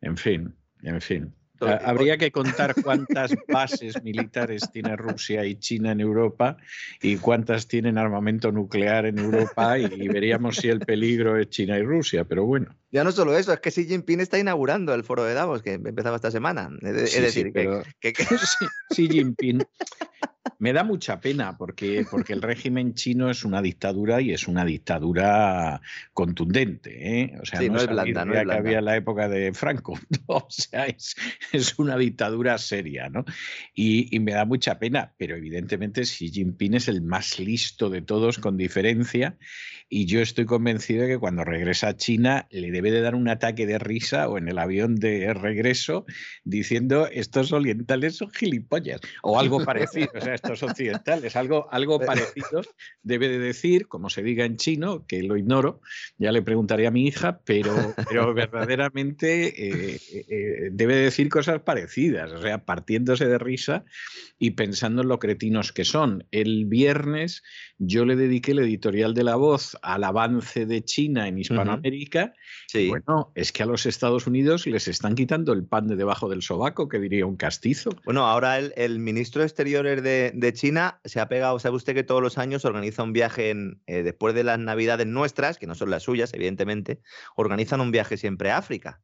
en fin, en fin. Habría que contar cuántas bases militares tiene Rusia y China en Europa y cuántas tienen armamento nuclear en Europa y, y veríamos si el peligro es China y Rusia, pero bueno. Ya no solo eso, es que Xi Jinping está inaugurando el foro de Davos, que empezaba esta semana. Es, sí, decir, que- pero- que, que- Xi Jinping. Me da mucha pena porque, porque el régimen chino es una dictadura y es una dictadura contundente. ¿eh? O sea, Sí, no es blanda, no es que blanda. había en la época de Franco. O sea, es, es una dictadura seria, ¿no? Y, y me da mucha pena, pero evidentemente Xi Jinping es el más listo de todos con diferencia y yo estoy convencido de que cuando regresa a China le debe de dar un ataque de risa o en el avión de regreso diciendo estos orientales son gilipollas o algo parecido, o sea, estos occidentales, algo, algo parecido debe de decir, como se diga en chino, que lo ignoro, ya le preguntaré a mi hija, pero, pero verdaderamente eh, eh, debe de decir cosas parecidas, o sea, partiéndose de risa y pensando en lo cretinos que son. El viernes yo le dediqué el editorial de La Voz al avance de China en Hispanoamérica. Sí. Bueno, es que a los Estados Unidos les están quitando el pan de debajo del sobaco, que diría un castizo. Bueno, ahora el, el ministro de Exteriores de, de China se ha pegado, sabe usted que todos los años organiza un viaje en, eh, después de las navidades nuestras, que no son las suyas, evidentemente, organizan un viaje siempre a África.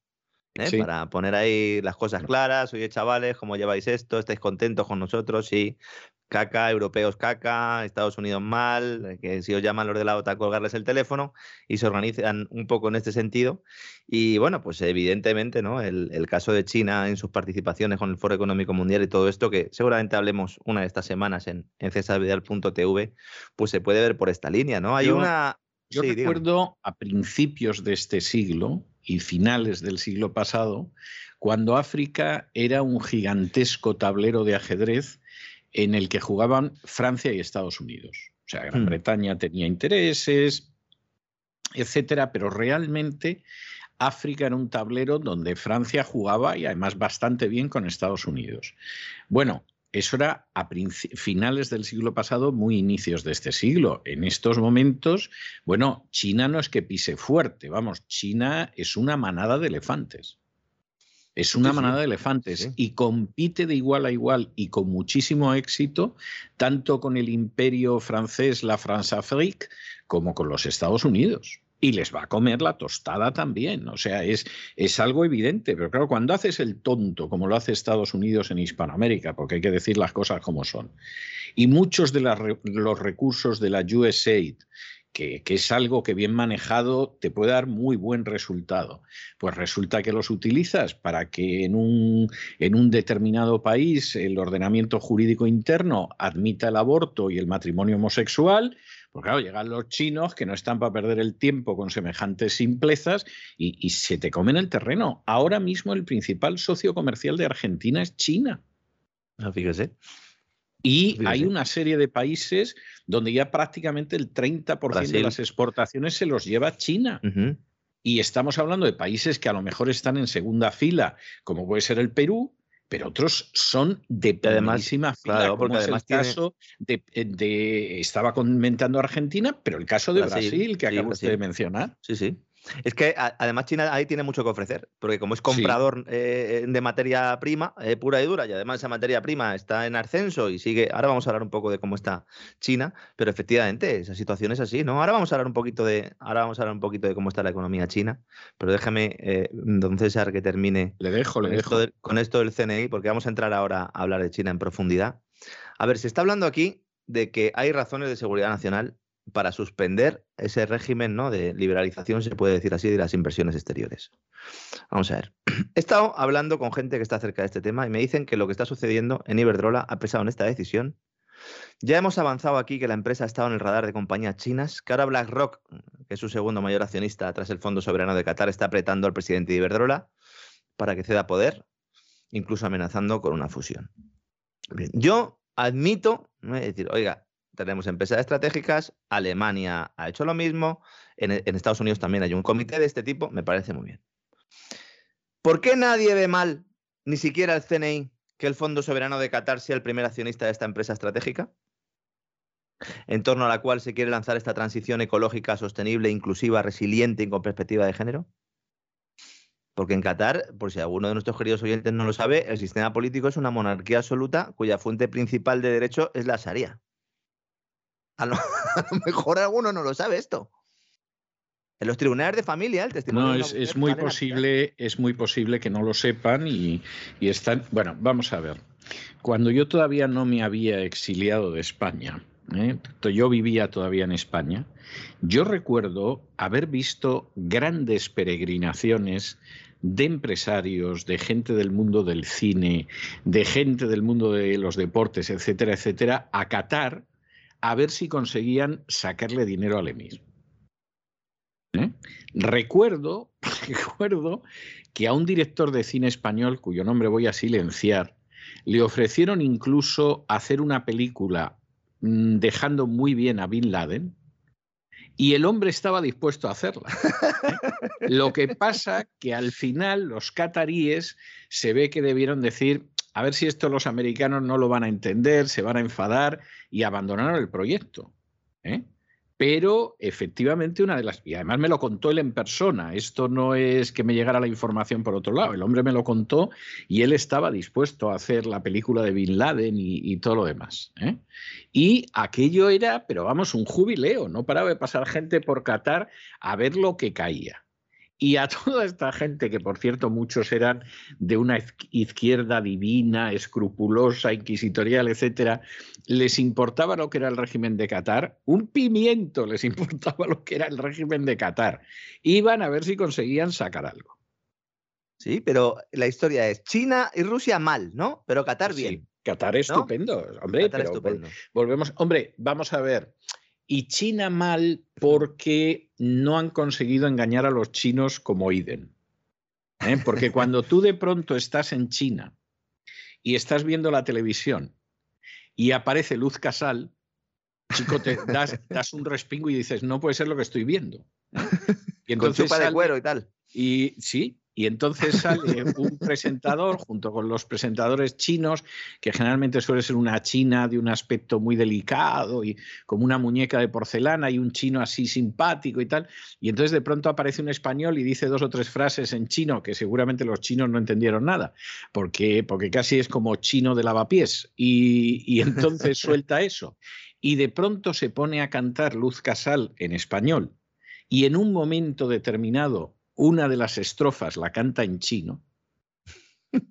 ¿eh? Sí. Para poner ahí las cosas claras, oye chavales, ¿cómo lleváis esto? ¿Estáis contentos con nosotros? Sí, caca, europeos caca, Estados Unidos mal, eh, que si os llaman los de la OTAN colgarles el teléfono y se organizan un poco en este sentido. Y bueno, pues evidentemente, ¿no? El, el caso de China en sus participaciones con el Foro Económico Mundial y todo esto, que seguramente hablemos una de estas semanas en, en cesarvidal.tv, pues se puede ver por esta línea, ¿no? Hay Yo- una. Yo Sí, dígame. recuerdo a principios de este siglo y finales del siglo pasado, cuando África era un gigantesco tablero de ajedrez en el que jugaban Francia y Estados Unidos. O sea, Gran Hmm. Bretaña tenía intereses, etcétera, pero realmente África era un tablero donde Francia jugaba y además bastante bien con Estados Unidos. Bueno, eso era a finales del siglo pasado, muy inicios de este siglo. En estos momentos, bueno, China no es que pise fuerte, vamos, China es una manada de elefantes. Es una manada de elefantes sí. y compite de igual a igual y con muchísimo éxito, tanto con el imperio francés, la France-Afrique, como con los Estados Unidos. Y les va a comer la tostada también. O sea, es, es algo evidente. Pero claro, cuando haces el tonto, como lo hace Estados Unidos en Hispanoamérica, porque hay que decir las cosas como son, y muchos de los recursos de la USAID, que, es algo que bien manejado te puede dar muy buen resultado, pues resulta que los utilizas para que en un, en un determinado país el ordenamiento jurídico interno admita el aborto y el matrimonio homosexual, pues claro, llegan los chinos que no están para perder el tiempo con semejantes simplezas y, y se te comen el terreno. Ahora mismo el principal socio comercial de Argentina es China. Ah, fíjese. Y hay una serie de países donde ya prácticamente el 30% de Brasil. las exportaciones se los lleva China. Y estamos hablando de países que a lo mejor están en segunda fila, como puede ser el Perú, pero otros son de primerísima fila, claro, como porque es además el tiene- caso de, de- estaba comentando Argentina, pero el caso de Brasil, Brasil, que sí, acaba usted de mencionar. Sí, sí. Es que además China ahí tiene mucho que ofrecer, porque como es comprador eh, de materia prima eh, pura y dura, y además esa materia prima está en ascenso y sigue. Ahora vamos a hablar un poco de cómo está China, pero efectivamente esa situación es así, ¿no? Ahora vamos a hablar un poquito de, ahora vamos a hablar un poquito de cómo está la economía china, pero déjame, eh, don César, que termine. Le dejo, le con dejo. Esto con esto del CNI, porque vamos a entrar ahora a hablar de China en profundidad. A ver, se está hablando aquí de que hay razones de seguridad nacional para suspender ese régimen ¿no? de liberalización, se puede decir así, de las inversiones exteriores. Vamos a ver. He estado hablando con gente que está cerca de este tema y me dicen que lo que está sucediendo en Iberdrola ha pesado en esta decisión. Ya hemos avanzado aquí que la empresa ha estado en el radar de compañías chinas, que ahora BlackRock, que es su segundo mayor accionista tras el Fondo Soberano de Qatar, está apretando al presidente de Iberdrola para que ceda poder, incluso amenazando con una fusión. Yo admito, ¿no? decir, oiga, tenemos empresas estratégicas, Alemania ha hecho lo mismo, en, Estados Unidos también hay un comité de este tipo, me parece muy bien. ¿Por qué nadie ve mal, ni siquiera el CNI, que el Fondo Soberano de Qatar sea el primer accionista de esta empresa estratégica? En torno a la cual se quiere lanzar esta transición ecológica, sostenible, inclusiva, resiliente y con perspectiva de género. Porque en Qatar, por si alguno de nuestros queridos oyentes no lo sabe, el sistema político es una monarquía absoluta cuya fuente principal de derecho es la Sharia. A lo, a lo, mejor alguno no lo sabe esto. En los tribunales de familia, el testimonio. No, es, es muy posible, es muy posible que no lo sepan y, y, están. Bueno, vamos a ver. Cuando yo todavía no me había exiliado de España, ¿eh? yo vivía todavía en España, yo recuerdo haber visto grandes peregrinaciones de empresarios, de gente del mundo del cine, de gente del mundo de los deportes, etcétera, etcétera, a Qatar a ver si conseguían sacarle dinero al emir. ¿Eh? Recuerdo, recuerdo que a un director de cine español, cuyo nombre voy a silenciar, le ofrecieron incluso hacer una película mmm, dejando muy bien a Bin Laden, y el hombre estaba dispuesto a hacerla. ¿eh? Lo que pasa que al final los cataríes se ve que debieron decir, a ver si esto los americanos no lo van a entender, se van a enfadar y abandonaron el proyecto. ¿eh? Pero efectivamente una de las... Y además me lo contó él en persona. Esto no es que me llegara la información por otro lado. El hombre me lo contó y él estaba dispuesto a hacer la película de Bin Laden y, todo lo demás. ¿eh? Y aquello era, pero vamos, un jubileo. No paraba de pasar gente por Qatar a ver lo que caía. Y a toda esta gente, que por cierto muchos eran de una izquierda divina, escrupulosa, inquisitorial, etcétera, les importaba lo que era el régimen de Qatar, un pimiento les importaba lo que era el régimen de Qatar. Iban a ver si conseguían sacar algo. Sí, pero la historia es China y Rusia mal, ¿no? Pero Qatar bien. Sí, Qatar estupendo, ¿no? hombre. Qatar pero estupendo. Volvemos, hombre, vamos a ver y China mal porque no han conseguido engañar a los chinos como Iden. ¿eh? Porque cuando tú de pronto estás en China y estás viendo la televisión y aparece Luz Casal, chico, te das, das un respingo y dices, no puede ser lo que estoy viendo. Y entonces Con chupa de cuero y tal. Y sí, y entonces sale un presentador junto con los presentadores chinos, que generalmente suele ser una china de un aspecto muy delicado y como una muñeca de porcelana y un chino así simpático y tal. Y entonces de pronto aparece un español y dice dos o tres frases en chino que seguramente los chinos no entendieron nada, porque, porque casi es como chino de lavapiés. Y, y entonces suelta eso. Y de pronto se pone a cantar Luz Casal en español. Y en un momento determinado una de las estrofas la canta en chino.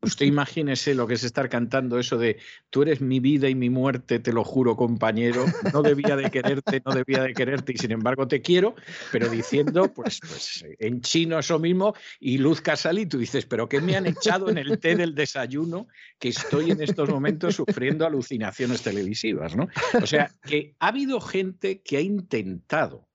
Usted imagínese lo que es estar cantando eso de tú eres mi vida y mi muerte, te lo juro, compañero, no debía de quererte, no debía de quererte y sin embargo te quiero, pero diciendo pues, pues en chino eso mismo y Luz Casal y tú dices, pero ¿qué me han echado en el té del desayuno que estoy en estos momentos sufriendo alucinaciones televisivas? ¿no? O sea, que ha habido gente que ha intentado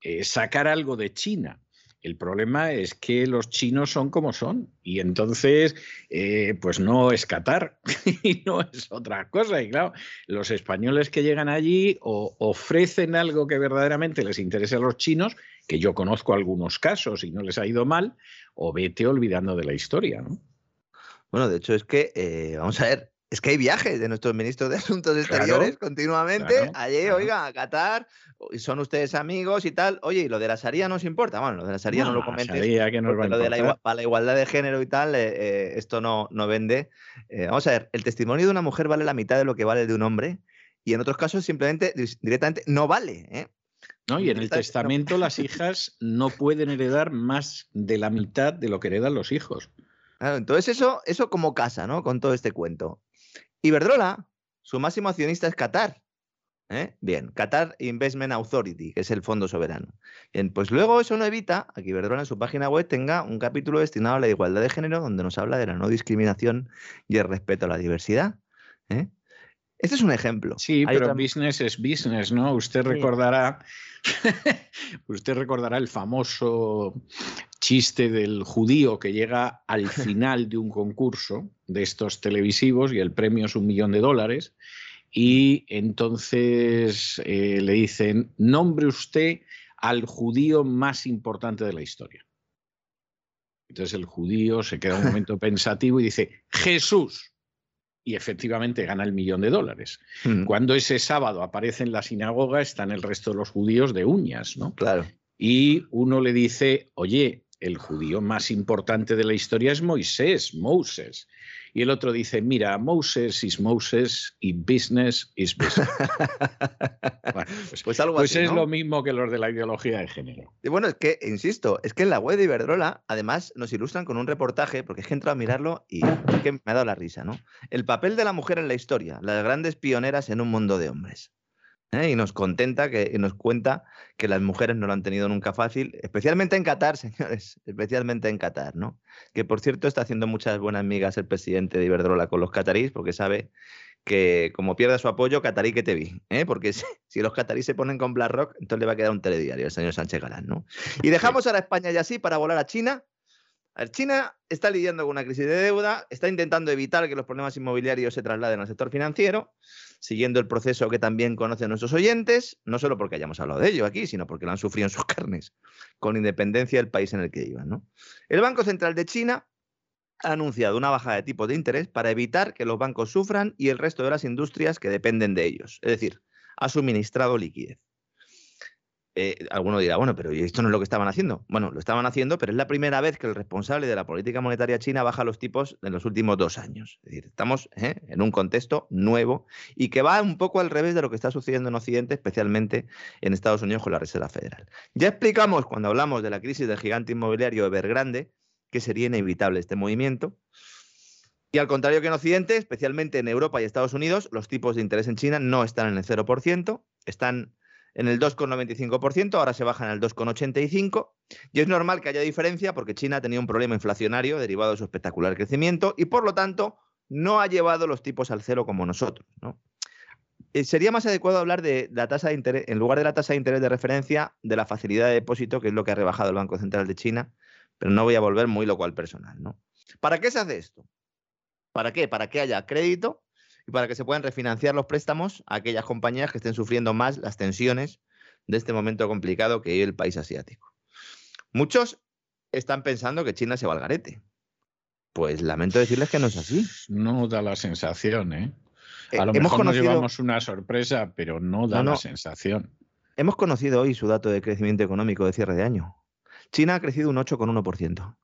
eh, sacar algo de China el problema es que los chinos son como son y entonces eh, pues no es Qatar y no es otra cosa. Y claro, los españoles que llegan allí o ofrecen algo que verdaderamente les interese a los chinos, que yo conozco algunos casos y no les ha ido mal, o vete olvidando de la historia. ¿no? Bueno, de hecho es que, eh, vamos a ver, Es que hay viajes de nuestros ministros de Asuntos Exteriores continuamente. Allí, oiga, a Qatar, son ustedes amigos y tal. Oye, ¿y lo de la Sharia nos importa? Bueno, lo de la Sharia no, lo comentes. Que nos lo de la, para la igualdad de género y tal, eh, eh, esto no, no vende. Eh, vamos a ver, el testimonio de una mujer vale la mitad de lo que vale de un hombre y en otros casos simplemente, directamente, no vale. No, y en el testamento las hijas no pueden heredar más de la mitad de lo que heredan los hijos. entonces eso, eso como casa, ¿no? Con todo este cuento. Iberdrola, su máximo accionista es Qatar. ¿eh? Bien, Qatar Investment Authority, que es el fondo soberano. Bien, pues luego eso no evita a que Iberdrola en su página web tenga un capítulo destinado a la igualdad de género donde nos habla de la no discriminación y el respeto a la diversidad. ¿eh? Este es un ejemplo. Sí, pero business es business, ¿no? Usted recordará, usted recordará el famoso chiste del judío que llega al final de un concurso de estos televisivos y el premio es un millón de dólares y entonces eh, le dicen, nombre usted al judío más importante de la historia. Entonces el judío se queda un momento pensativo y dice, Jesús y efectivamente gana el millón de dólares. Mm. Cuando ese sábado aparece en la sinagoga, están el resto de los judíos de uñas, ¿no? Claro. Y uno le dice, oye, el judío más importante de la historia es Moisés, Moses. Y el otro dice, mira, Moses is Moses y business is business. pues, pues, algo pues es lo mismo que los de la ideología de género. Y bueno, es que, insisto, es que en la web de Iberdrola, además, nos ilustran con un reportaje, porque es que he entrado a mirarlo y es que me ha dado la risa, ¿no? El papel de la mujer en la historia, las grandes pioneras en un mundo de hombres. ¿Eh? y nos contenta que y nos cuenta que las mujeres no lo han tenido nunca fácil, especialmente en Qatar, señores, especialmente en Qatar, ¿no? Que por cierto está haciendo muchas buenas migas el presidente de Iberdrola con los catarís porque sabe que como pierda su apoyo, catarí que te vi, ¿eh? porque si, los catarís se ponen con BlackRock, entonces le va a quedar un telediario al señor Sánchez Galán, ¿no? Y dejamos ahora España y así para volar a China. China está lidiando con una crisis de deuda, está intentando evitar que los problemas inmobiliarios se trasladen al sector financiero siguiendo el proceso que también conocen nuestros oyentes, no solo porque hayamos hablado de ello aquí, sino porque lo han sufrido en sus carnes, con independencia del país en el que iban. El Banco Central de China ha anunciado una bajada de tipo de interés para evitar que los bancos sufran y el resto de las industrias que dependen de ellos. Es decir, ha suministrado liquidez. Eh, alguno dirá, bueno, pero esto no es lo que estaban haciendo? Bueno, lo estaban haciendo, pero es la primera vez que el responsable de la política monetaria china baja los tipos en los últimos dos años. Es decir, estamos ¿eh? en un contexto nuevo y que va un poco al revés de lo que está sucediendo en Occidente, especialmente en Estados Unidos con la Reserva Federal. Ya explicamos cuando hablamos de la crisis del gigante inmobiliario Evergrande que sería inevitable este movimiento. Y al contrario que en Occidente, especialmente en Europa y Estados Unidos, los tipos de interés en China no están en el 0%, están en el 2,95%, ahora se bajan al 2,85%, y es normal que haya diferencia porque China ha tenido un problema inflacionario derivado de su espectacular crecimiento y por lo tanto no ha llevado los tipos al cero como nosotros. Eh, sería más adecuado hablar de la tasa de interés, en lugar de la tasa de interés de referencia, de la facilidad de depósito, que es lo que ha rebajado el Banco Central de China, pero no voy a volver muy loco al personal. ¿no? ¿Para qué se hace esto? ¿Para qué? Para que haya crédito y para que se puedan refinanciar los préstamos a aquellas compañías que estén sufriendo más las tensiones de este momento complicado que vive el país asiático. Muchos están pensando que China se va al garete. Pues lamento decirles que no es así. No da la sensación, ¿eh? A lo mejor nos llevamos una sorpresa, pero no da la sensación. Hemos conocido hoy su dato de crecimiento económico de cierre de año. China ha crecido un 8,1%.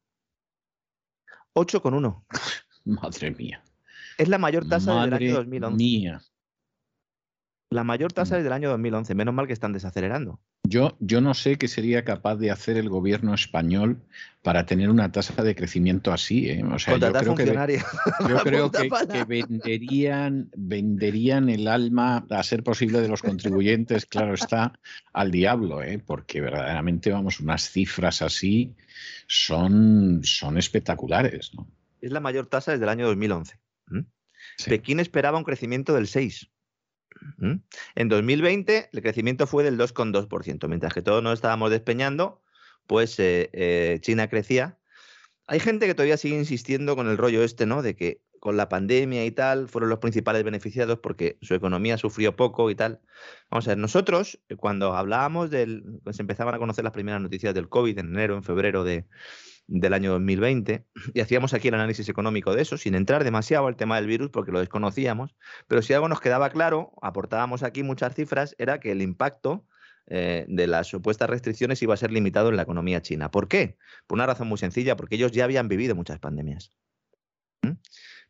8,1%. Madre mía. Es la mayor tasa desde el año 2011. Mía. La mayor tasa mm. desde el año 2011. Menos mal que están desacelerando. Yo, yo no sé qué sería capaz de hacer el gobierno español para tener una tasa de crecimiento así. ¿eh? O sea, yo creo, que, yo creo que, venderían, venderían el alma, a ser posible, de los contribuyentes, claro está, al diablo, ¿eh? porque verdaderamente, vamos, unas cifras así son, son espectaculares. ¿no? Es la mayor tasa desde el año 2011. Pekín esperaba un crecimiento del 6. En 2020 el crecimiento fue del 2,2%, mientras que todos nos estábamos despeñando, pues eh, eh, China crecía. Hay gente que todavía sigue insistiendo con el rollo este, ¿no? De que con la pandemia y tal fueron los principales beneficiados porque su economía sufrió poco y tal. Vamos a ver, nosotros eh, cuando hablábamos del, pues empezaban a conocer las primeras noticias del COVID en enero, en febrero de, del año 2020 y hacíamos aquí el análisis económico de eso, sin entrar demasiado al tema del virus porque lo desconocíamos, pero si algo nos quedaba claro, aportábamos aquí muchas cifras, era que el impacto eh, de las supuestas restricciones iba a ser limitado en la economía china. ¿Por qué? Por una razón muy sencilla, porque ellos ya habían vivido muchas pandemias. ¿Mm?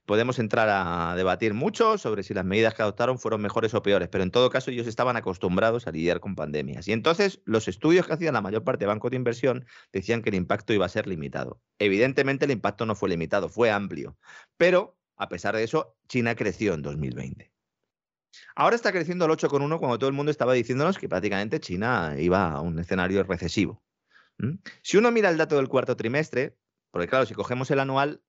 Podemos entrar a debatir mucho sobre si las medidas que adoptaron fueron mejores o peores, pero en todo caso ellos estaban acostumbrados a lidiar con pandemias. Y entonces los estudios que hacían la mayor parte de bancos de inversión decían que el impacto iba a ser limitado. Evidentemente el impacto no fue limitado, fue amplio. Pero, a pesar de eso, China creció en 2020. Ahora está creciendo al 8,1 cuando todo el mundo estaba diciéndonos que prácticamente China iba a un escenario recesivo. Si uno mira el dato del cuarto trimestre, porque claro, si cogemos el anual,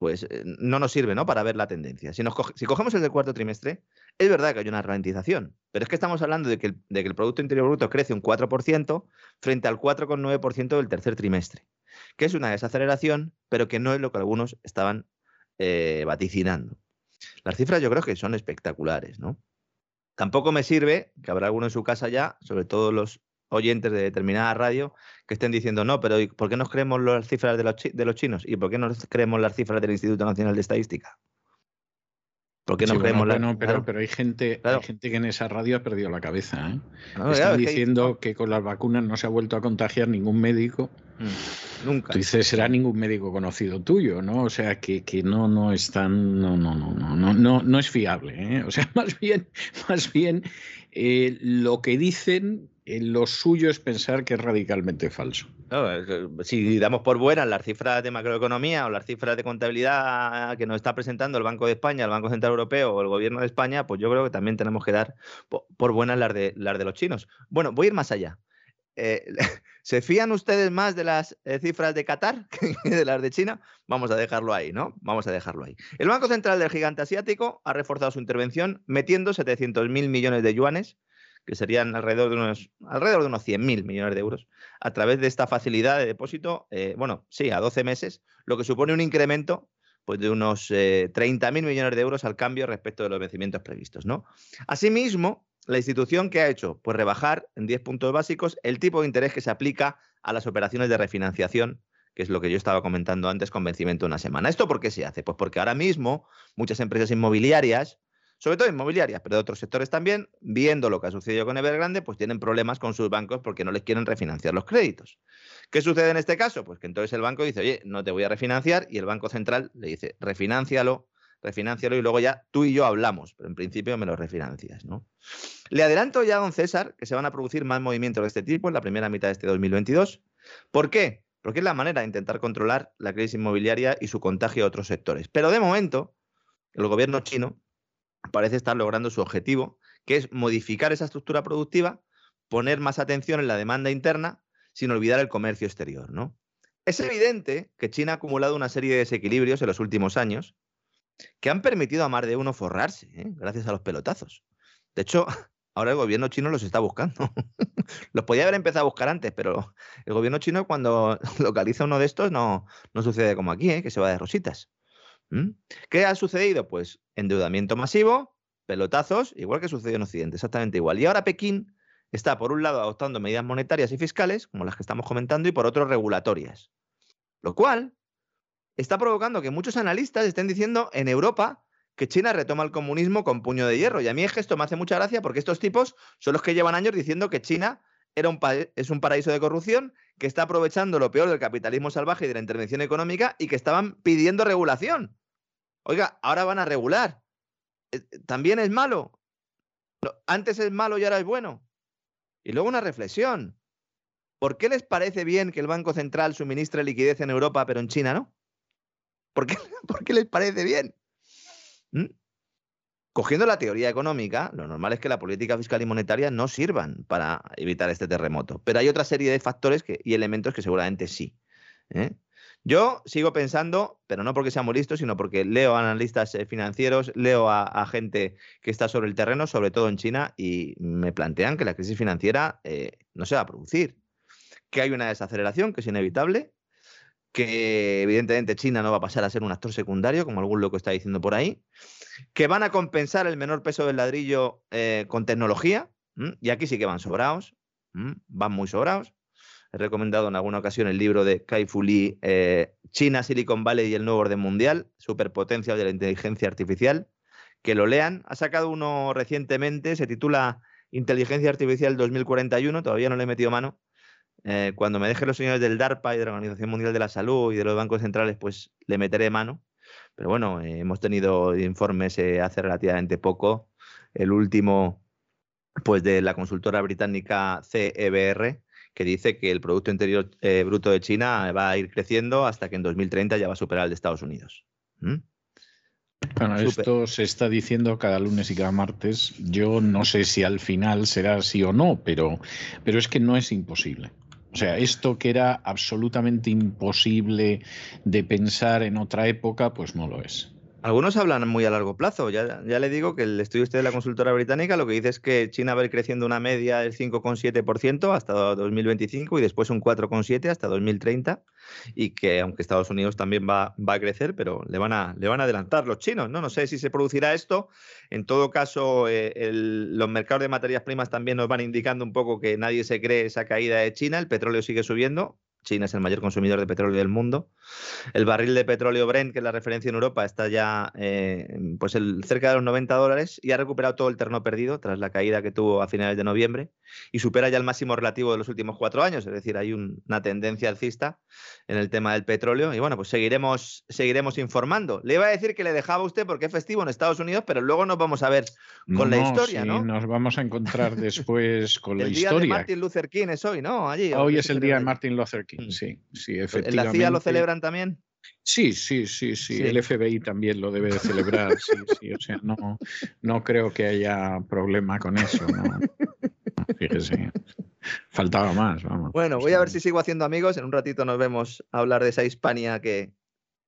pues eh, no nos sirve ¿no? para ver la tendencia. Si, si, cogemos el del cuarto trimestre, es verdad que hay una ralentización, pero es que estamos hablando de que el, de que el Producto Interior Bruto crece un 4% frente al 4,9% del tercer trimestre, que es una desaceleración, pero que no es lo que algunos estaban eh, vaticinando. Las cifras yo creo que son espectaculares, ¿no? Tampoco me sirve, que habrá alguno en su casa ya, sobre todo los oyentes de determinada radio, que estén diciendo, no, pero ¿por qué nos creemos las cifras de los, de los chinos? ¿Y por qué no creemos las cifras del Instituto Nacional de Estadística? ¿Por qué no creemos bueno, pero, pero hay, gente, hay gente que en esa radio ha perdido la cabeza. ¿eh? Están diciendo que, con las vacunas no se ha vuelto a contagiar ningún médico. Mm, nunca. Tú dices, será ningún médico conocido tuyo, ¿no? O sea, que, que no, no es tan. No, no, no, no, no, no, no es fiable. ¿eh? O sea, más bien, más bien eh, lo que dicen lo suyo es pensar que es radicalmente falso. si damos por buenas las cifras de macroeconomía o las cifras de contabilidad que nos está presentando el Banco de España, el Banco Central Europeo o el Gobierno de España, pues yo creo que también tenemos que dar por buenas las de, las de los chinos. Bueno, voy a ir más allá. Eh, ¿Se fían ustedes más de las eh, cifras de Qatar que de las de China? Vamos a dejarlo ahí, ¿no? Vamos a dejarlo ahí. El Banco Central del Gigante Asiático ha reforzado su intervención metiendo 700.000 millones de yuanes que serían alrededor de unos, alrededor de unos 100.000 millones de euros, a través de esta facilidad de depósito, eh, bueno, sí, a 12 meses, lo que supone un incremento pues, de unos eh, 30.000 millones de euros al cambio respecto de los vencimientos previstos. ¿no? Asimismo, la institución que ha hecho, pues rebajar en 10 puntos básicos el tipo de interés que se aplica a las operaciones de refinanciación que es lo que yo estaba comentando antes con vencimiento de una semana. ¿Esto por qué se hace? Pues porque ahora mismo muchas empresas inmobiliarias sobre todo inmobiliarias, pero de otros sectores también, viendo lo que ha sucedido con Evergrande, pues tienen problemas con sus bancos porque no les quieren refinanciar los créditos. ¿Qué sucede en este caso? Pues que entonces el banco dice, oye, no te voy a refinanciar, y el Banco Central le dice, refinancialo, refinancialo, y luego ya tú y yo hablamos, pero en principio me lo refinancias, ¿no? Le adelanto ya a don César que se van a producir más movimientos de este tipo en la primera mitad de este 2022. ¿Por qué? Porque es la manera de intentar controlar la crisis inmobiliaria y su contagio a otros sectores. Pero de momento, el gobierno chino parece estar logrando su objetivo, que es modificar esa estructura productiva, poner más atención en la demanda interna, sin olvidar el comercio exterior. ¿no? Es evidente que China ha acumulado una serie de desequilibrios en los últimos años que han permitido a más de uno forrarse, ¿eh? gracias a los pelotazos. De hecho, ahora el gobierno chino los está buscando. los podía haber empezado a buscar antes, pero el gobierno chino cuando localiza uno de estos no, no sucede como aquí, ¿eh? que se va de rositas. ¿Qué ha sucedido? Pues endeudamiento masivo, pelotazos, igual que sucedió en Occidente, exactamente igual. Y ahora Pekín está, por un lado, adoptando medidas monetarias y fiscales, como las que estamos comentando, y por otro, regulatorias. Lo cual está provocando que muchos analistas estén diciendo en Europa que China retoma el comunismo con puño de hierro. Y a mí esto me hace mucha gracia porque estos tipos son los que llevan años diciendo que China era un es un paraíso de corrupción, que está aprovechando lo peor del capitalismo salvaje y de la intervención económica y que estaban pidiendo regulación. Oiga, ahora van a regular. Eh, ¿También es malo? Antes es malo y ahora es bueno. Y luego una reflexión. ¿Por qué les parece bien que el Banco Central suministre liquidez en Europa, pero en China no? ¿Por qué, ¿Por qué les parece bien? ¿Mm? Cogiendo la teoría económica, lo normal es que la política fiscal y monetaria no sirvan para evitar este terremoto. Pero hay otra serie de factores y elementos que seguramente sí. ¿eh? Yo sigo pensando, pero no porque sea muy listo, sino porque leo a analistas eh, financieros, leo a, gente que está sobre el terreno, sobre todo en China, y me plantean que la crisis financiera eh, no se va a producir, que hay una desaceleración que es inevitable, que evidentemente China no va a pasar a ser un actor secundario, como algún loco está diciendo por ahí, que van a compensar el menor peso del ladrillo eh, con tecnología, y aquí sí que van sobrados, van muy sobrados, He recomendado en alguna ocasión el libro de Kai Fu Lee, eh, China, Silicon Valley y el nuevo orden mundial, superpotencia de la inteligencia artificial. Que lo lean. Ha sacado uno recientemente, se titula Inteligencia Artificial 2041, todavía no le he metido mano. Eh, cuando me dejen los señores del DARPA y de la Organización Mundial de la Salud y de los bancos centrales, pues le meteré mano. Pero bueno, eh, hemos tenido informes hace relativamente poco. El último, pues de la consultora británica CEBR, que dice que el Producto Interior eh, Bruto de China va a ir creciendo hasta que en 2030 ya va a superar el de Estados Unidos. ¿Mm? Bueno, esto se está diciendo cada lunes y cada martes. Yo no sé si al final será así o no, pero, pero es que no es imposible. O sea, esto que era absolutamente imposible de pensar en otra época, pues no lo es. Algunos hablan muy a largo plazo. Ya, le digo que el estudio este de la consultora británica lo que dice es que China va a ir creciendo una media del 5,7% hasta 2025 y después un 4,7% hasta 2030 y que aunque Estados Unidos también va, va, a crecer, pero le van a, le van a adelantar los chinos. ¿no? no sé si se producirá esto. En todo caso, eh, los mercados de materias primas también nos van indicando un poco que nadie se cree esa caída de China. El petróleo sigue subiendo. China es el mayor consumidor de petróleo del mundo. El barril de petróleo Brent, que es la referencia en Europa, está ya eh, pues el, cerca de los 90 dólares y ha recuperado todo el terreno perdido tras la caída que tuvo a finales de noviembre y supera ya el máximo relativo de los últimos cuatro años. Es decir, hay una tendencia alcista en el tema del petróleo y bueno, pues seguiremos, seguiremos informando. Le iba a decir que le dejaba a usted porque es festivo en Estados Unidos, pero luego nos vamos a ver con la historia, ¿no? Nos vamos a encontrar después con la historia. El día de Martin Luther King es hoy, ¿no? Allí, hoy es el día de Martin Luther King. Mm. Sí, sí, efectivamente. ¿En la CIA lo celebran también? Sí, sí, sí, sí, El FBI también lo debe de celebrar. sí, sí. O sea, no, no creo que haya problema con eso. ¿no? Fíjese. Faltaba más, vamos. Bueno, voy a ver si sigo haciendo amigos. En un ratito nos vemos a hablar de esa Hispania que,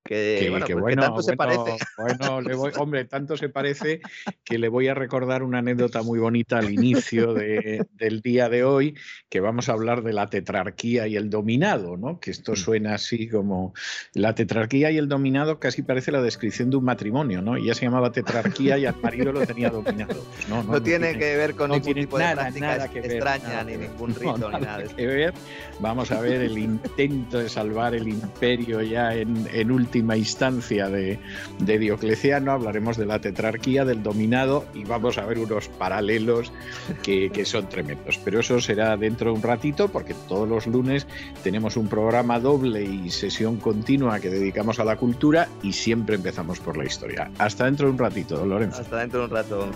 que, bueno, pues tanto se parece. Bueno, le voy, hombre, tanto se parece que le voy a recordar una anécdota muy bonita al inicio del día de hoy, que vamos a hablar de la tetrarquía y el dominado, ¿no? Que esto mm. suena así como la tetrarquía y el dominado casi parece la descripción de un matrimonio, ¿no? Y ya se llamaba tetrarquía y al marido lo tenía dominado. Pues no, tiene, que ver con ningún tipo de nada, nada que extraña, ni ningún rito, ni nada. Que ver. Vamos a ver el intento de salvar el imperio ya en, en último última instancia de, Diocleciano, hablaremos de la tetrarquía, del dominado y vamos a ver unos paralelos que, que son tremendos. Pero eso será dentro de un ratito porque todos los lunes tenemos un programa doble y sesión continua que dedicamos a la cultura y siempre empezamos por la historia. Hasta dentro de un ratito, Lorenzo. Hasta dentro de un rato,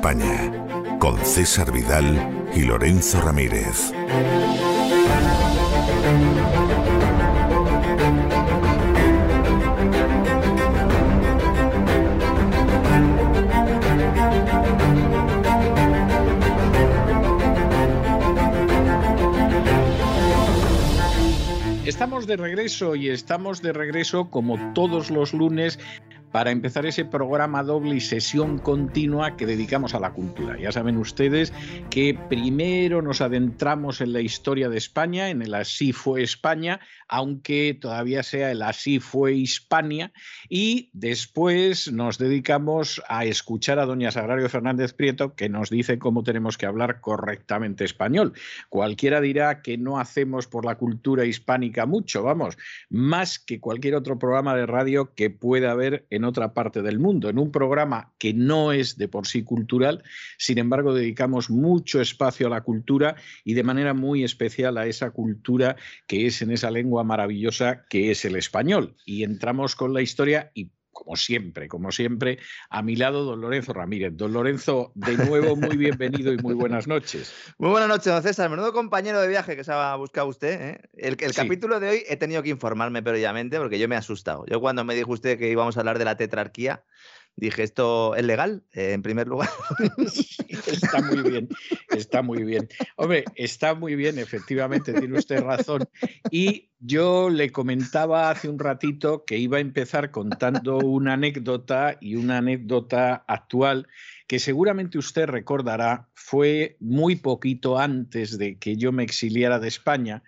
España, con César Vidal y Lorenzo Ramírez. Estamos de regreso y estamos de regreso como todos los lunes para empezar ese programa doble y sesión continua que dedicamos a la cultura. Ya saben ustedes que primero nos adentramos en la historia de España, en el Así fue España, aunque todavía sea el Así fue Hispania, y después nos dedicamos a escuchar a doña Sagrario Fernández Prieto, que nos dice cómo tenemos que hablar correctamente español. Cualquiera dirá que no hacemos por la cultura hispánica mucho, vamos, más que cualquier otro programa de radio que pueda haber en otra parte del mundo, en un programa que no es de por sí cultural, sin embargo dedicamos mucho espacio a la cultura y de manera muy especial a esa cultura que es en esa lengua maravillosa que es el español. Y entramos con la historia y como siempre, como siempre, a mi lado don Lorenzo Ramírez. Don Lorenzo, de nuevo, muy bienvenido y muy buenas noches. Muy buenas noches, don César. Menudo compañero de viaje que se ha buscado usted. ¿eh? El, capítulo de hoy he tenido que informarme previamente porque yo me he asustado. Yo cuando me dijo usted que íbamos a hablar de la tetrarquía, dije, ¿esto es legal? Eh, en primer lugar. está muy bien, está muy bien. Hombre, está muy bien, efectivamente, tiene usted razón. Y yo le comentaba hace un ratito que iba a empezar contando una anécdota y una anécdota actual que seguramente usted recordará fue muy poquito antes de que yo me exiliara de España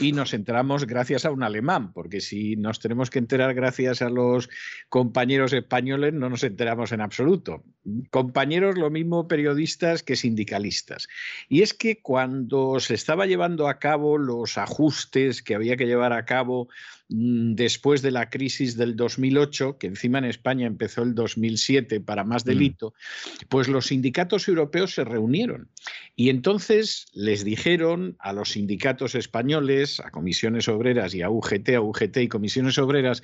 y nos enteramos gracias a un alemán, porque si nos tenemos que enterar gracias a los compañeros españoles no nos enteramos en absoluto. Compañeros lo mismo periodistas que sindicalistas. Y es que cuando se estaba llevando a cabo los ajustes que había que llevar a cabo después de la crisis del 2008, que encima en España empezó el 2007 para más mm. delito, pues los sindicatos europeos se reunieron y entonces les dijeron a los sindicatos españoles, a comisiones obreras y a UGT, a UGT y comisiones obreras,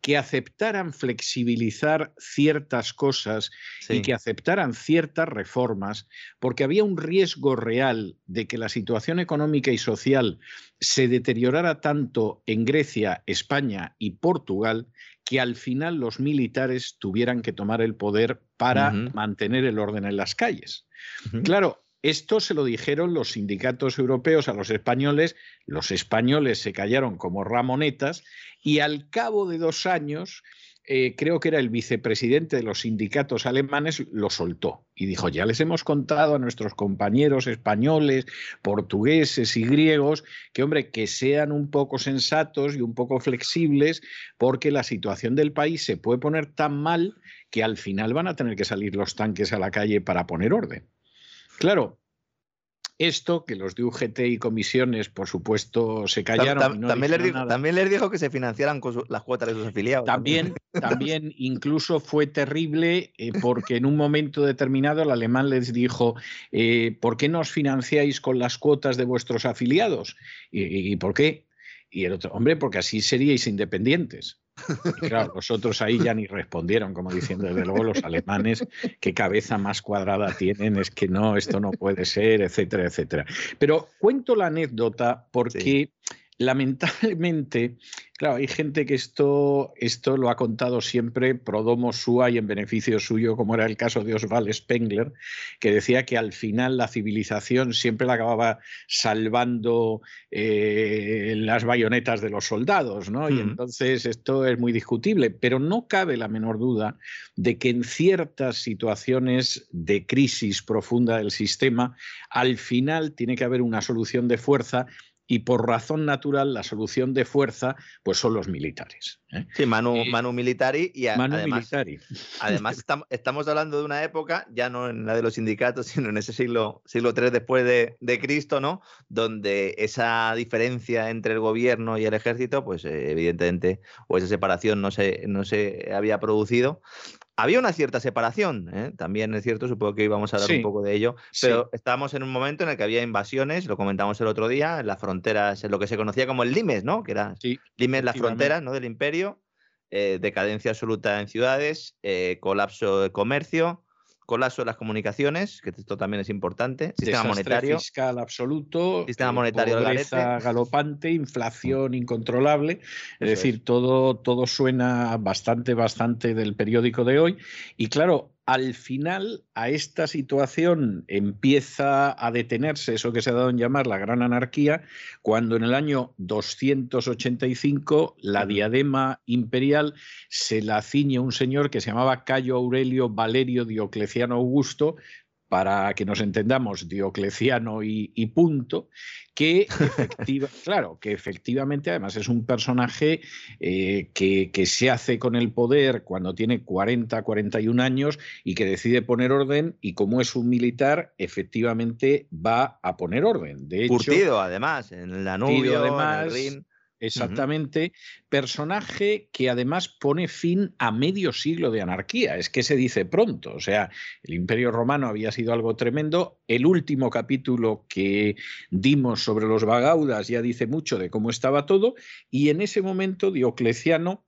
que aceptaran flexibilizar ciertas cosas y que aceptaran ciertas reformas, porque había un riesgo real de que la situación económica y social se deteriorara tanto en Grecia, España y Portugal que al final los militares tuvieran que tomar el poder para mantener el orden en las calles. Claro, esto se lo dijeron los sindicatos europeos a los españoles, los españoles se callaron como ramonetas y al cabo de dos años eh, creo que era el vicepresidente de los sindicatos alemanes, lo soltó y dijo, ya les hemos contado a nuestros compañeros españoles, portugueses y griegos que, hombre, que sean un poco sensatos y un poco flexibles porque la situación del país se puede poner tan mal que al final van a tener que salir los tanques a la calle para poner orden. Claro, esto, que los de UGT y comisiones, por supuesto, se callaron. también, les dijo, también, les dijo, que se financiaran con las cuotas de sus afiliados. También, también incluso fue terrible eh, porque en un momento determinado el alemán les dijo, eh, ¿por qué no os financiáis con las cuotas de vuestros afiliados? y por qué? Y el otro, hombre, porque así seríais independientes. Y claro, los otros ahí ya ni respondieron, como diciendo, desde luego los alemanes, qué cabeza más cuadrada tienen, es que no, esto no puede ser, etcétera, etcétera. Pero cuento la anécdota porque lamentablemente, claro, hay gente que esto, esto lo ha contado siempre pro domo sua y en beneficio suyo, como era el caso de Oswald Spengler, que decía que al final la civilización siempre la acababa salvando eh, las bayonetas de los soldados, ¿no? Y entonces esto es muy discutible, pero no cabe la menor duda de que en ciertas situaciones de crisis profunda del sistema, al final tiene que haber una solución de fuerza y por razón natural la solución de fuerza pues son los militares. ¿eh? Sí, Manu, eh, Manu Militari y además, además estamos, hablando de una época, ya no en la de los sindicatos, sino en ese siglo, siglo III después de, de Cristo, ¿no? Donde esa diferencia entre el gobierno y el ejército, pues eh, evidentemente, o esa separación no se, no se había producido había una cierta separación, ¿eh? también es cierto, supongo que íbamos a hablar un poco de ello, pero estábamos en un momento en el que había invasiones, lo comentamos el otro día, en las fronteras, en lo que se conocía como el Limes, ¿no? Que era Limes, las fronteras ¿no? del imperio, eh, decadencia absoluta en ciudades, eh, colapso de comercio, colapso de las comunicaciones, que esto también es importante, sistema monetario. fiscal absoluto, sistema monetario pobreza galopante, inflación mm. incontrolable, es. decir, todo todo suena bastante bastante del periódico de hoy. Y claro, al final a esta situación empieza a detenerse eso que se ha dado en llamar la gran anarquía, cuando en el año 285 la diadema imperial se la ciñe un señor que se llamaba Cayo Aurelio Valerio Diocleciano Augusto, para que nos entendamos, Diocleciano y, punto, que, claro, que efectivamente además es un personaje eh, que, que, se hace con el poder cuando tiene 40, 41 años y que decide poner orden y como es un militar, efectivamente va a poner orden. De Curtido, además, en la nube, además, Exactamente. Personaje que además pone fin a medio siglo de anarquía. Es que se dice pronto. O sea, el Imperio Romano había sido algo tremendo. El último capítulo que dimos sobre los vagaudas ya dice mucho de cómo estaba todo. Y en ese momento Diocleciano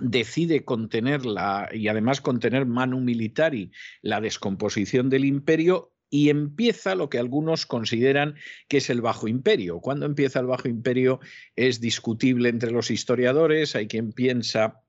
decide contenerla y además contener manu militari la descomposición del imperio y empieza lo que algunos consideran que es el Bajo Imperio. Cuando empieza el Bajo Imperio es discutible entre los historiadores, hay quien piensa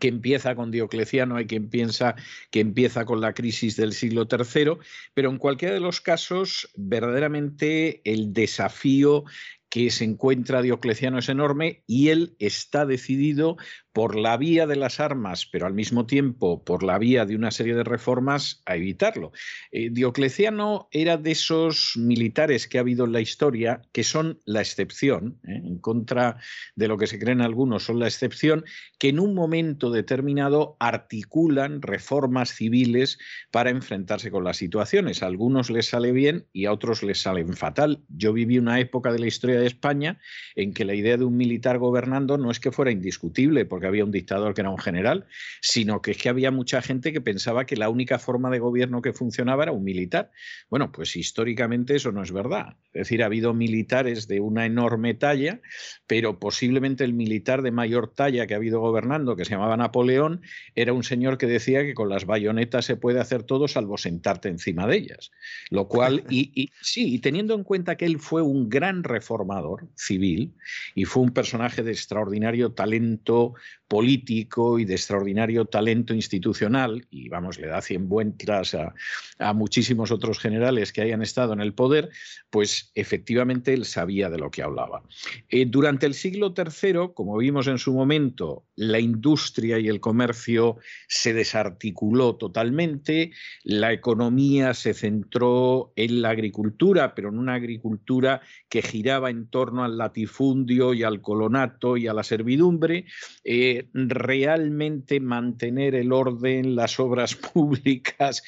que empieza con Diocleciano, hay quien piensa que empieza con la crisis del siglo III, pero en cualquiera de los casos, verdaderamente el desafío que se encuentra Diocleciano es enorme y él está decidido por la vía de las armas, pero al mismo tiempo por la vía de una serie de reformas a evitarlo. Eh, Diocleciano era de esos militares que ha habido en la historia que son la excepción, ¿eh? en contra de lo que se creen algunos, son la excepción, que en un momento determinado articulan reformas civiles para enfrentarse con las situaciones. A algunos les sale bien y a otros les salen fatal. Yo viví una época de la historia de España en que la idea de un militar gobernando no es que fuera indiscutible, porque había un dictador que era un general, sino que es que había mucha gente que pensaba que la única forma de gobierno que funcionaba era un militar. Bueno, pues históricamente eso no es verdad. Es decir, ha habido militares de una enorme talla, pero posiblemente el militar de mayor talla que ha habido gobernando, que se llamaba Napoleón, era un señor que decía que con las bayonetas se puede hacer todo salvo sentarte encima de ellas. Lo cual, y sí, y teniendo en cuenta que él fue un gran reformador civil y fue un personaje de extraordinario talento político y de extraordinario talento institucional, y vamos, le da cien vueltas a, a muchísimos otros generales que hayan estado en el poder, pues efectivamente él sabía de lo que hablaba. Eh, durante el siglo III, como vimos en su momento, la industria y el comercio se desarticuló totalmente, la economía se centró en la agricultura, pero en una agricultura que giraba en torno al latifundio y al colonato y a la servidumbre. Eh, realmente mantener el orden, las obras públicas,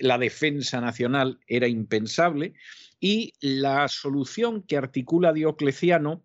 la defensa nacional era impensable y la solución que articula Diocleciano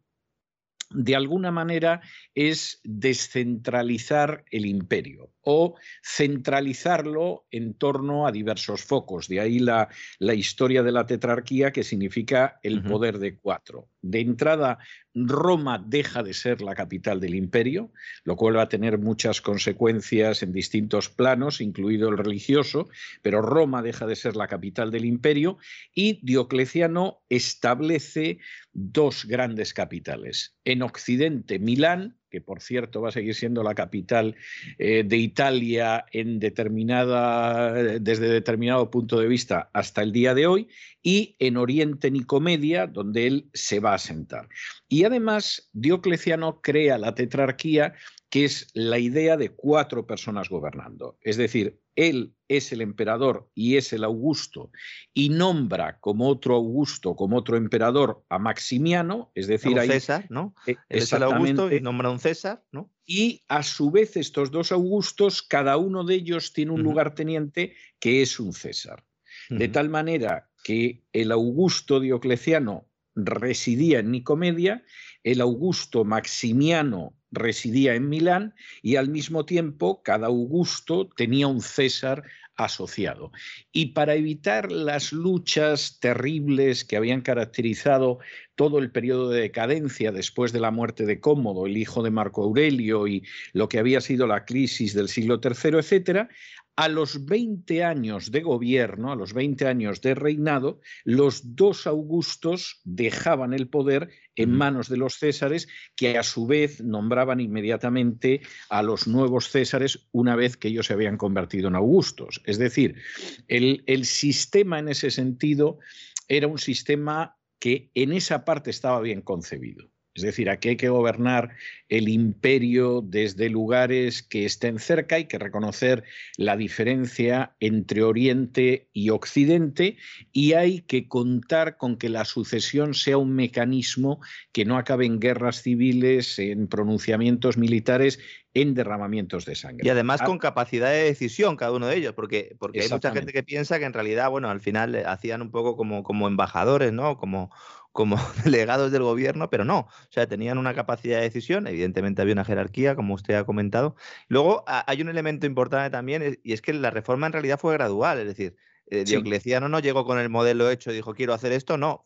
de alguna manera es descentralizar el imperio o centralizarlo en torno a diversos focos. De ahí la, la historia de la tetrarquía que significa el poder de cuatro. De entrada, Roma deja de ser la capital del imperio, lo cual va a tener muchas consecuencias en distintos planos, incluido el religioso, pero Roma deja de ser la capital del imperio y Diocleciano establece dos grandes capitales. En Occidente, Milán, que por cierto va a seguir siendo la capital eh, de Italia en determinada, desde determinado punto de vista hasta el día de hoy, y en Oriente Nicomedia, donde él se va a sentar. Y además, Diocleciano crea la tetrarquía que es la idea de cuatro personas gobernando. Es decir, él es el emperador y es el Augusto, y nombra como otro Augusto, como otro emperador a Maximiano, es decir, a César, ¿no? Eh, es el Augusto y nombra a un César, ¿no? Y a su vez estos dos Augustos, cada uno de ellos tiene un lugarteniente que es un César. De tal manera que el Augusto Diocleciano residía en Nicomedia, el Augusto Maximiano residía en Milán y al mismo tiempo cada Augusto tenía un César asociado. Y para evitar las luchas terribles que habían caracterizado todo el periodo de decadencia después de la muerte de Cómodo, el hijo de Marco Aurelio, y lo que había sido la crisis del siglo III, etcétera, a los 20 años de gobierno, a los 20 años de reinado, los dos Augustos dejaban el poder en manos de los Césares, que a su vez nombraban inmediatamente a los nuevos Césares una vez que ellos se habían convertido en Augustos. Es decir, el, el sistema en ese sentido era un sistema que en esa parte estaba bien concebido. Es decir, aquí hay que gobernar el imperio desde lugares que estén cerca, hay que reconocer la diferencia entre Oriente y Occidente y hay que contar con que la sucesión sea un mecanismo que no acabe en guerras civiles, en pronunciamientos militares en derramamientos de sangre. Y además ah con capacidad de decisión cada uno de ellos, porque, porque hay mucha gente que piensa que en realidad, bueno, al final hacían un poco como, como embajadores, ¿no? Como, como delegados del gobierno, pero no, o sea, tenían una capacidad de decisión, evidentemente había una jerarquía, como usted ha comentado. Luego hay un elemento importante también, y es que la reforma en realidad fue gradual, es decir, Eh, Diocleciano no llegó con el modelo hecho y dijo quiero hacer esto, no.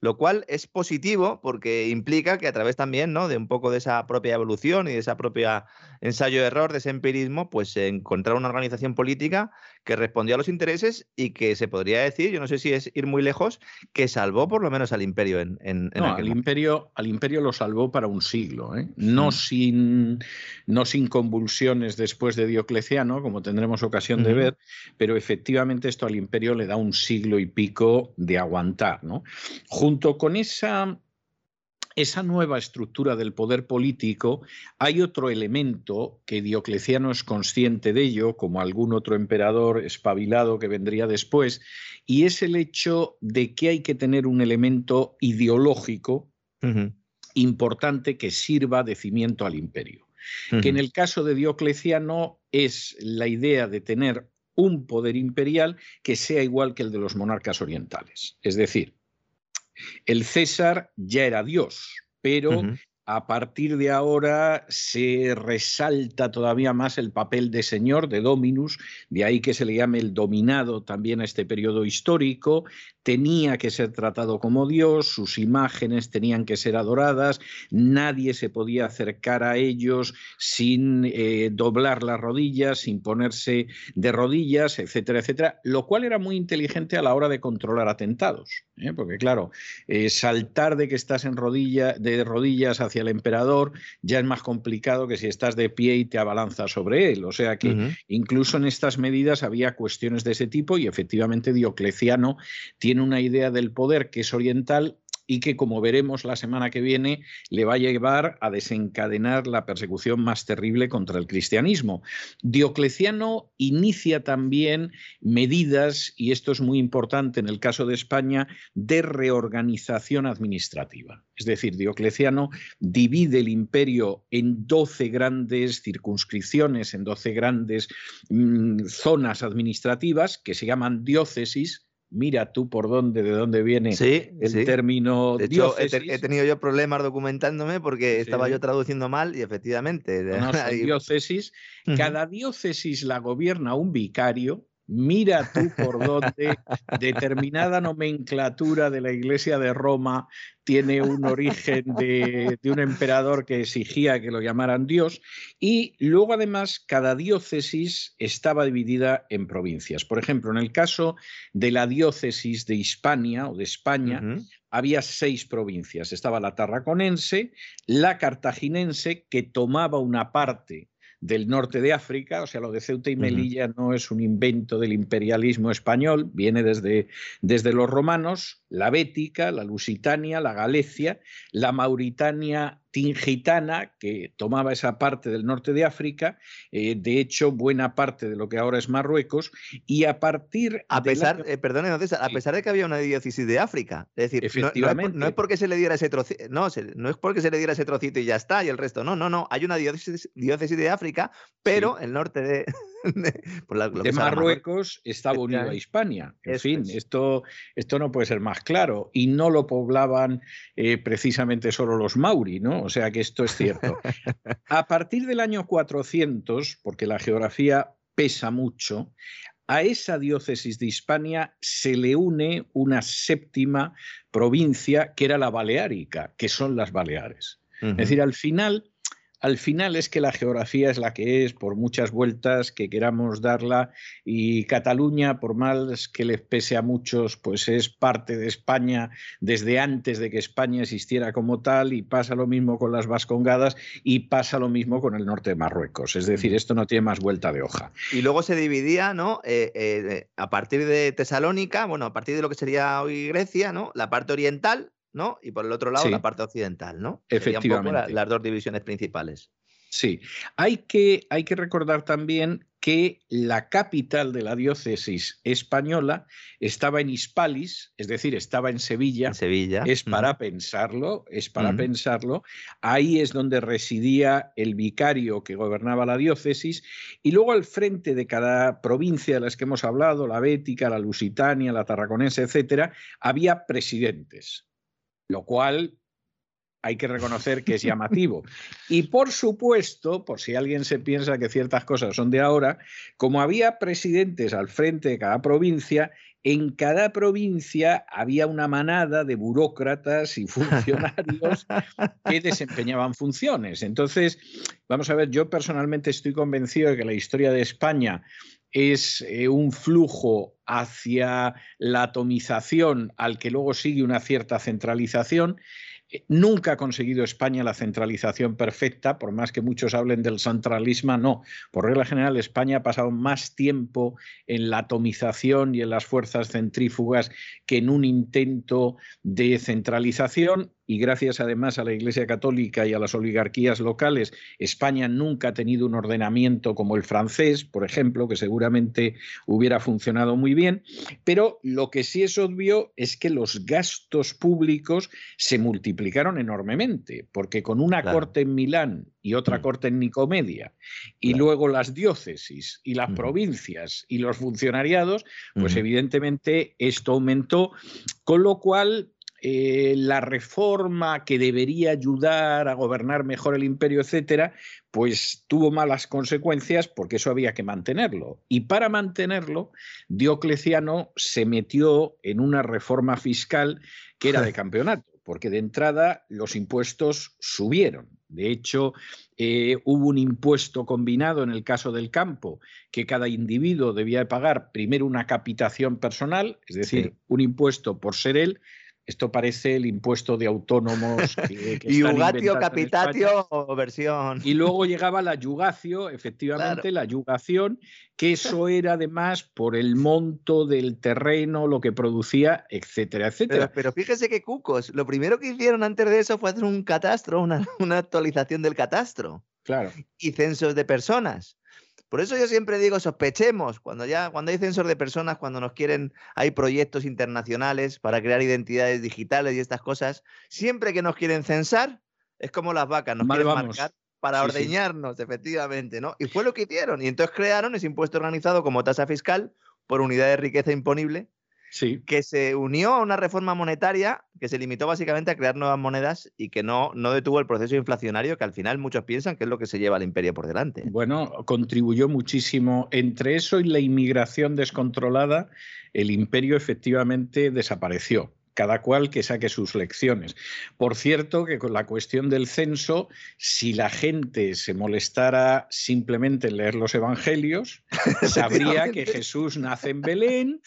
Lo cual es positivo porque implica que a través también ¿no? de un poco de esa propia evolución y de esa propia ensayo-error, de ese empirismo, pues encontrar una organización política que respondió a los intereses y que se podría decir, yo no sé si es ir muy lejos, que salvó por lo menos al imperio en, en, no, al imperio, al imperio lo salvó para un siglo, ¿eh? no, mm. sin, no sin convulsiones después de Diocleciano, como tendremos ocasión de ver, pero efectivamente esto al imperio le da un siglo y pico de aguantar. ¿no? Junto con esa esa nueva estructura del poder político, hay otro elemento que Diocleciano es consciente de ello, como algún otro emperador espabilado que vendría después, y es el hecho de que hay que tener un elemento ideológico importante que sirva de cimiento al imperio. Que en el caso de Diocleciano es la idea de tener un poder imperial que sea igual que el de los monarcas orientales. Es decir, el César ya era Dios, pero a partir de ahora se resalta todavía más el papel de señor, de dominus, de ahí que se le llame el dominado también a este periodo histórico, tenía que ser tratado como Dios, sus imágenes tenían que ser adoradas, nadie se podía acercar a ellos sin eh, doblar las rodillas, sin ponerse de rodillas, etcétera, etcétera, lo cual era muy inteligente a la hora de controlar atentados, ¿eh? porque claro, eh, saltar de que estás en rodilla, de rodillas hacia el emperador ya es más complicado que si estás de pie y te abalanzas sobre él, o sea que incluso en estas medidas había cuestiones de ese tipo y efectivamente Diocleciano tiene tiene una idea del poder que es oriental y que, como veremos la semana que viene, le va a llevar a desencadenar la persecución más terrible contra el cristianismo. Diocleciano inicia también medidas, y esto es muy importante en el caso de España, de reorganización administrativa. Es decir, Diocleciano divide el imperio en 12 grandes circunscripciones, en 12 grandes mm, zonas administrativas que se llaman diócesis, mira tú por dónde, de dónde viene el término de hecho, he, tenido yo problemas documentándome porque estaba yo traduciendo mal y efectivamente. diócesis. Cada diócesis la gobierna un vicario Mira tú por dónde determinada nomenclatura de la Iglesia de Roma tiene un origen de, un emperador que exigía que lo llamaran Dios. Y luego, además, cada diócesis estaba dividida en provincias. Por ejemplo, en el caso de la diócesis de Hispania o de España, había seis provincias. Estaba la tarraconense, la cartaginense, que tomaba una parte del norte de África, o sea, lo de Ceuta y Melilla no es un invento del imperialismo español, viene desde, desde los romanos, la Bética, la Lusitania, la Galicia, la Mauritania tingitana que tomaba esa parte del norte de África, eh, de hecho buena parte de lo que ahora es Marruecos, y a partir... A pesar, eh, perdón, entonces, a pesar de que había una diócesis de África, es decir, Efectivamente. No, es, porque se le diera ese trocito, no, no es porque se le diera ese trocito y ya está, y el resto, no, no, no, hay una diócesis, diócesis de África, pero el norte de, de, Marruecos estaba unido a Hispania. En fin, esto, esto no puede ser más claro. Y no lo poblaban eh, precisamente solo los Mauri, ¿no? O sea que esto es cierto. a partir del año 400, porque la geografía pesa mucho, a esa diócesis de Hispania se le une una séptima provincia que era la Baleárica, que son las Baleares. Es decir, al final al final es que la geografía es la que es, por muchas vueltas que queramos darla, y Cataluña, por más que les pese a muchos, pues es parte de España desde antes de que España existiera como tal, y pasa lo mismo con las Vascongadas y pasa lo mismo con el norte de Marruecos. Es decir, esto no tiene más vuelta de hoja. Y luego se dividía, ¿no? Eh, eh, a partir de Tesalónica, bueno, a partir de lo que sería hoy Grecia, ¿no? La parte oriental, ¿no? Y por el otro lado la parte occidental, ¿no? Efectivamente. las dos divisiones principales. Sí, hay que, hay que recordar también que la capital de la diócesis española estaba en Hispalis, es decir, estaba en Sevilla. Sevilla. Es para pensarlo, es para pensarlo. Ahí es donde residía el vicario que gobernaba la diócesis. Y luego al frente de cada provincia de las que hemos hablado, la Bética, la Lusitania, la Tarraconense, etcétera, había presidentes lo cual hay que reconocer que es llamativo. Y por supuesto, por si alguien se piensa que ciertas cosas son de ahora, como había presidentes al frente de cada provincia, en cada provincia había una manada de burócratas y funcionarios que desempeñaban funciones. Entonces, vamos a ver, yo personalmente estoy convencido de que la historia de España es eh, un flujo hacia la atomización al que luego sigue una cierta centralización eh, nunca ha conseguido España la centralización perfecta, por más que muchos hablen del centralismo, no. Por regla general, España ha pasado más tiempo en la atomización y en las fuerzas centrífugas que en un intento de centralización y gracias además a la Iglesia Católica y a las oligarquías locales, España nunca ha tenido un ordenamiento como el francés, por ejemplo, que seguramente hubiera funcionado muy bien, pero lo que sí es obvio es que los gastos públicos se multiplicaron enormemente, porque con una corte en Milán y otra mm. corte en Nicomedia, y luego las diócesis y las provincias y los funcionariados, pues evidentemente esto aumentó, con lo cual eh, la reforma que debería ayudar a gobernar mejor el imperio, etcétera, pues tuvo malas consecuencias porque eso había que mantenerlo. Y para mantenerlo, Diocleciano se metió en una reforma fiscal que era de campeonato, porque de entrada los impuestos subieron. De hecho, eh, hubo un impuesto combinado en el caso del campo, que cada individuo debía pagar primero una capitación personal, es decir, un impuesto por ser él, esto parece el impuesto de autónomos. y yugatio, capitatio o versión. Y luego llegaba la yugacio, efectivamente, la yugación, que eso era además por el monto del terreno, lo que producía, etcétera, etcétera. Pero, fíjese que cucos, lo primero que hicieron antes de eso fue hacer un catastro, una, una actualización del catastro. Claro. Y censos de personas. Por eso yo siempre digo, sospechemos, cuando ya, cuando hay censor de personas, cuando nos quieren, hay proyectos internacionales para crear identidades digitales y estas cosas, siempre que nos quieren censar, es como las vacas, nos quieren marcar para ordeñarnos, efectivamente, ¿no? Y fue lo que hicieron. Y entonces crearon ese impuesto organizado como tasa fiscal por unidad de riqueza imponible, que se unió a una reforma monetaria que se limitó básicamente a crear nuevas monedas y que no, no detuvo el proceso inflacionario que al final muchos piensan que es lo que se lleva al imperio por delante. Bueno, contribuyó muchísimo. Entre eso y la inmigración descontrolada, el imperio efectivamente desapareció cada cual que saque sus lecciones. Por cierto, que con la cuestión del censo, si la gente se molestara simplemente en leer los evangelios, sabría que Jesús nace en Belén,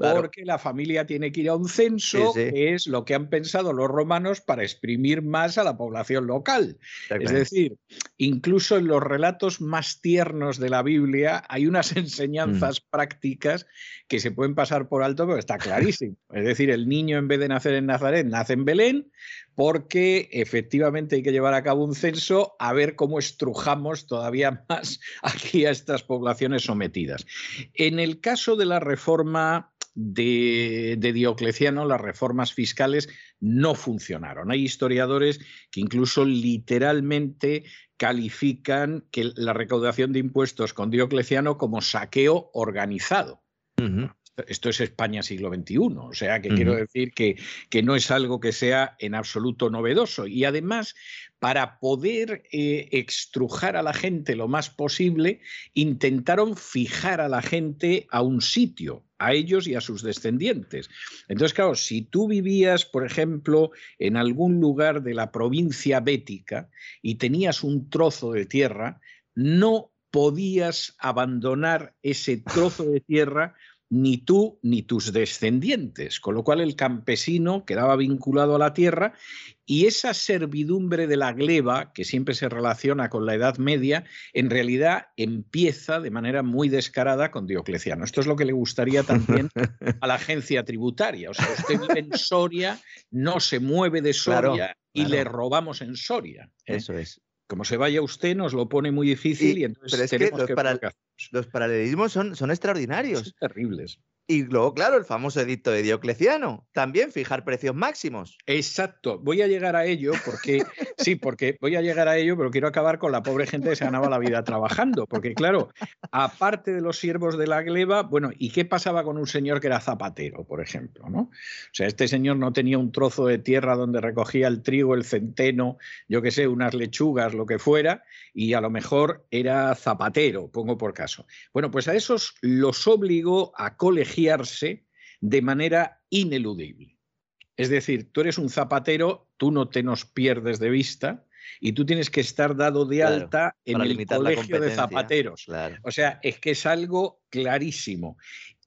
porque la familia tiene que ir a un censo, que es lo que han pensado los romanos para exprimir más a la población local. Es decir, incluso en los relatos más tiernos de la Biblia hay unas mm. enseñanzas prácticas que se pueden pasar por alto, pero está clarísimo. es decir, el niño en vez de nacer en Nazaret, nace en Belén, porque efectivamente hay que llevar a cabo un censo a ver cómo estrujamos todavía más aquí a estas poblaciones sometidas. En el caso de la reforma de, Diocleciano las reformas fiscales no funcionaron. Hay historiadores que incluso literalmente califican que la recaudación de impuestos con Diocleciano como saqueo organizado. Esto es España siglo XXI, o sea que quiero decir que, que, no es algo que sea en absoluto novedoso. Y además, para poder eh, extrujar a la gente lo más posible, intentaron fijar a la gente a un sitio, a ellos y a sus descendientes. Entonces, claro, si tú vivías, por ejemplo, en algún lugar de la provincia bética y tenías un trozo de tierra, no podías abandonar ese trozo de tierra ni tú ni tus descendientes, con lo cual el campesino quedaba vinculado a la tierra y esa servidumbre de la gleba, que siempre se relaciona con la Edad Media, en realidad empieza de manera muy descarada con Diocleciano. Esto es lo que le gustaría también a la agencia tributaria. O sea, usted vive en Soria, no se mueve de Soria y le robamos en Soria. ¿eh? Eso es como se vaya usted, nos lo pone muy difícil y, entonces pero es que los, paralelismos son, son extraordinarios. terribles. Y luego, claro, el famoso edicto de Diocleciano, también fijar precios máximos. Exacto, voy a llegar a ello porque, sí, porque voy a llegar a ello, pero quiero acabar con la pobre gente que se ganaba la vida trabajando, porque claro, aparte de los siervos de la gleba, bueno, ¿y qué pasaba con un señor que era zapatero, por ejemplo? ¿no? O sea, este señor no tenía un trozo de tierra donde recogía el trigo, el centeno, yo qué sé, unas lechugas, lo que fuera, y a lo mejor era zapatero, pongo por caso. Bueno, pues a esos los obligó a de manera ineludible. Es decir, tú eres un zapatero, tú no te nos pierdes de vista y tú tienes que estar dado de alta en el colegio de zapateros. O sea, es que es algo clarísimo.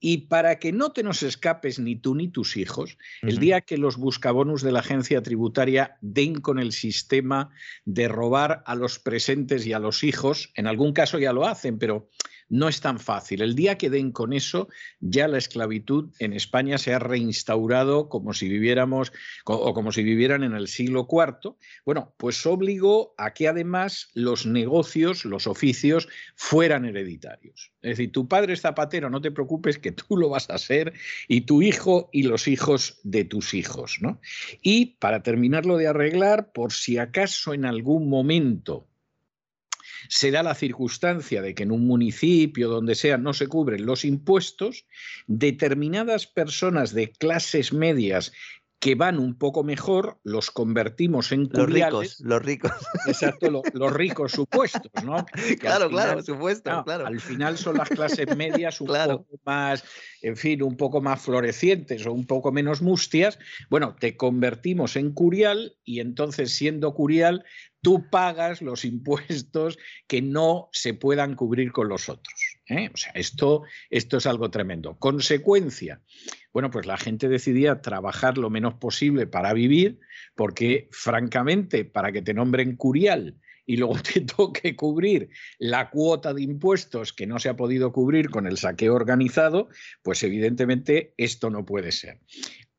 Y para que no te nos escapes ni tú ni tus hijos, el día que los buscabonus de la agencia tributaria den con el sistema de robar a los presentes y a los hijos, en algún caso ya lo hacen, pero no es tan fácil. El día que den con eso, ya la esclavitud en España se ha reinstaurado como si viviéramos o como si vivieran en el siglo IV. Bueno, pues obligó a que además los negocios, los oficios, fueran hereditarios. Es decir, tu padre es zapatero, no te preocupes que tú lo vas a ser y tu hijo y los hijos de tus hijos. ¿no? Y para terminarlo de arreglar, por si acaso en algún momento se da la circunstancia de que en un municipio, donde sea, no se cubren los impuestos, determinadas personas de clases medias que van un poco mejor, los convertimos en curiales. Los ricos, los ricos. Exacto, los ricos supuestos, ¿no? claro, claro, supuesto, claro. Al final son las clases medias un poco más, en fin, un poco más florecientes o un poco menos mustias. Bueno, te convertimos en curial y entonces siendo curial tú pagas los impuestos que no se puedan cubrir con los otros. ¿eh? O sea, esto, esto es algo tremendo. Consecuencia, bueno, pues la gente decidía trabajar lo menos posible para vivir, porque francamente, para que te nombren curial y luego te toque cubrir la cuota de impuestos que no se ha podido cubrir con el saqueo organizado, pues evidentemente esto no puede ser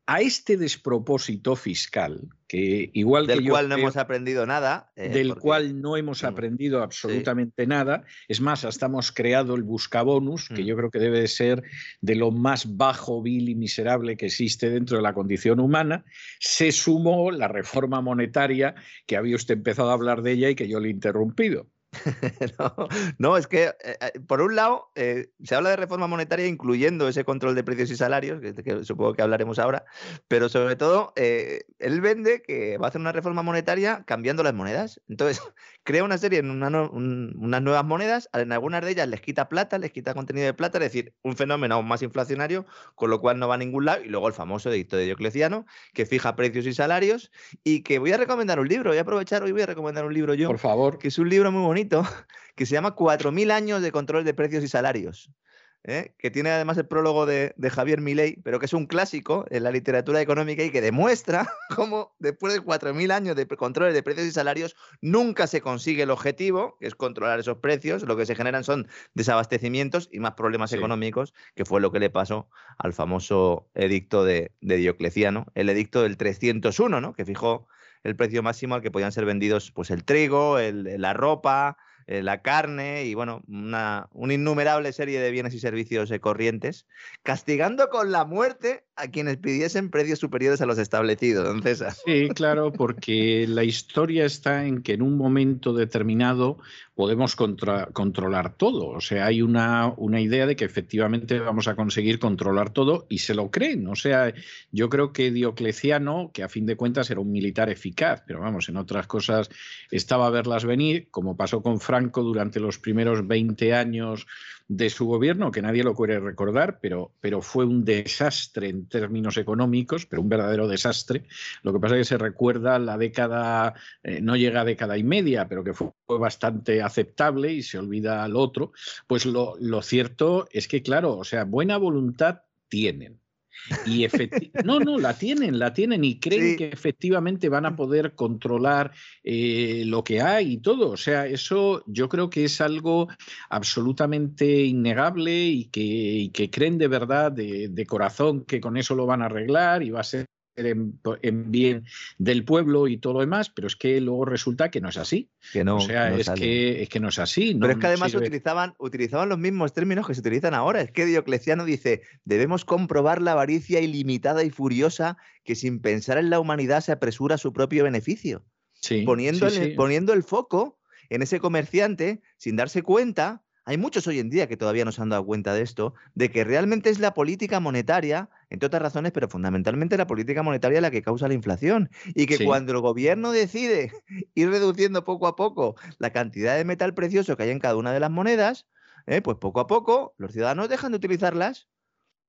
a este despropósito fiscal, que igual del que cual no hemos aprendido nada, eh, del cual no hemos mm, aprendido absolutamente nada, es más, hasta hemos creado el buscabonus, que mm. yo creo que debe ser de lo más bajo, vil y miserable que existe dentro de la condición humana, se sumó la reforma monetaria, que había usted empezado a hablar de ella y que yo le he interrumpido. no, es que, eh, eh, por un lado, eh, se habla de reforma monetaria incluyendo ese control de precios y salarios, que, supongo que hablaremos ahora, pero sobre todo, él vende que va a hacer una reforma monetaria cambiando las monedas. Entonces, crea una serie, en unas nuevas monedas, en algunas de ellas les quita plata, les quita contenido de plata, es decir, un fenómeno aún más inflacionario, con lo cual no va a ningún lado, y luego el famoso edicto de Diocleciano, que fija precios y salarios, y que voy a recomendar un libro, voy a aprovechar hoy, voy a recomendar un libro yo. Por favor. Que es un libro muy bonito que se llama 4.000 años de control de precios y salarios. ¿eh? que tiene además el prólogo de, Javier Milei, pero que es un clásico en la literatura económica y que demuestra cómo después de 4.000 años de control de precios y salarios nunca se consigue el objetivo, que es controlar esos precios, lo que se generan son desabastecimientos y más problemas económicos, que fue lo que le pasó al famoso edicto de, Diocleciano, el edicto del 301, ¿no? que fijó el precio máximo al que podían ser vendidos pues el trigo, la ropa, eh, la carne y bueno, una, innumerable serie de bienes y servicios eh, corrientes, castigando con la muerte a quienes pidiesen precios superiores a los establecidos, don César. Sí, claro, porque la historia está en que en un momento determinado podemos controlar todo. O sea, hay una, una idea de que efectivamente vamos a conseguir controlar todo y se lo creen. O sea, yo creo que Diocleciano, que a fin de cuentas era un militar eficaz, pero vamos, en otras cosas estaba a verlas venir, como pasó con Durante los primeros 20 años de su gobierno, que nadie lo quiere recordar, pero, pero fue un desastre en términos económicos, pero un verdadero desastre. Lo que pasa es que se recuerda la década, eh, no llega a década y media, pero que fue, bastante aceptable y se olvida al otro. Pues lo, lo cierto es que, claro, o sea, buena voluntad tienen y no, no, la tienen, la tienen y creen que efectivamente van a poder controlar eh, lo que hay y todo. O sea, eso yo creo que es algo absolutamente innegable y que, que creen de verdad, de, de, corazón, que con eso lo van a arreglar y va a ser en, bien del pueblo y todo lo demás, pero es que luego resulta que no es así. Que no, o sea, es, que, es que no es así. Pero es que además utilizaban, utilizaban los mismos términos que se utilizan ahora. Es que Diocleciano dice, debemos comprobar la avaricia ilimitada y furiosa que sin pensar en la humanidad se apresura a su propio beneficio. poniendo, poniendo el foco en ese comerciante sin darse cuenta hay muchos hoy en día que todavía no se han dado cuenta de esto, de que realmente es la política monetaria, entre otras razones, pero fundamentalmente la política monetaria la que causa la inflación. Y que cuando el gobierno decide ir reduciendo poco a poco la cantidad de metal precioso que hay en cada una de las monedas, eh, pues poco a poco los ciudadanos dejan de utilizarlas.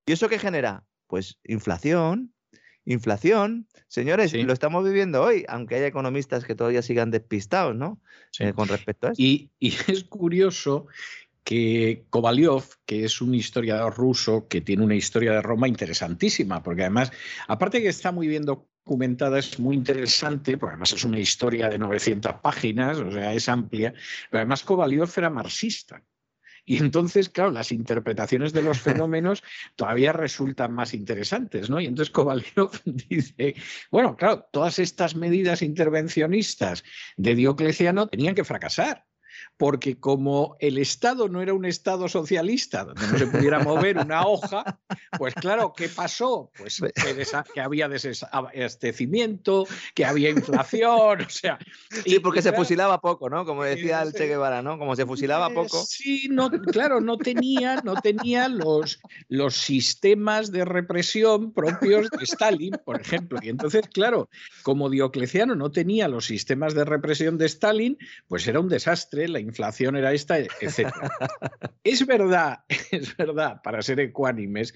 ¿Y eso qué genera? Pues inflación, Inflación, señores, lo estamos viviendo hoy, aunque haya economistas que todavía sigan despistados, ¿no? Eh, con respecto a eso. y, es curioso que Kovalyov, que es un historiador ruso que tiene una historia de Roma interesantísima, porque además, aparte que está muy bien documentada, es muy interesante, porque además es una historia de 900 páginas, o sea, es amplia, pero además Kovalyov era marxista. Y entonces, claro, las interpretaciones de los fenómenos todavía resultan más interesantes, ¿no? Y entonces Kovalyov dice, bueno, claro, todas estas medidas intervencionistas de Diocleciano tenían que fracasar porque como el Estado no era un Estado socialista donde no se pudiera mover una hoja, pues claro, ¿qué pasó? Pues que, había desabastecimiento, que había inflación, o sea... Sí, porque se fusilaba poco, ¿no? Como decía el Che Guevara, ¿no? Como se fusilaba poco. Sí, no, claro, no tenía, no tenía los, los sistemas de represión propios de Stalin, por ejemplo. Y entonces, claro, como Diocleciano no tenía los sistemas de represión de Stalin, pues era un desastre la inflación era esta, etc. es verdad, es verdad, para ser ecuánimes,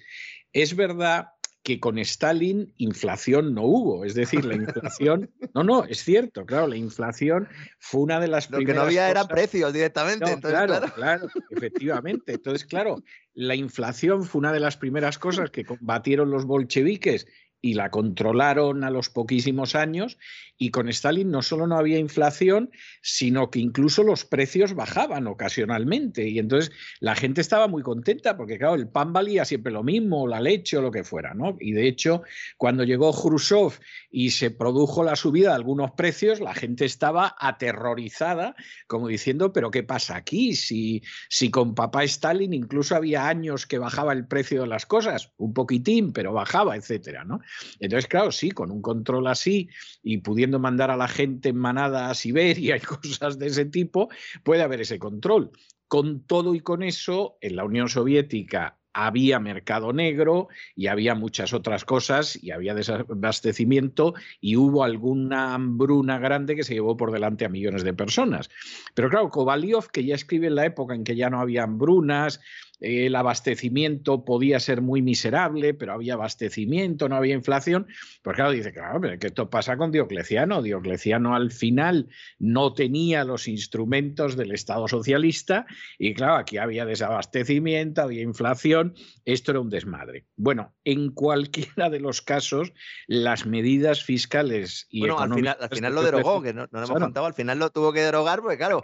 es verdad que con Stalin inflación no hubo. Es decir, la inflación. No, no, es cierto, claro, la inflación fue una de las Lo que no había era precios directamente. claro, claro, efectivamente. Entonces, claro, la inflación fue una de las primeras cosas que combatieron los bolcheviques y la controlaron a los poquísimos años y con Stalin no solo no había inflación, sino que incluso los precios bajaban ocasionalmente y entonces la gente estaba muy contenta porque claro, el pan valía siempre lo mismo, la leche o lo que fuera, ¿no? Y de hecho, cuando llegó Khrushchev y se produjo la subida de algunos precios, la gente estaba aterrorizada, como diciendo, pero ¿qué pasa aquí? Si, si con papá Stalin incluso había años que bajaba el precio de las cosas, un poquitín, pero bajaba, etcétera, ¿no? Entonces, claro, sí, con un control así y pudiendo mandar a la gente en manada a Siberia y cosas de ese tipo, puede haber ese control. Con todo y con eso, en la Unión Soviética había mercado negro y había muchas otras cosas y había desabastecimiento y hubo alguna hambruna grande que se llevó por delante a millones de personas. Pero claro, Kovalyov, que ya escribe en la época en que ya no había hambrunas, el abastecimiento podía ser muy miserable, pero había abastecimiento, no había inflación. Pues claro, dice, claro, pero que esto pasa con Diocleciano. Diocleciano al final no tenía los instrumentos del Estado socialista y claro, aquí había desabastecimiento, había inflación, esto era un desmadre. Bueno, en cualquiera de los casos, las medidas fiscales y bueno, al final, al final lo derogó, que no, no hemos contado, al final lo tuvo que derogar porque claro,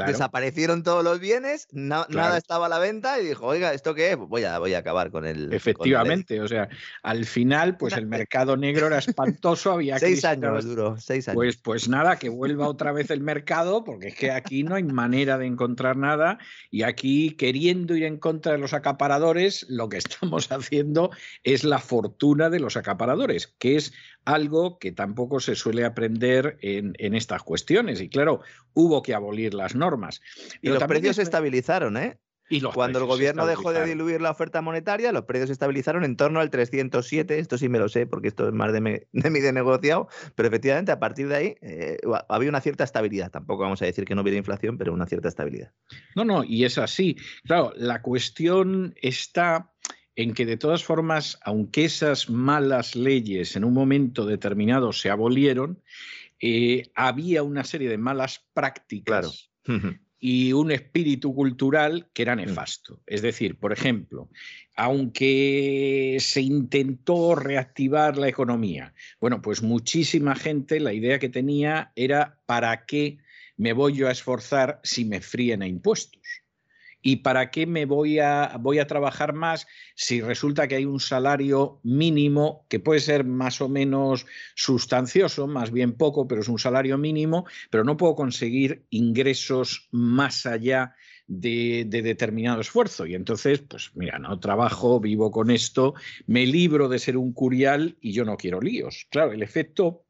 desaparecieron todos los bienes, nada estaba a la venta y dijo, oiga, ¿esto qué es? Pues voy a, voy a acabar con el... Efectivamente, o sea, al final, pues el mercado negro era espantoso, había... seis años duró, seis años. Pues, pues nada, que vuelva otra vez el mercado, porque es que aquí no hay manera de encontrar nada y aquí queriendo ir en contra de los acaparadores, lo que estamos haciendo es la fortuna de los acaparadores, que es algo que tampoco se suele aprender en, estas cuestiones. Y claro, hubo que abolir las normas. y los precios se estabilizaron, ¿eh? Y Cuando el gobierno dejó de diluir la oferta monetaria, los precios se estabilizaron en torno al 307. Esto sí me lo sé porque esto es más de, mi de negociado. Pero efectivamente, a partir de ahí eh, había una cierta estabilidad. Tampoco vamos a decir que no hubiera inflación, pero una cierta estabilidad. No, no, y es así. Claro, la cuestión está en que de todas formas, aunque esas malas leyes en un momento determinado se abolieron, eh, había una serie de malas prácticas y un espíritu cultural que era mm. nefasto. Es decir, por ejemplo, aunque se intentó reactivar la economía, bueno, pues muchísima gente la idea que tenía era ¿para qué me voy yo a esforzar si me fríen a impuestos? ¿Y para qué me voy a, voy a trabajar más si resulta que hay un salario mínimo que puede ser más o menos sustancioso, más bien poco, pero es un salario mínimo, pero no puedo conseguir ingresos más allá de, determinado esfuerzo. Y entonces, pues mira, no trabajo, vivo con esto, me libro de ser un curial y yo no quiero líos. Claro, el efecto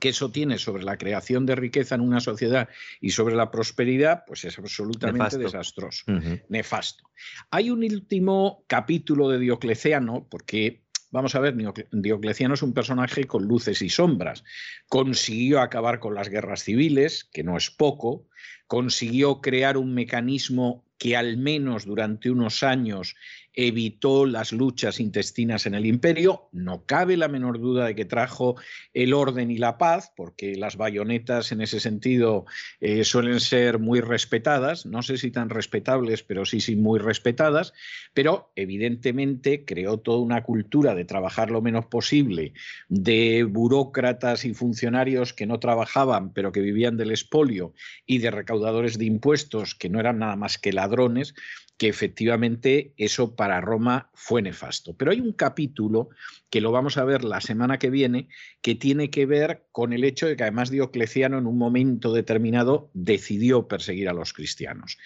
que eso tiene sobre la creación de riqueza en una sociedad y sobre la prosperidad, pues es absolutamente desastroso, nefasto. Hay un último capítulo de Diocleciano, porque Vamos a ver, Diocleciano es un personaje con luces y sombras. Consiguió acabar con las guerras civiles, que no es poco, consiguió crear un mecanismo que al menos durante unos años evitó las luchas intestinas en el imperio. No cabe la menor duda de que trajo el orden y la paz, porque las bayonetas en ese sentido eh, suelen ser muy respetadas, no sé si tan respetables, pero sí, sí muy respetadas, pero evidentemente creó toda una cultura de trabajar lo menos posible, de burócratas y funcionarios que no trabajaban, pero que vivían del espolio, y de recaudadores de impuestos que no eran nada más que ladrones, que efectivamente eso para Roma fue nefasto. Pero hay un capítulo que lo vamos a ver la semana que viene, que tiene que ver con el hecho de que además Diocleciano en un momento determinado decidió perseguir a los cristianos.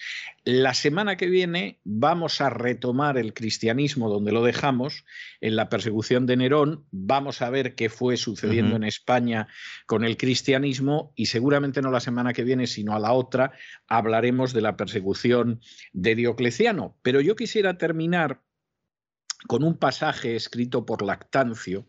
La semana que viene vamos a retomar el cristianismo donde lo dejamos, en la persecución de Nerón, vamos a ver qué fue sucediendo en España con el cristianismo y seguramente no la semana que viene, sino a la otra, hablaremos de la persecución de Diocleciano. Pero yo quisiera terminar con un pasaje escrito por Lactancio,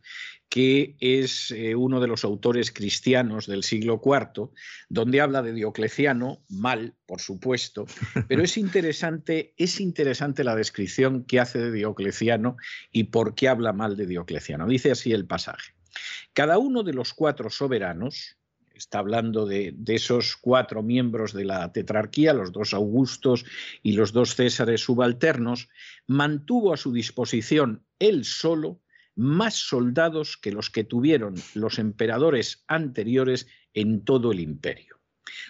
que es eh, uno de los autores cristianos del siglo IV, donde habla de Diocleciano, mal, por supuesto, pero es interesante, es interesante la descripción que hace de Diocleciano y por qué habla mal de Diocleciano. Dice así el pasaje. Cada uno de los cuatro soberanos, está hablando de, esos cuatro miembros de la tetrarquía, los dos Augustos y los dos Césares subalternos, mantuvo a su disposición él solo más soldados que los que tuvieron los emperadores anteriores en todo el imperio.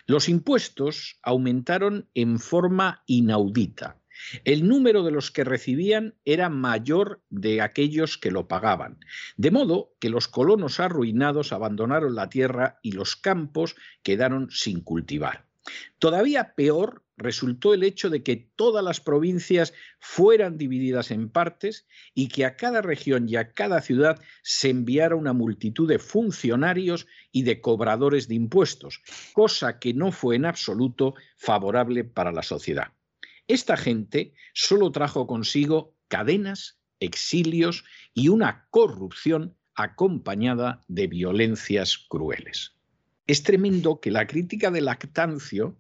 Los impuestos aumentaron en forma inaudita. El número de los que recibían era mayor de aquellos que lo pagaban, de modo que los colonos arruinados abandonaron la tierra y los campos quedaron sin cultivar. Todavía peor resultó el hecho de que todas las provincias fueran divididas en partes y que a cada región y a cada ciudad se enviara una multitud de funcionarios y de cobradores de impuestos, cosa que no fue en absoluto favorable para la sociedad. Esta gente solo trajo consigo cadenas, exilios y una corrupción acompañada de violencias crueles. Es tremendo que la crítica de Lactancio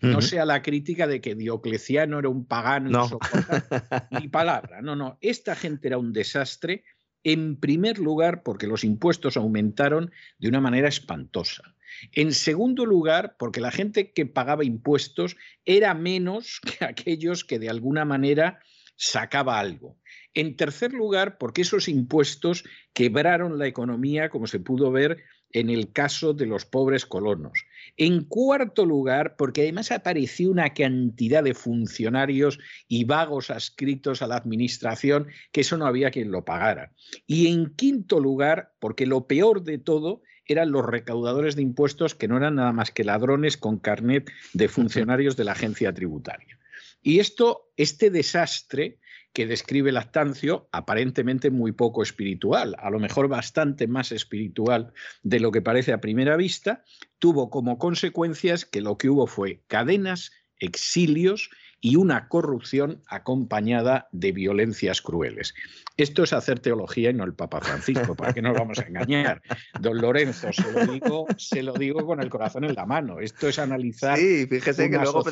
no sea la crítica de que Diocleciano era un pagano no. ni palabra. No, no, esta gente era un desastre, en primer lugar porque los impuestos aumentaron de una manera espantosa. En segundo lugar, porque la gente que pagaba impuestos era menos que aquellos que de alguna manera sacaba algo. En tercer lugar, porque esos impuestos quebraron la economía, como se pudo ver en el caso de los pobres colonos. En cuarto lugar, porque además apareció una cantidad de funcionarios y vagos adscritos a la administración que eso no había quien lo pagara. Y en quinto lugar, porque lo peor de todo eran los recaudadores de impuestos que no eran nada más que ladrones con carnet de funcionarios de la agencia tributaria. Y esto, este desastre que describe Lactancio, aparentemente muy poco espiritual, a lo mejor bastante más espiritual de lo que parece a primera vista, tuvo como consecuencias que lo que hubo fue cadenas, exilios y una corrupción acompañada de violencias crueles. Esto es hacer teología y no el Papa Francisco, ¿para qué nos vamos a engañar? Don Lorenzo, se lo digo, se lo digo con el corazón en la mano. Esto es analizar. Sí, fíjese que luego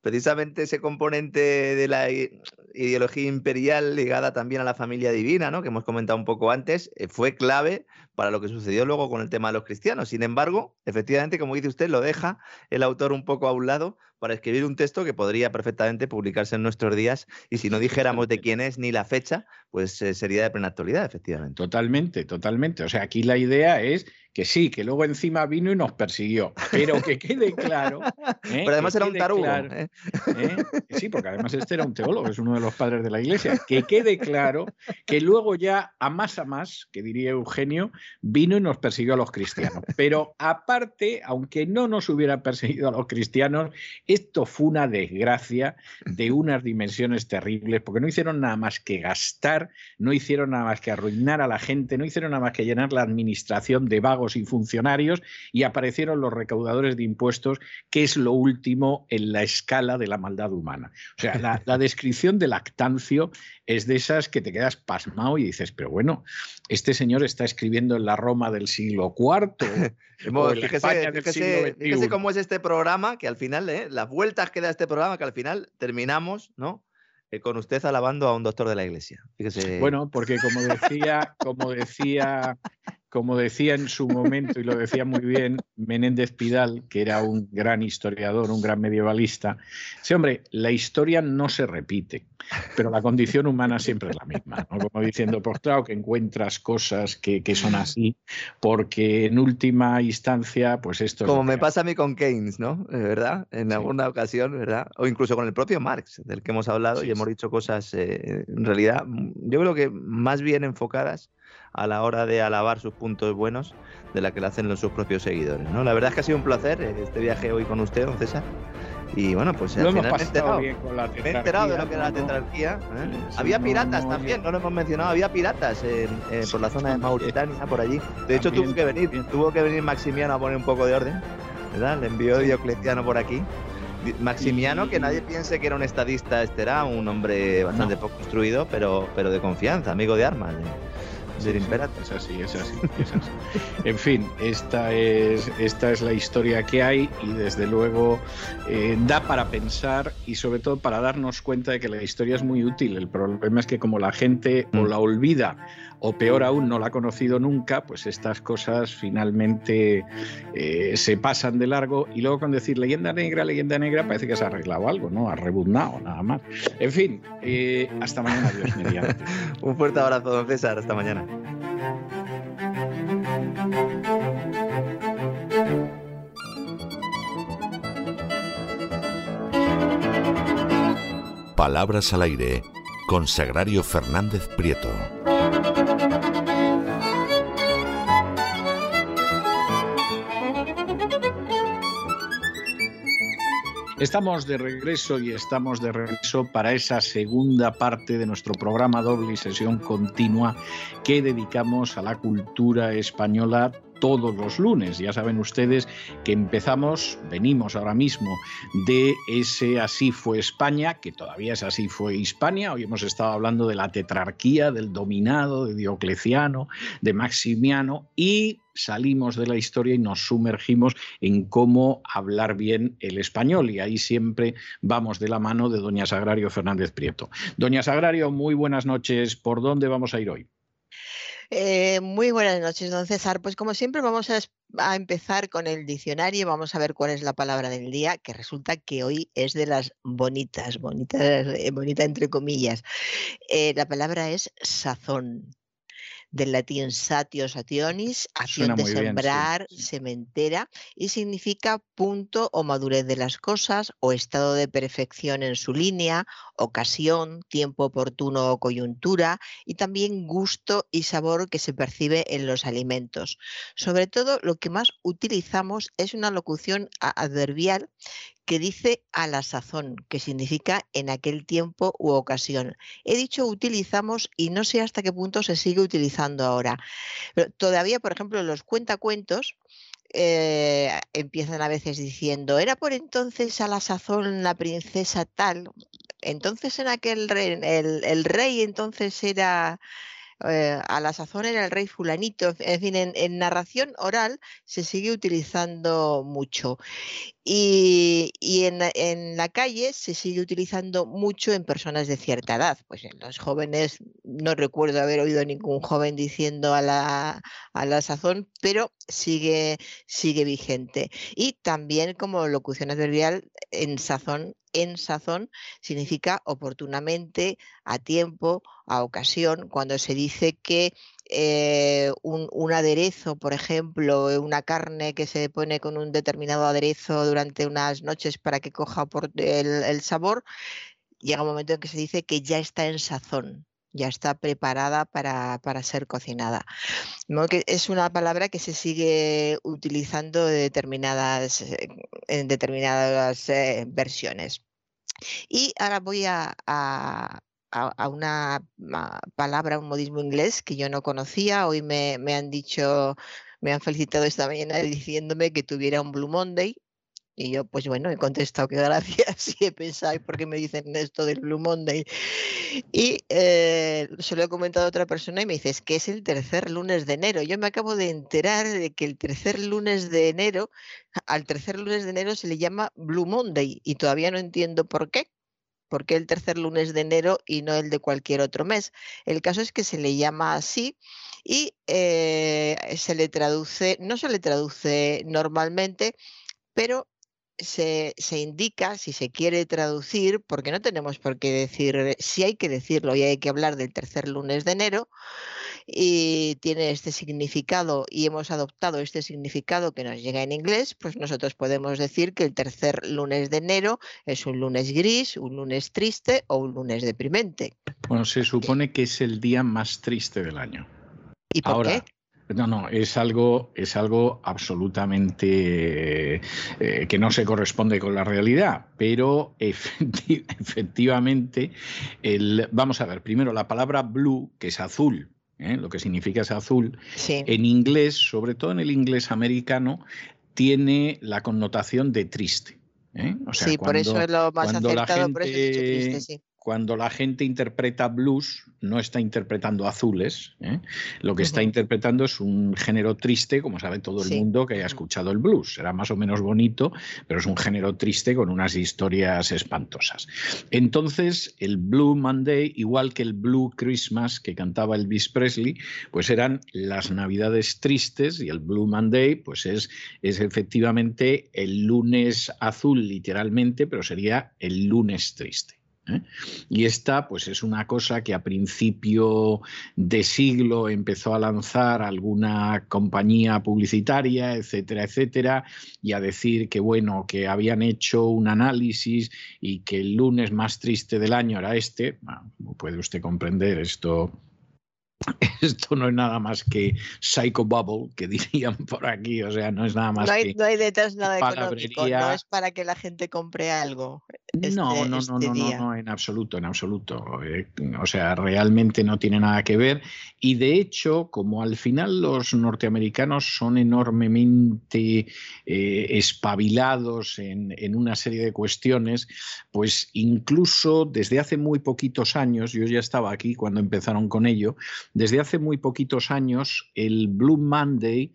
precisamente ese componente de la ideología imperial ligada también a la familia divina, ¿no? que hemos comentado un poco antes, eh, fue clave para lo que sucedió luego con el tema de los cristianos. Sin embargo, efectivamente, como dice usted, lo deja el autor un poco a un lado para escribir un texto que podría perfectamente publicarse en nuestros días y si no dijéramos de quién es ni la fecha, pues eh, sería de plena actualidad, efectivamente. Totalmente, totalmente. O sea, aquí la idea es que sí, que luego encima vino y nos persiguió, pero que quede claro. ¿eh? Pero además era un tarugo. ¿eh? Sí, porque además este era un teólogo, es uno de los padres de la iglesia. Que quede claro que luego ya a más a más, que diría Eugenio, vino y nos persiguió a los cristianos. Pero aparte, aunque no nos hubiera perseguido a los cristianos, esto fue una desgracia de unas dimensiones terribles, porque no hicieron nada más que gastar, no hicieron nada más que arruinar a la gente, no hicieron nada más que llenar la administración de vagos y funcionarios y aparecieron los recaudadores de impuestos, que es lo último en la escala de la maldad humana. O sea, la, descripción de Lactancio es de esas que te quedas pasmado y dices, pero bueno, este señor está escribiendo en la Roma del siglo IV. fíjese, cómo es este programa, que al final, ¿eh? las vueltas que da este programa, que al final terminamos, ¿no? Eh, con usted alabando a un doctor de la iglesia. Fíjese. Bueno, porque como decía, como decía como decía en su momento, y lo decía muy bien Menéndez Pidal, que era un gran historiador, un gran medievalista, sí, hombre, la historia no se repite, pero la condición humana siempre es la misma, Como diciendo, pues claro que encuentras cosas que, son así, porque en última instancia, pues esto... Como me pasa a mí con Keynes, ¿no? ¿Verdad? En alguna ocasión, ¿verdad? O incluso con el propio Marx, del que hemos hablado, y hemos dicho cosas, eh, en realidad, yo creo que más bien enfocadas a la hora de alabar sus puntos buenos de la que le hacen los, sus propios seguidores. ¿no? La verdad es que ha sido un placer eh, este viaje hoy con usted, don César. Y bueno, pues al final me he enterado, me he enterado de lo que era la tetrarquía. ¿eh? había piratas también, no lo hemos mencionado, había piratas por la zona de Mauritania, por allí. De hecho, tuvo que venir, tuvo que venir Maximiano a poner un poco de orden, ¿verdad? Le envió Diocleciano por aquí. Maximiano, que nadie piense que era un estadista, este era un hombre bastante poco instruido, pero, pero de confianza, amigo de armas. Es así, es así, es así. en fin, esta es, esta es la historia que hay y desde luego eh, da para pensar y sobre todo para darnos cuenta de que la historia es muy útil. El problema es que como la gente o mm. la olvida o peor aún no la ha conocido nunca, pues estas cosas finalmente eh, se pasan de largo y luego con decir leyenda negra, leyenda negra, parece que se ha arreglado algo, ¿no? Ha rebundado, nada más. En fin, eh, hasta mañana, Dios mediante. Un fuerte abrazo, don César, hasta mañana. Palabras al aire con Sagrario Fernández Prieto. Estamos de regreso y estamos de regreso para esa segunda parte de nuestro programa doble y sesión continua que dedicamos a la cultura española todos los lunes. Ya saben ustedes que empezamos, venimos ahora mismo de ese Así fue España, que todavía es Así fue Hispania. Hoy hemos estado hablando de la tetrarquía, del dominado, de Diocleciano, de Maximiano y salimos de la historia y nos sumergimos en cómo hablar bien el español. Y ahí siempre vamos de la mano de doña Sagrario Fernández Prieto. Doña Sagrario, muy buenas noches. ¿Por dónde vamos a ir hoy? Eh, muy buenas noches, don César. Pues como siempre vamos a, empezar con el diccionario vamos a ver cuál es la palabra del día, que resulta que hoy es de las bonitas, bonitas, eh, bonita entre comillas. Eh, la palabra es sazón del latín satio sationis, acción de sembrar, sementera, y significa punto o madurez de las cosas o estado de perfección en su línea, ocasión, tiempo oportuno o coyuntura, y también gusto y sabor que se percibe en los alimentos. Sobre todo, lo que más utilizamos es una locución adverbial que dice a la sazón, que significa en aquel tiempo u ocasión. He dicho utilizamos y no sé hasta qué punto se sigue utilizando ahora. Pero todavía, por ejemplo, los cuentacuentos eh, empiezan a veces diciendo, era por entonces a la sazón la princesa tal, entonces en aquel rey, el, el rey entonces era eh, a la sazón era el rey fulanito, en fin, en, narración oral se sigue utilizando mucho. Y, en, la calle se sigue utilizando mucho en personas de cierta edad. Pues en los jóvenes, no recuerdo haber oído ningún joven diciendo a la, a la sazón, pero sigue, sigue vigente. Y también como locución adverbial en sazón en sazón significa oportunamente, a tiempo, a ocasión, cuando se dice que eh, un, aderezo, por ejemplo, una carne que se pone con un determinado aderezo durante unas noches para que coja por el, sabor, llega un momento en que se dice que ya está en sazón ya está preparada para, ser cocinada. que es una palabra que se sigue utilizando determinadas, eh, en determinadas eh, versiones. Y ahora voy a, a, una palabra, un modismo inglés que yo no conocía. Hoy me, han dicho, me han felicitado esta mañana diciéndome que tuviera un Blue Monday. Y yo, pues bueno, he contestado que gracias y he pensado, ¿por qué me dicen esto del Blue Monday? Y eh, se lo he comentado a otra persona y me dice, que es el tercer lunes de enero. Yo me acabo de enterar de que el tercer lunes de enero, al tercer lunes de enero se le llama Blue Monday y todavía no entiendo por qué. ¿Por qué el tercer lunes de enero y no el de cualquier otro mes? El caso es que se le llama así y eh, se le traduce, no se le traduce normalmente, pero se, se, indica, si se quiere traducir, porque no tenemos por qué decir, si hay que decirlo y hay que hablar del tercer lunes de enero, y tiene este significado y hemos adoptado este significado que nos llega en inglés, pues nosotros podemos decir que el tercer lunes de enero es un lunes gris, un lunes triste o un lunes deprimente. Bueno, se supone que es el día más triste del año. ¿Y por qué? No, no, es algo, es algo absolutamente eh, que no se corresponde con la realidad, pero efectivamente, el, vamos a ver, primero la palabra blue, que es azul, ¿eh? lo que significa es azul, en inglés, sobre todo en el inglés americano, tiene la connotación de triste. ¿eh? sí, por eso es lo más acertado, por eso triste, sí cuando la gente interpreta blues, no está interpretando azules, ¿eh? lo que está interpretando es un género triste, como sabe todo el mundo que haya escuchado el blues. Será más o menos bonito, pero es un género triste con unas historias espantosas. Entonces, el Blue Monday, igual que el Blue Christmas que cantaba Elvis Presley, pues eran las navidades tristes y el Blue Monday, pues es, es efectivamente el lunes azul, literalmente, pero sería el lunes triste. ¿Eh? Y esta, pues es una cosa que a principio de siglo empezó a lanzar alguna compañía publicitaria, etcétera, etcétera, y a decir que bueno, que habían hecho un análisis y que el lunes más triste del año era este. como puede usted comprender, esto esto no es nada más que psycho bubble, que dirían por aquí, o sea, no es nada más no hay, que no hay detrás nada económico, no es para que la gente compre algo. no, este, no, no, este no, no, no, en absoluto, en absoluto. Eh, o sea, realmente no tiene nada que ver. Y de hecho, como al final los norteamericanos son enormemente eh, espabilados en, en una serie de cuestiones, pues incluso desde hace muy poquitos años, yo ya estaba aquí cuando empezaron con ello, desde hace muy poquitos años, el Blue Monday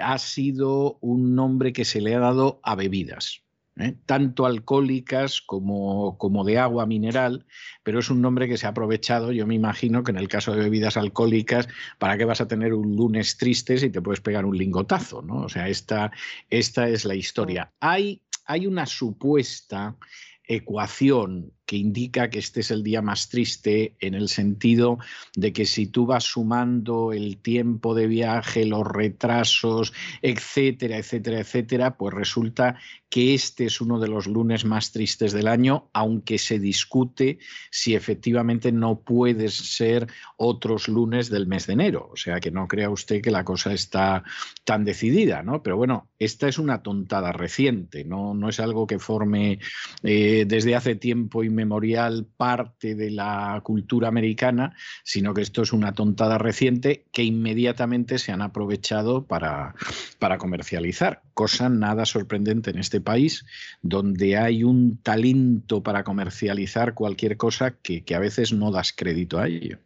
ha sido un nombre que se le ha dado a bebidas. ¿eh? tanto alcohólicas como, como, de agua mineral, pero es un nombre que se ha aprovechado, yo me imagino que en el caso de bebidas alcohólicas, ¿para qué vas a tener un lunes triste si te puedes pegar un lingotazo? ¿no? O sea, esta, esta es la historia. Hay, hay una supuesta ecuación que indica que este es el día más triste en el sentido de que si tú vas sumando el tiempo de viaje, los retrasos, etcétera, etcétera, etcétera, pues resulta que este es uno de los lunes más tristes del año, aunque se discute si efectivamente no puede ser otros lunes del mes de enero. O sea que no crea usted que la cosa está tan decidida, ¿no? Pero bueno, esta es una tontada reciente, no, no es algo que forme eh, desde hace tiempo y memorial parte de la cultura americana, sino que esto es una tontada reciente que inmediatamente se han aprovechado para, para comercializar. Cosa nada sorprendente en este país, donde hay un talento para comercializar cualquier cosa que, que a veces no das crédito a ello.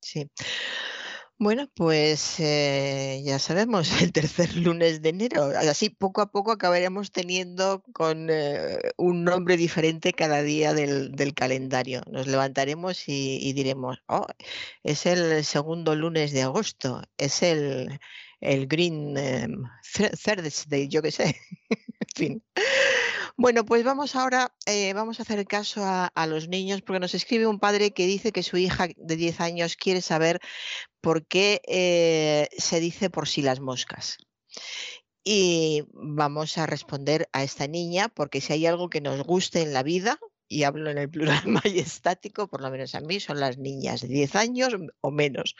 Sí. Bueno, pues eh, ya sabemos, el tercer lunes de enero. Así poco a poco acabaremos teniendo con eh, un nombre diferente cada día del, calendario. Nos levantaremos y, diremos, oh, es el segundo lunes de agosto, es el, el Green em, Thursday, yo qué sé. en fin. Bueno, pues vamos ahora, eh, vamos a hacer caso a, los niños, porque nos escribe un padre que dice que su hija de 10 años quiere saber por qué eh, se dice por sí las moscas. Y vamos a responder a esta niña, porque si hay algo que nos guste en la vida, y hablo en el plural majestático, por lo menos a mí, son las niñas de 10 años o menos.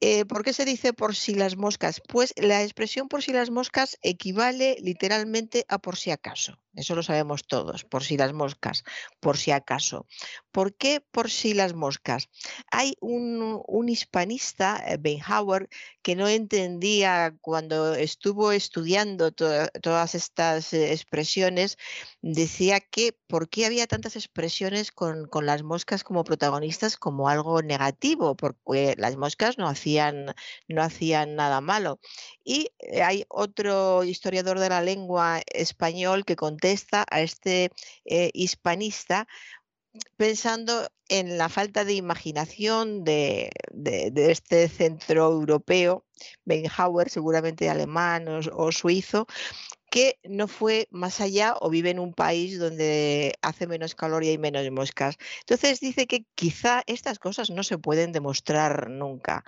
Eh, ¿Por qué se dice por si las moscas? Pues la expresión por si las moscas equivale literalmente a por si acaso. Eso lo sabemos todos, por si las moscas, por si acaso. ¿Por qué por si las moscas? Hay un, un hispanista, eh, Benhauer, que no entendía cuando estuvo estudiando to todas estas eh, expresiones, decía que por qué había tantas expresiones con, con, las moscas como protagonistas como algo negativo, porque las moscas no hacían, no hacían nada malo. Y eh, hay otro historiador de la lengua español que a este eh, hispanista pensando en la falta de imaginación de este centro europeo, Benhauer, seguramente alemán o, o, suizo, que no fue más allá o vive en un país donde hace menos calor y hay menos moscas. Entonces dice que quizá estas cosas no se pueden demostrar nunca,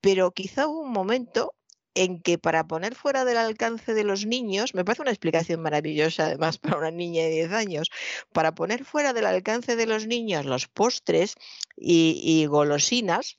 pero quizá hubo un momento en que para poner fuera del alcance de los niños, me parece una explicación maravillosa además para una niña de 10 años, para poner fuera del alcance de los niños los postres y, golosinas,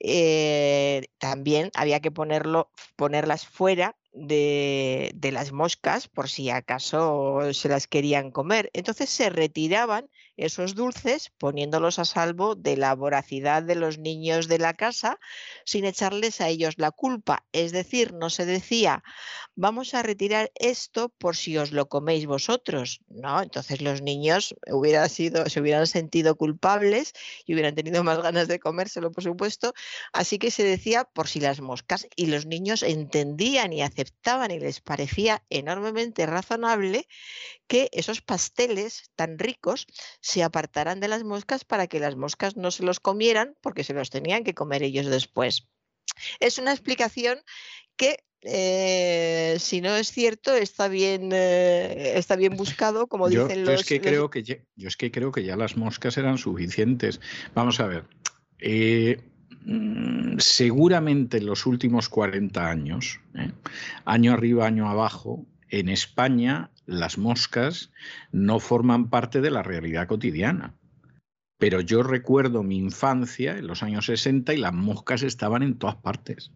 eh, también había que ponerlas fuera de, las moscas por si acaso se las querían comer. Entonces se retiraban esos dulces poniéndolos a salvo de la voracidad de los niños de la casa sin echarles a ellos la culpa. Es decir, no se decía, vamos a retirar esto por si os lo coméis vosotros. No, entonces los niños hubiera sido, se hubieran sentido culpables y hubieran tenido más ganas de comérselo, por supuesto. Así que se decía por si las moscas y los niños entendían y aceptaban y les parecía enormemente razonable que esos pasteles tan ricos se apartaran de las moscas para que las moscas no se los comieran porque se los tenían que comer ellos después. Es una explicación que eh, si no es cierto, está bien, eh, está bien buscado, como yo, dicen yo los, Es que los... creo que ya, yo es que creo que ya las moscas eran suficientes. Vamos a ver. Eh, mm, seguramente en los últimos 40 años, año arriba, año abajo, en España las moscas no forman parte de la realidad cotidiana. Pero yo recuerdo mi infancia en los años 60 y las moscas estaban en todas partes.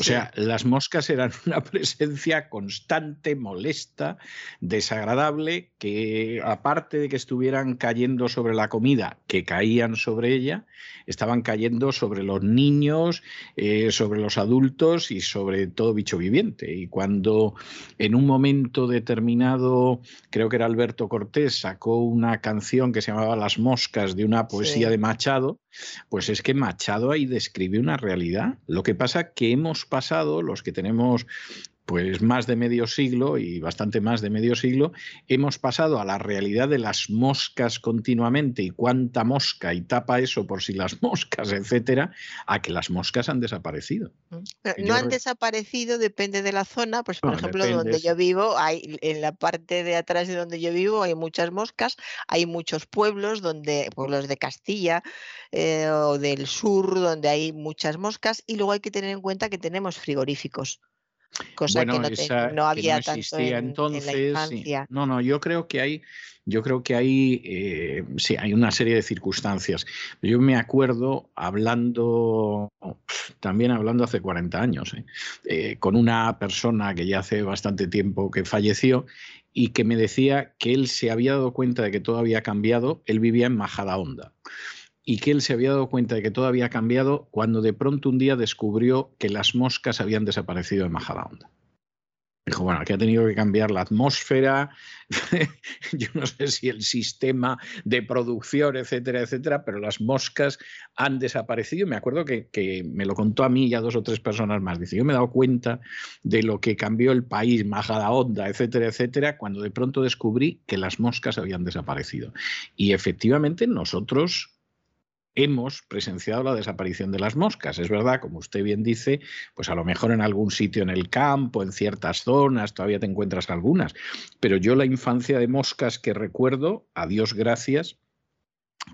O sea, las moscas eran una presencia constante, molesta, desagradable, que aparte de que estuvieran cayendo sobre la comida, que caían sobre ella, estaban cayendo sobre los niños, eh, sobre los adultos y sobre todo bicho viviente. Y cuando en un momento determinado, creo que era Alberto Cortés, sacó una canción que se llamaba Las moscas de una poesía sí. de Machado, pues es que Machado ahí describe una realidad. Lo que pasa que hemos pasado, los que tenemos pues más de medio siglo y bastante más de medio siglo, hemos pasado a la realidad de las moscas continuamente y cuánta mosca y tapa eso por si las moscas, etcétera, a que las moscas han desaparecido. Pero no han desaparecido, depende de la zona, pues por no, ejemplo, depende. donde yo vivo, hay en la parte de atrás de donde yo vivo hay muchas moscas, hay muchos pueblos donde pueblos de Castilla eh, o del sur donde hay muchas moscas y luego hay que tener en cuenta que tenemos frigoríficos. Cosa bueno, que no, esa, te, no había que no existía tanto en, entonces. en la infancia. Sí. No, no, yo creo que hay, yo creo que hay, eh, sí, hay una serie de circunstancias. Yo me acuerdo hablando, también hablando hace 40 años, ¿eh? Eh, con una persona que ya hace bastante tiempo que falleció y que me decía que él se había dado cuenta de que todo había cambiado. Él vivía en Majadahonda y que él se había dado cuenta de que todo había cambiado cuando de pronto un día descubrió que las moscas habían desaparecido de Majadahonda. Dijo, bueno, aquí ha tenido que cambiar la atmósfera, yo no sé si el sistema de producción, etcétera, etcétera, pero las moscas han desaparecido. Me acuerdo que, que, me lo contó a mí y a dos o tres personas más. Dice, yo me he dado cuenta de lo que cambió el país, Majada Onda, etcétera, etcétera, cuando de pronto descubrí que las moscas habían desaparecido. Y efectivamente nosotros hemos presenciado la desaparición de las moscas. Es verdad, como usted bien dice, pues a lo mejor en algún sitio en el campo, en ciertas zonas, todavía te encuentras algunas. Pero yo la infancia de moscas que recuerdo, a Dios gracias,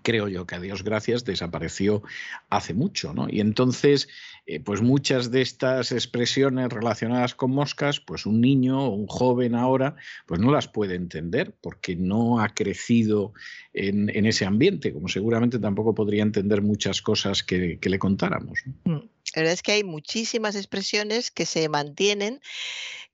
creo yo que a Dios gracias desapareció hace mucho, ¿no? Y entonces, eh, pues muchas de estas expresiones relacionadas con moscas, pues un niño o un joven ahora, pues no las puede entender porque no ha crecido en, ese ambiente, como seguramente tampoco podría entender muchas cosas que, que le contáramos. Mm. La verdad es que hay muchísimas expresiones que se mantienen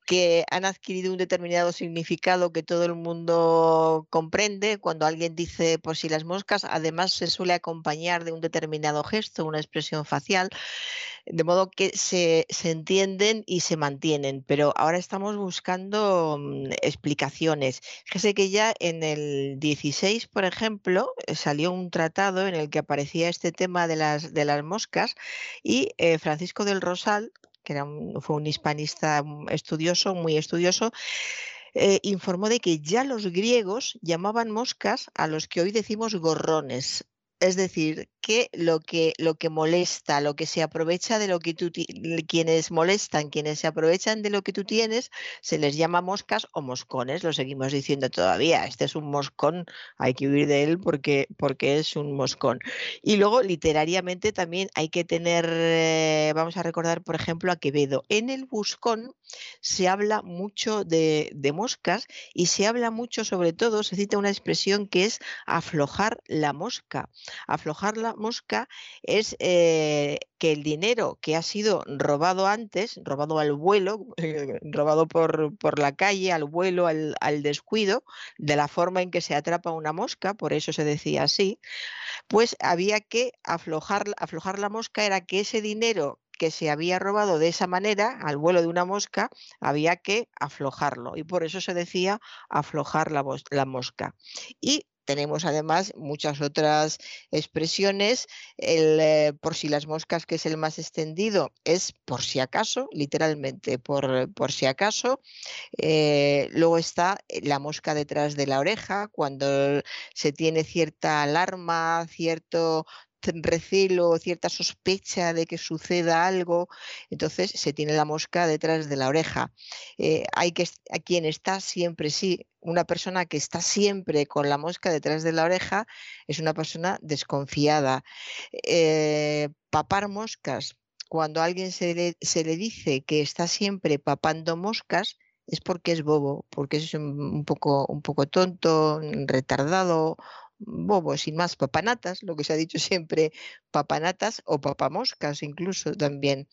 que han adquirido un determinado significado que todo el mundo comprende. Cuando alguien dice por si las moscas, además se suele acompañar de un determinado gesto, una expresión facial, de modo que se, se entienden y se mantienen. Pero ahora estamos buscando mm, explicaciones. Fíjese que ya en el 16, por ejemplo, salió un tratado en el que aparecía este tema de las, de las moscas y eh, Francisco del Rosal, que era fue un hispanista mm, estudioso, muy estudioso, eh, informó de que ya los griegos llamaban moscas a los que hoy decimos gorrones. Es decir, que lo que lo que molesta, lo que se aprovecha de lo que tú quienes molestan, quienes se aprovechan de lo que tú tienes, se les llama moscas o moscones, lo seguimos diciendo todavía. Este es un moscón, hay que huir de él porque porque es un moscón. Y luego literariamente también hay que tener eh, vamos a recordar por ejemplo a Quevedo. En el Buscón se habla mucho de, de moscas y se habla mucho sobre todo, se cita una expresión que es aflojar la mosca. Aflojarla mosca es eh, que el dinero que ha sido robado antes, robado al vuelo, robado por, por, la calle, al vuelo, al, al, descuido, de la forma en que se atrapa una mosca, por eso se decía así, pues había que aflojar, aflojar la mosca, era que ese dinero que se había robado de esa manera, al vuelo de una mosca, había que aflojarlo. Y por eso se decía aflojar la, la mosca. Y tenemos además muchas otras expresiones. El, eh, por si las moscas, que es el más extendido, es por si acaso, literalmente, por, por si acaso. Eh, luego está la mosca detrás de la oreja, cuando se tiene cierta alarma, cierto recelo, cierta sospecha de que suceda algo, entonces se tiene la mosca detrás de la oreja. Eh, hay que a quien está siempre, sí, una persona que está siempre con la mosca detrás de la oreja es una persona desconfiada. Eh, papar moscas, cuando a alguien se le, se le dice que está siempre papando moscas, es porque es bobo, porque es un poco, un poco tonto, retardado bobo, sin más, papanatas, lo que se ha dicho siempre, papanatas o papamoscas incluso también.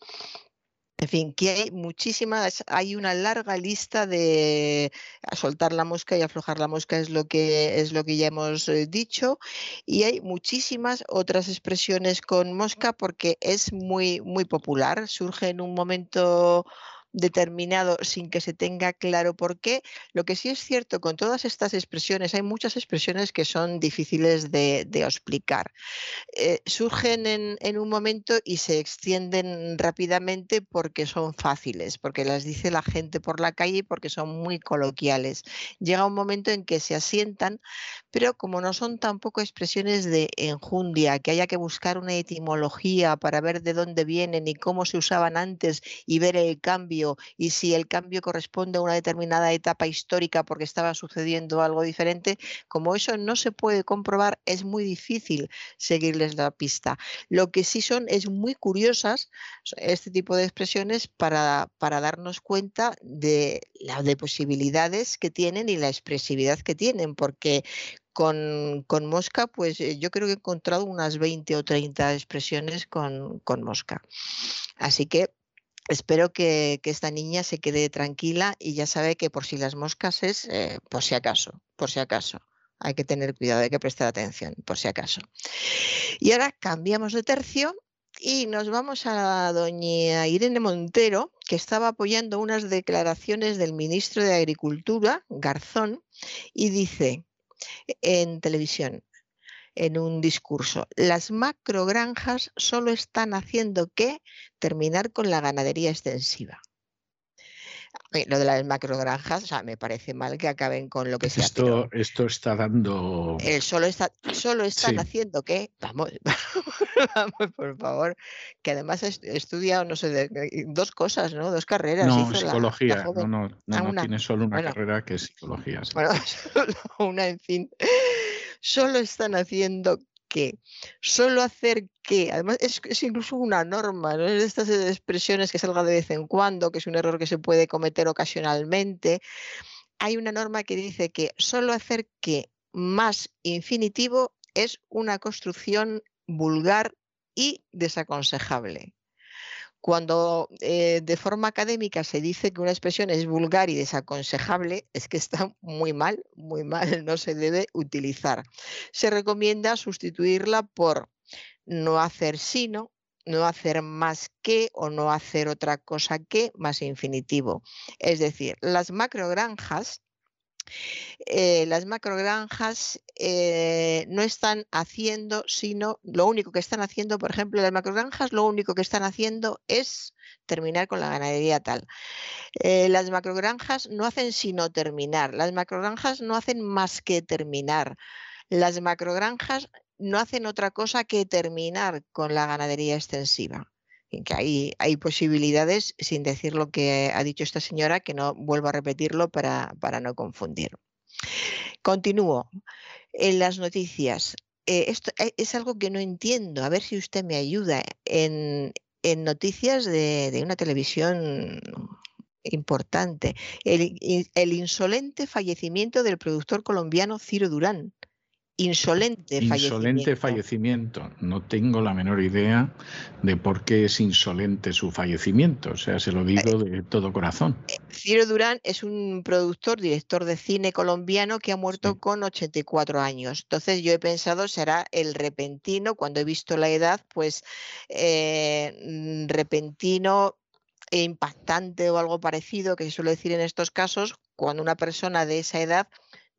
En fin, que hay muchísimas, hay una larga lista de soltar la mosca y aflojar la mosca es lo que es lo que ya hemos eh, dicho y hay muchísimas otras expresiones con mosca porque es muy muy popular, surge en un momento determinado sin que se tenga claro por qué. Lo que sí es cierto con todas estas expresiones, hay muchas expresiones que son difíciles de, explicar. Eh, surgen en, un momento y se extienden rápidamente porque son fáciles, porque las dice la gente por la calle y porque son muy coloquiales. Llega un momento en que se asientan, pero como no son tampoco expresiones de enjundia, que haya que buscar una etimología para ver de dónde vienen y cómo se usaban antes y ver el cambio y si el cambio corresponde a una determinada etapa histórica porque estaba sucediendo algo diferente, como eso no se puede comprobar, es muy difícil seguirles la pista. Lo que sí son es muy curiosas este tipo de expresiones para, para darnos cuenta de las de posibilidades que tienen y la expresividad que tienen, porque con, con, mosca, pues eh, yo creo que he encontrado unas 20 o 30 expresiones con, con mosca. Así que espero que, esta niña se quede tranquila y ya sabe que por si las moscas es eh, por si acaso, por si acaso. Hay que tener cuidado, hay que prestar atención, por si acaso. Y ahora cambiamos de tercio y nos vamos a doña Irene Montero, que estaba apoyando unas declaraciones del ministro de Agricultura, Garzón, y dice en televisión, en un discurso, las macrogranjas solo están haciendo que terminar con la ganadería extensiva. Lo de las macrogranjas, o sea, me parece mal que acaben con lo que sea. Esto, esto está dando. solo, está, solo están haciendo que. Vamos, vamos, por favor. Que además he estudiado, no sé, dos cosas, ¿no? Dos carreras. No, psicología. no, no, no, tiene solo una carrera que es psicología. Bueno, solo una, en fin. Solo están haciendo que, solo hacer que, además es, incluso una norma, ¿no? Es de estas expresiones que salga de vez en cuando, que es un error que se puede cometer ocasionalmente. Hay una norma que dice que solo hacer que más infinitivo es una construcción vulgar y desaconsejable cuando eh, de forma académica se dice que una expresión es vulgar y desaconsejable, es que está muy mal, muy mal, no se debe utilizar. Se recomienda sustituirla por no hacer sino, no hacer más que o no hacer otra cosa que más infinitivo. Es decir, las macrogranjas eh, las macrogranjas eh, no están haciendo, sino lo único que están haciendo, por ejemplo, las macrogranjas lo único que están haciendo es terminar con la ganadería tal. Eh, las macrogranjas no hacen sino terminar, las macrogranjas no hacen más que terminar. Las macrogranjas no hacen otra cosa que terminar con la ganadería extensiva que hay, hay posibilidades, sin decir lo que ha dicho esta señora, que no vuelvo a repetirlo para, no confundir. Continúo. En las noticias, eh, esto eh, es algo que no entiendo, a ver si usted me ayuda. En, noticias de, una televisión importante, el, insolente fallecimiento del productor colombiano Ciro Durán insolente, insolente fallecimiento. No tengo la menor idea de por qué es insolente su fallecimiento. O sea, se lo digo de todo corazón. Eh, Ciro Durán es un productor, director de cine colombiano que ha muerto con 84 años. Entonces yo he pensado será el repentino, cuando he visto la edad, pues eh, mm, repentino e impactante o algo parecido que se suele decir en estos casos, cuando una persona de esa edad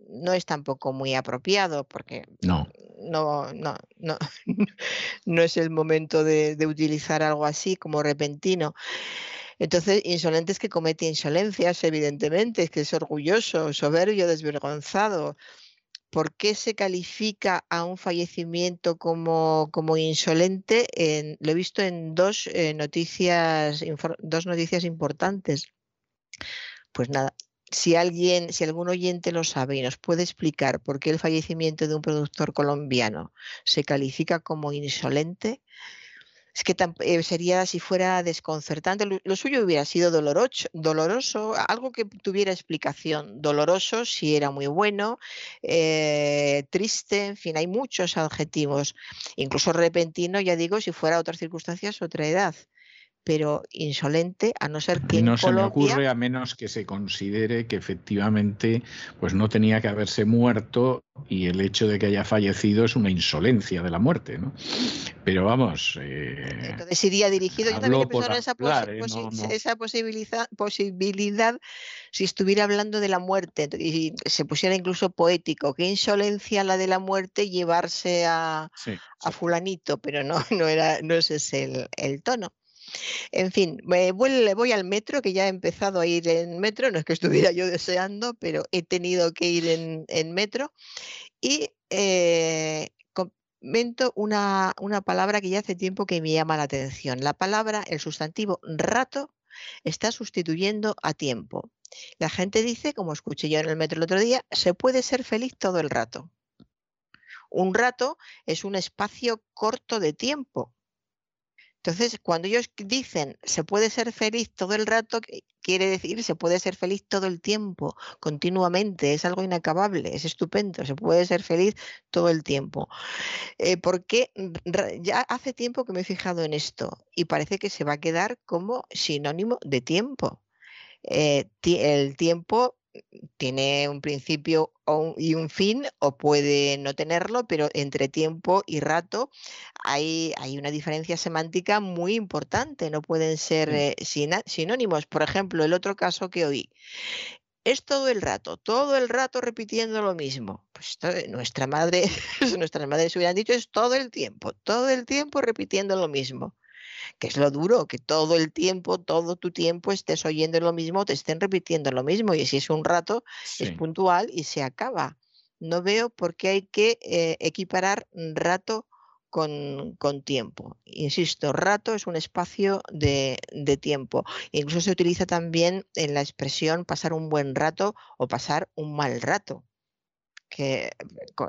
no es tampoco muy apropiado porque no, no, no, no, no es el momento de, utilizar algo así como repentino. Entonces, insolentes que comete insolencias, evidentemente, es que es orgulloso, soberbio, desvergonzado. ¿Por qué se califica a un fallecimiento como, como insolente? lo he visto en dos, eh, noticias, dos noticias importantes. Pues nada, si alguien, si algún oyente lo sabe y nos puede explicar por qué el fallecimiento de un productor colombiano se califica como insolente, es que eh, sería si fuera desconcertante. Lo, suyo hubiera sido doloroso, doloroso, algo que tuviera explicación. Doloroso si era muy bueno, eh, triste, en fin, hay muchos adjetivos. Incluso repentino, ya digo, si fuera otras circunstancias, otra edad pero insolente, a no ser que... no se me ocurre a menos que se considere que efectivamente pues no tenía que haberse muerto y el hecho de que haya fallecido es una insolencia de la muerte, ¿no? Pero vamos... Eh, Entonces iría dirigido, yo también he pensado en esa, ¿eh? esa posibilidad, posibilidad si estuviera hablando de la muerte y se pusiera incluso poético, qué insolencia la de la muerte llevarse a, a fulanito, pero no, no, era, no ese es el, el tono. En fin, voy, al metro, que ya he empezado a ir en metro, no es que estuviera yo deseando, pero he tenido que ir en, metro. Y eh, comento una, una palabra que ya hace tiempo que me llama la atención. La palabra, el sustantivo rato, está sustituyendo a tiempo. La gente dice, como escuché yo en el metro el otro día, se puede ser feliz todo el rato. Un rato es un espacio corto de tiempo, entonces, cuando ellos dicen se puede ser feliz todo el rato, quiere decir se puede ser feliz todo el tiempo, continuamente, es algo inacabable, es estupendo, se puede ser feliz todo el tiempo. Eh, porque ya hace tiempo que me he fijado en esto y parece que se va a quedar como sinónimo de tiempo. Eh, el tiempo tiene un principio y un fin o puede no tenerlo, pero entre tiempo y rato hay, hay una diferencia semántica muy importante, no pueden ser eh, sinónimos. Por ejemplo, el otro caso que oí, es todo el rato, todo el rato repitiendo lo mismo. Pues nuestra madre, nuestras madres hubieran dicho es todo el tiempo, todo el tiempo repitiendo lo mismo que es lo duro, que todo el tiempo, todo tu tiempo estés oyendo lo mismo, te estén repitiendo lo mismo y si es un rato, es puntual y se acaba. No veo por qué hay que eh, equiparar rato con, tiempo. Insisto, rato es un espacio de, de, tiempo. Incluso se utiliza también en la expresión pasar un buen rato o pasar un mal rato que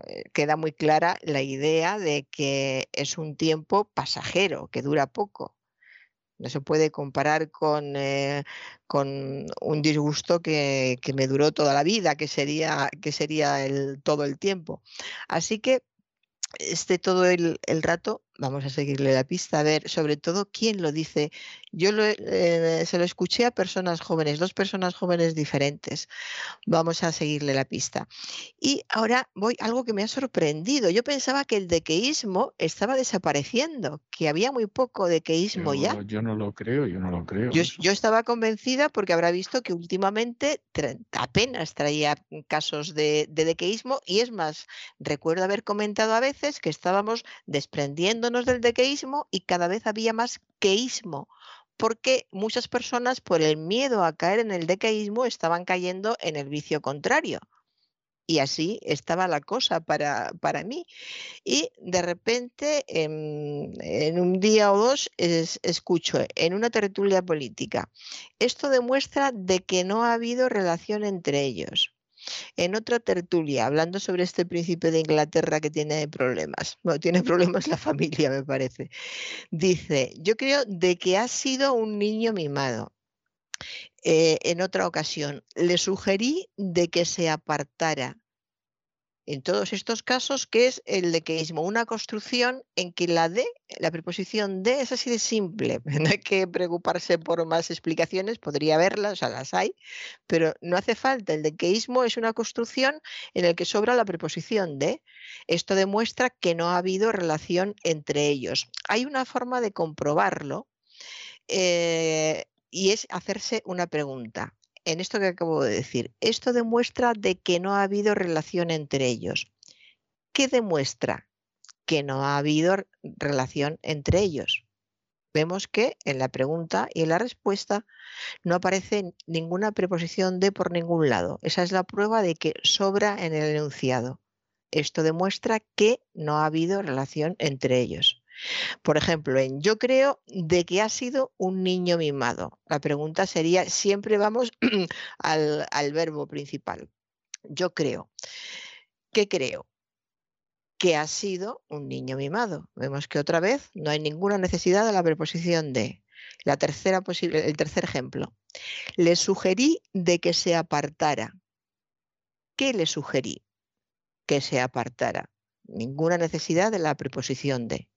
eh, queda muy clara la idea de que es un tiempo pasajero, que dura poco. No se puede comparar con, eh, con un disgusto que, que, me duró toda la vida, que sería, que sería el, todo el tiempo. Así que este todo el, el rato vamos a seguirle la pista, a ver sobre todo quién lo dice. Yo eh, se lo escuché a personas jóvenes, dos personas jóvenes diferentes. Vamos a seguirle la pista. Y ahora voy a algo que me ha sorprendido. Yo pensaba que el dequeísmo estaba desapareciendo, que había muy poco dequeísmo ya. Yo no lo creo, yo no lo creo. Yo, estaba convencida porque habrá visto que últimamente apenas traía casos de, de dequeísmo y es más, recuerdo haber comentado a veces que estábamos desprendiendo del dequeísmo y cada vez había más queísmo, porque muchas personas por el miedo a caer en el dequeísmo estaban cayendo en el vicio contrario. Y así estaba la cosa para, para mí. Y de repente, en, un día o dos, escucho en una tertulia política, esto demuestra de que no ha habido relación entre ellos. En otra tertulia, hablando sobre este príncipe de Inglaterra que tiene problemas, bueno, tiene problemas la familia, me parece, dice, yo creo de que ha sido un niño mimado. Eh, en otra ocasión, le sugerí de que se apartara en todos estos casos, que es el dequeísmo, una construcción en que la D, la preposición de es así de simple, no hay que preocuparse por más explicaciones, podría haberlas, o sea, las hay, pero no hace falta, el dequeísmo es una construcción en la que sobra la preposición de. Esto demuestra que no ha habido relación entre ellos. Hay una forma de comprobarlo eh, y es hacerse una pregunta en esto que acabo de decir. Esto demuestra de que no ha habido relación entre ellos. ¿Qué demuestra? Que no ha habido relación entre ellos. Vemos que en la pregunta y en la respuesta no aparece ninguna preposición de por ningún lado. Esa es la prueba de que sobra en el enunciado. Esto demuestra que no ha habido relación entre ellos. Por ejemplo, en yo creo de que ha sido un niño mimado. La pregunta sería, siempre vamos al, verbo principal. Yo creo. ¿Qué creo? Que ha sido un niño mimado. Vemos que otra vez no hay ninguna necesidad de la preposición de. La tercera el tercer ejemplo. Le sugerí de que se apartara. ¿Qué le sugerí? Que se apartara. Ninguna necesidad de la preposición de.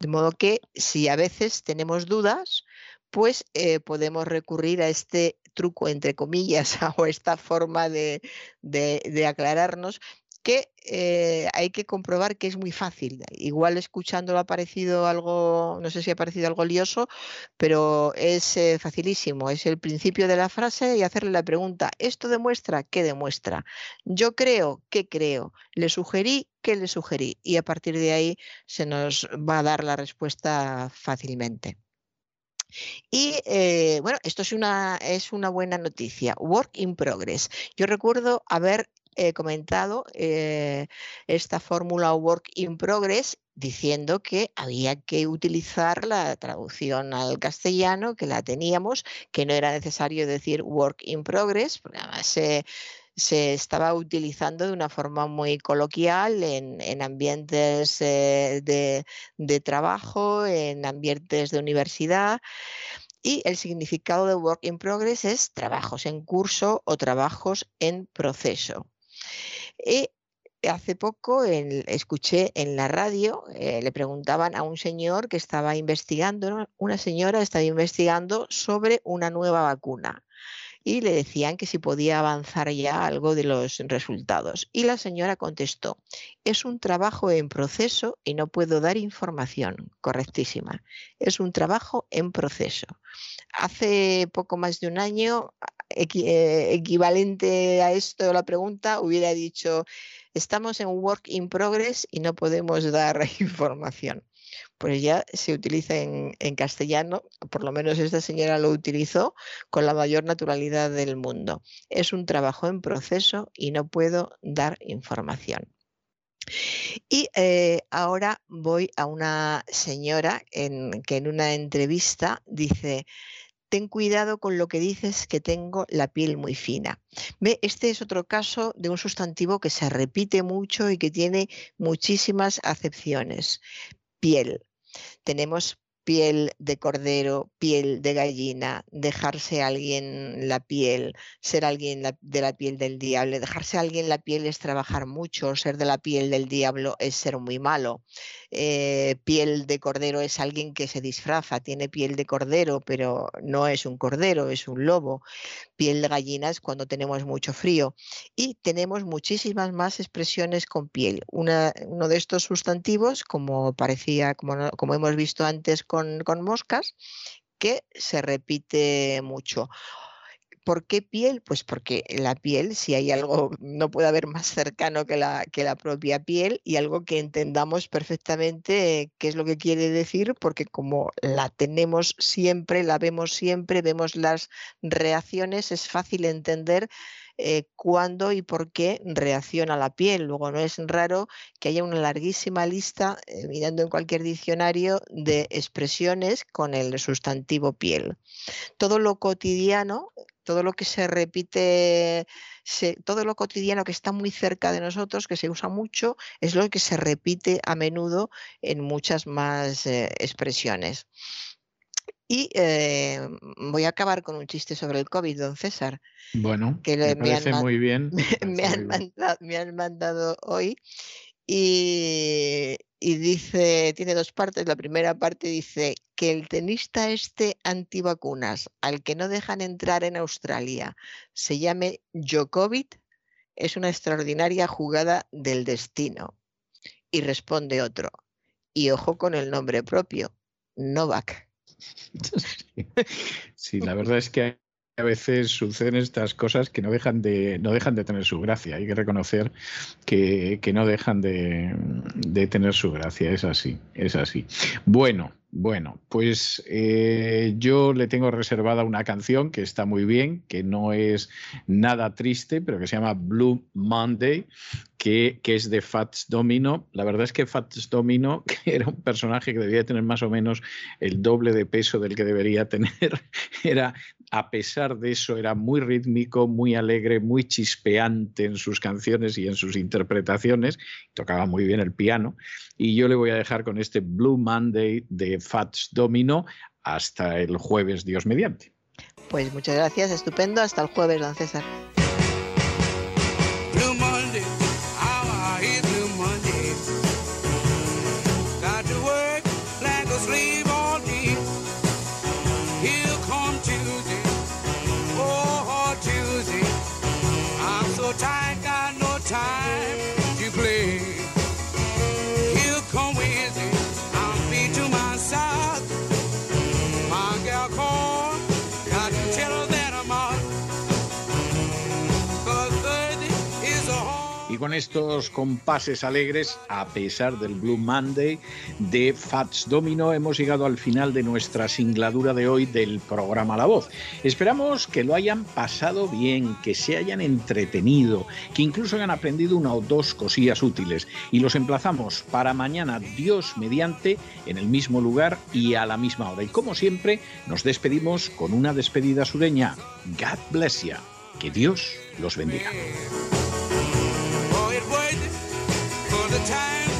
De modo que si a veces tenemos dudas, pues eh, podemos recurrir a este truco, entre comillas, o esta forma de, de aclararnos que eh, hay que comprobar que es muy fácil. Igual escuchándolo ha parecido algo, no sé si ha parecido algo lioso, pero es eh, facilísimo. Es el principio de la frase y hacerle la pregunta, ¿esto demuestra? ¿Qué demuestra? Yo creo, ¿qué creo? Le sugerí, ¿qué le sugerí? Y a partir de ahí se nos va a dar la respuesta fácilmente. Y eh, bueno, esto es una, es una buena noticia. Work in progress. Yo recuerdo haber he comentado eh, esta fórmula Work in Progress diciendo que había que utilizar la traducción al castellano, que la teníamos, que no era necesario decir Work in Progress, porque además se, estaba utilizando de una forma muy coloquial en, ambientes eh, de, trabajo, en ambientes de universidad. Y el significado de work in progress es trabajos en curso o trabajos en proceso. Y hace poco escuché en la radio, eh, le preguntaban a un señor que estaba investigando, una señora estaba investigando sobre una nueva vacuna. y le decían que si podía avanzar ya algo de los resultados. Y la señora contestó, es un trabajo en proceso y no puedo dar información. Correctísima. Es un trabajo en proceso. Hace poco más de un año, eh, equivalente a esto, la pregunta, hubiera dicho, estamos en work in progress y no podemos dar información pues ya se utiliza en, castellano, por lo menos esta señora lo utilizó con la mayor naturalidad del mundo. Es un trabajo en proceso y no puedo dar información. Y eh, ahora voy a una señora en, que en una entrevista dice, ten cuidado con lo que dices que tengo la piel muy fina. Ve, este es otro caso de un sustantivo que se repite mucho y que tiene muchísimas acepciones. Piel. Tenemos piel de cordero, piel de gallina, dejarse a alguien la piel, ser alguien de la piel del diablo. Dejarse a alguien la piel es trabajar mucho, ser de la piel del diablo es ser muy malo. Eh, piel de cordero es alguien que se disfraza, tiene piel de cordero, pero no es un cordero, es un lobo. Piel de gallina es cuando tenemos mucho frío. Y tenemos muchísimas más expresiones con piel. uno de estos sustantivos, como parecía, como, como hemos visto antes con, con moscas, que se repite mucho. ¿Por qué piel? Pues porque la piel, si hay algo, no puede haber más cercano que la, que la propia piel y algo que entendamos perfectamente qué es lo que quiere decir, porque como la tenemos siempre, la vemos siempre, vemos las reacciones, es fácil entender eh, cuándo y por qué reacciona la piel. Luego no es raro que haya una larguísima lista, eh, mirando en cualquier diccionario, de expresiones con el sustantivo piel. Todo lo cotidiano todo lo que se repite, todo lo cotidiano que está muy cerca de nosotros, que se usa mucho, es lo que se repite a menudo en muchas más eh, expresiones. Y eh, voy a acabar con un chiste sobre el COVID, don César. Bueno, que me, parece muy bien. me, han Mandado, me han mandado hoy y, dice, tiene dos partes. La primera parte dice que el tenista este antivacunas, al que no dejan entrar en Australia, se llame Djokovic, es una extraordinaria jugada del destino. Y responde otro, y ojo con el nombre propio, Novak. Sí, la verdad es que a veces suceden estas cosas que no dejan de, no dejan de tener su gracia. Hay que reconocer que, no dejan de, de, tener su gracia. Es así, es así. Bueno, bueno, pues eh, yo le tengo reservada una canción que está muy bien, que no es nada triste, pero que se llama Blue Monday, que, es de Fats Domino. La verdad es que Fats Domino, que era un personaje que debía tener más o menos el doble de peso del que debería tener, era a pesar de eso, era muy rítmico, muy alegre, muy chispeante en sus canciones y en sus interpretaciones. Tocaba muy bien el piano. Y yo le voy a dejar con este Blue Monday de Fats Domino hasta el jueves, Dios mediante. Pues muchas gracias, estupendo. Hasta el jueves, don César. Con estos compases alegres, a pesar del Blue Monday de Fats Domino, hemos llegado al final de nuestra singladura de hoy del programa La Voz. Esperamos que lo hayan pasado bien, que se hayan entretenido, que incluso hayan aprendido una o dos cosillas útiles. Y los emplazamos para mañana, Dios mediante, en el mismo lugar y a la misma hora. Y como siempre, nos despedimos con una despedida sureña. God bless you. Que Dios los bendiga. the time.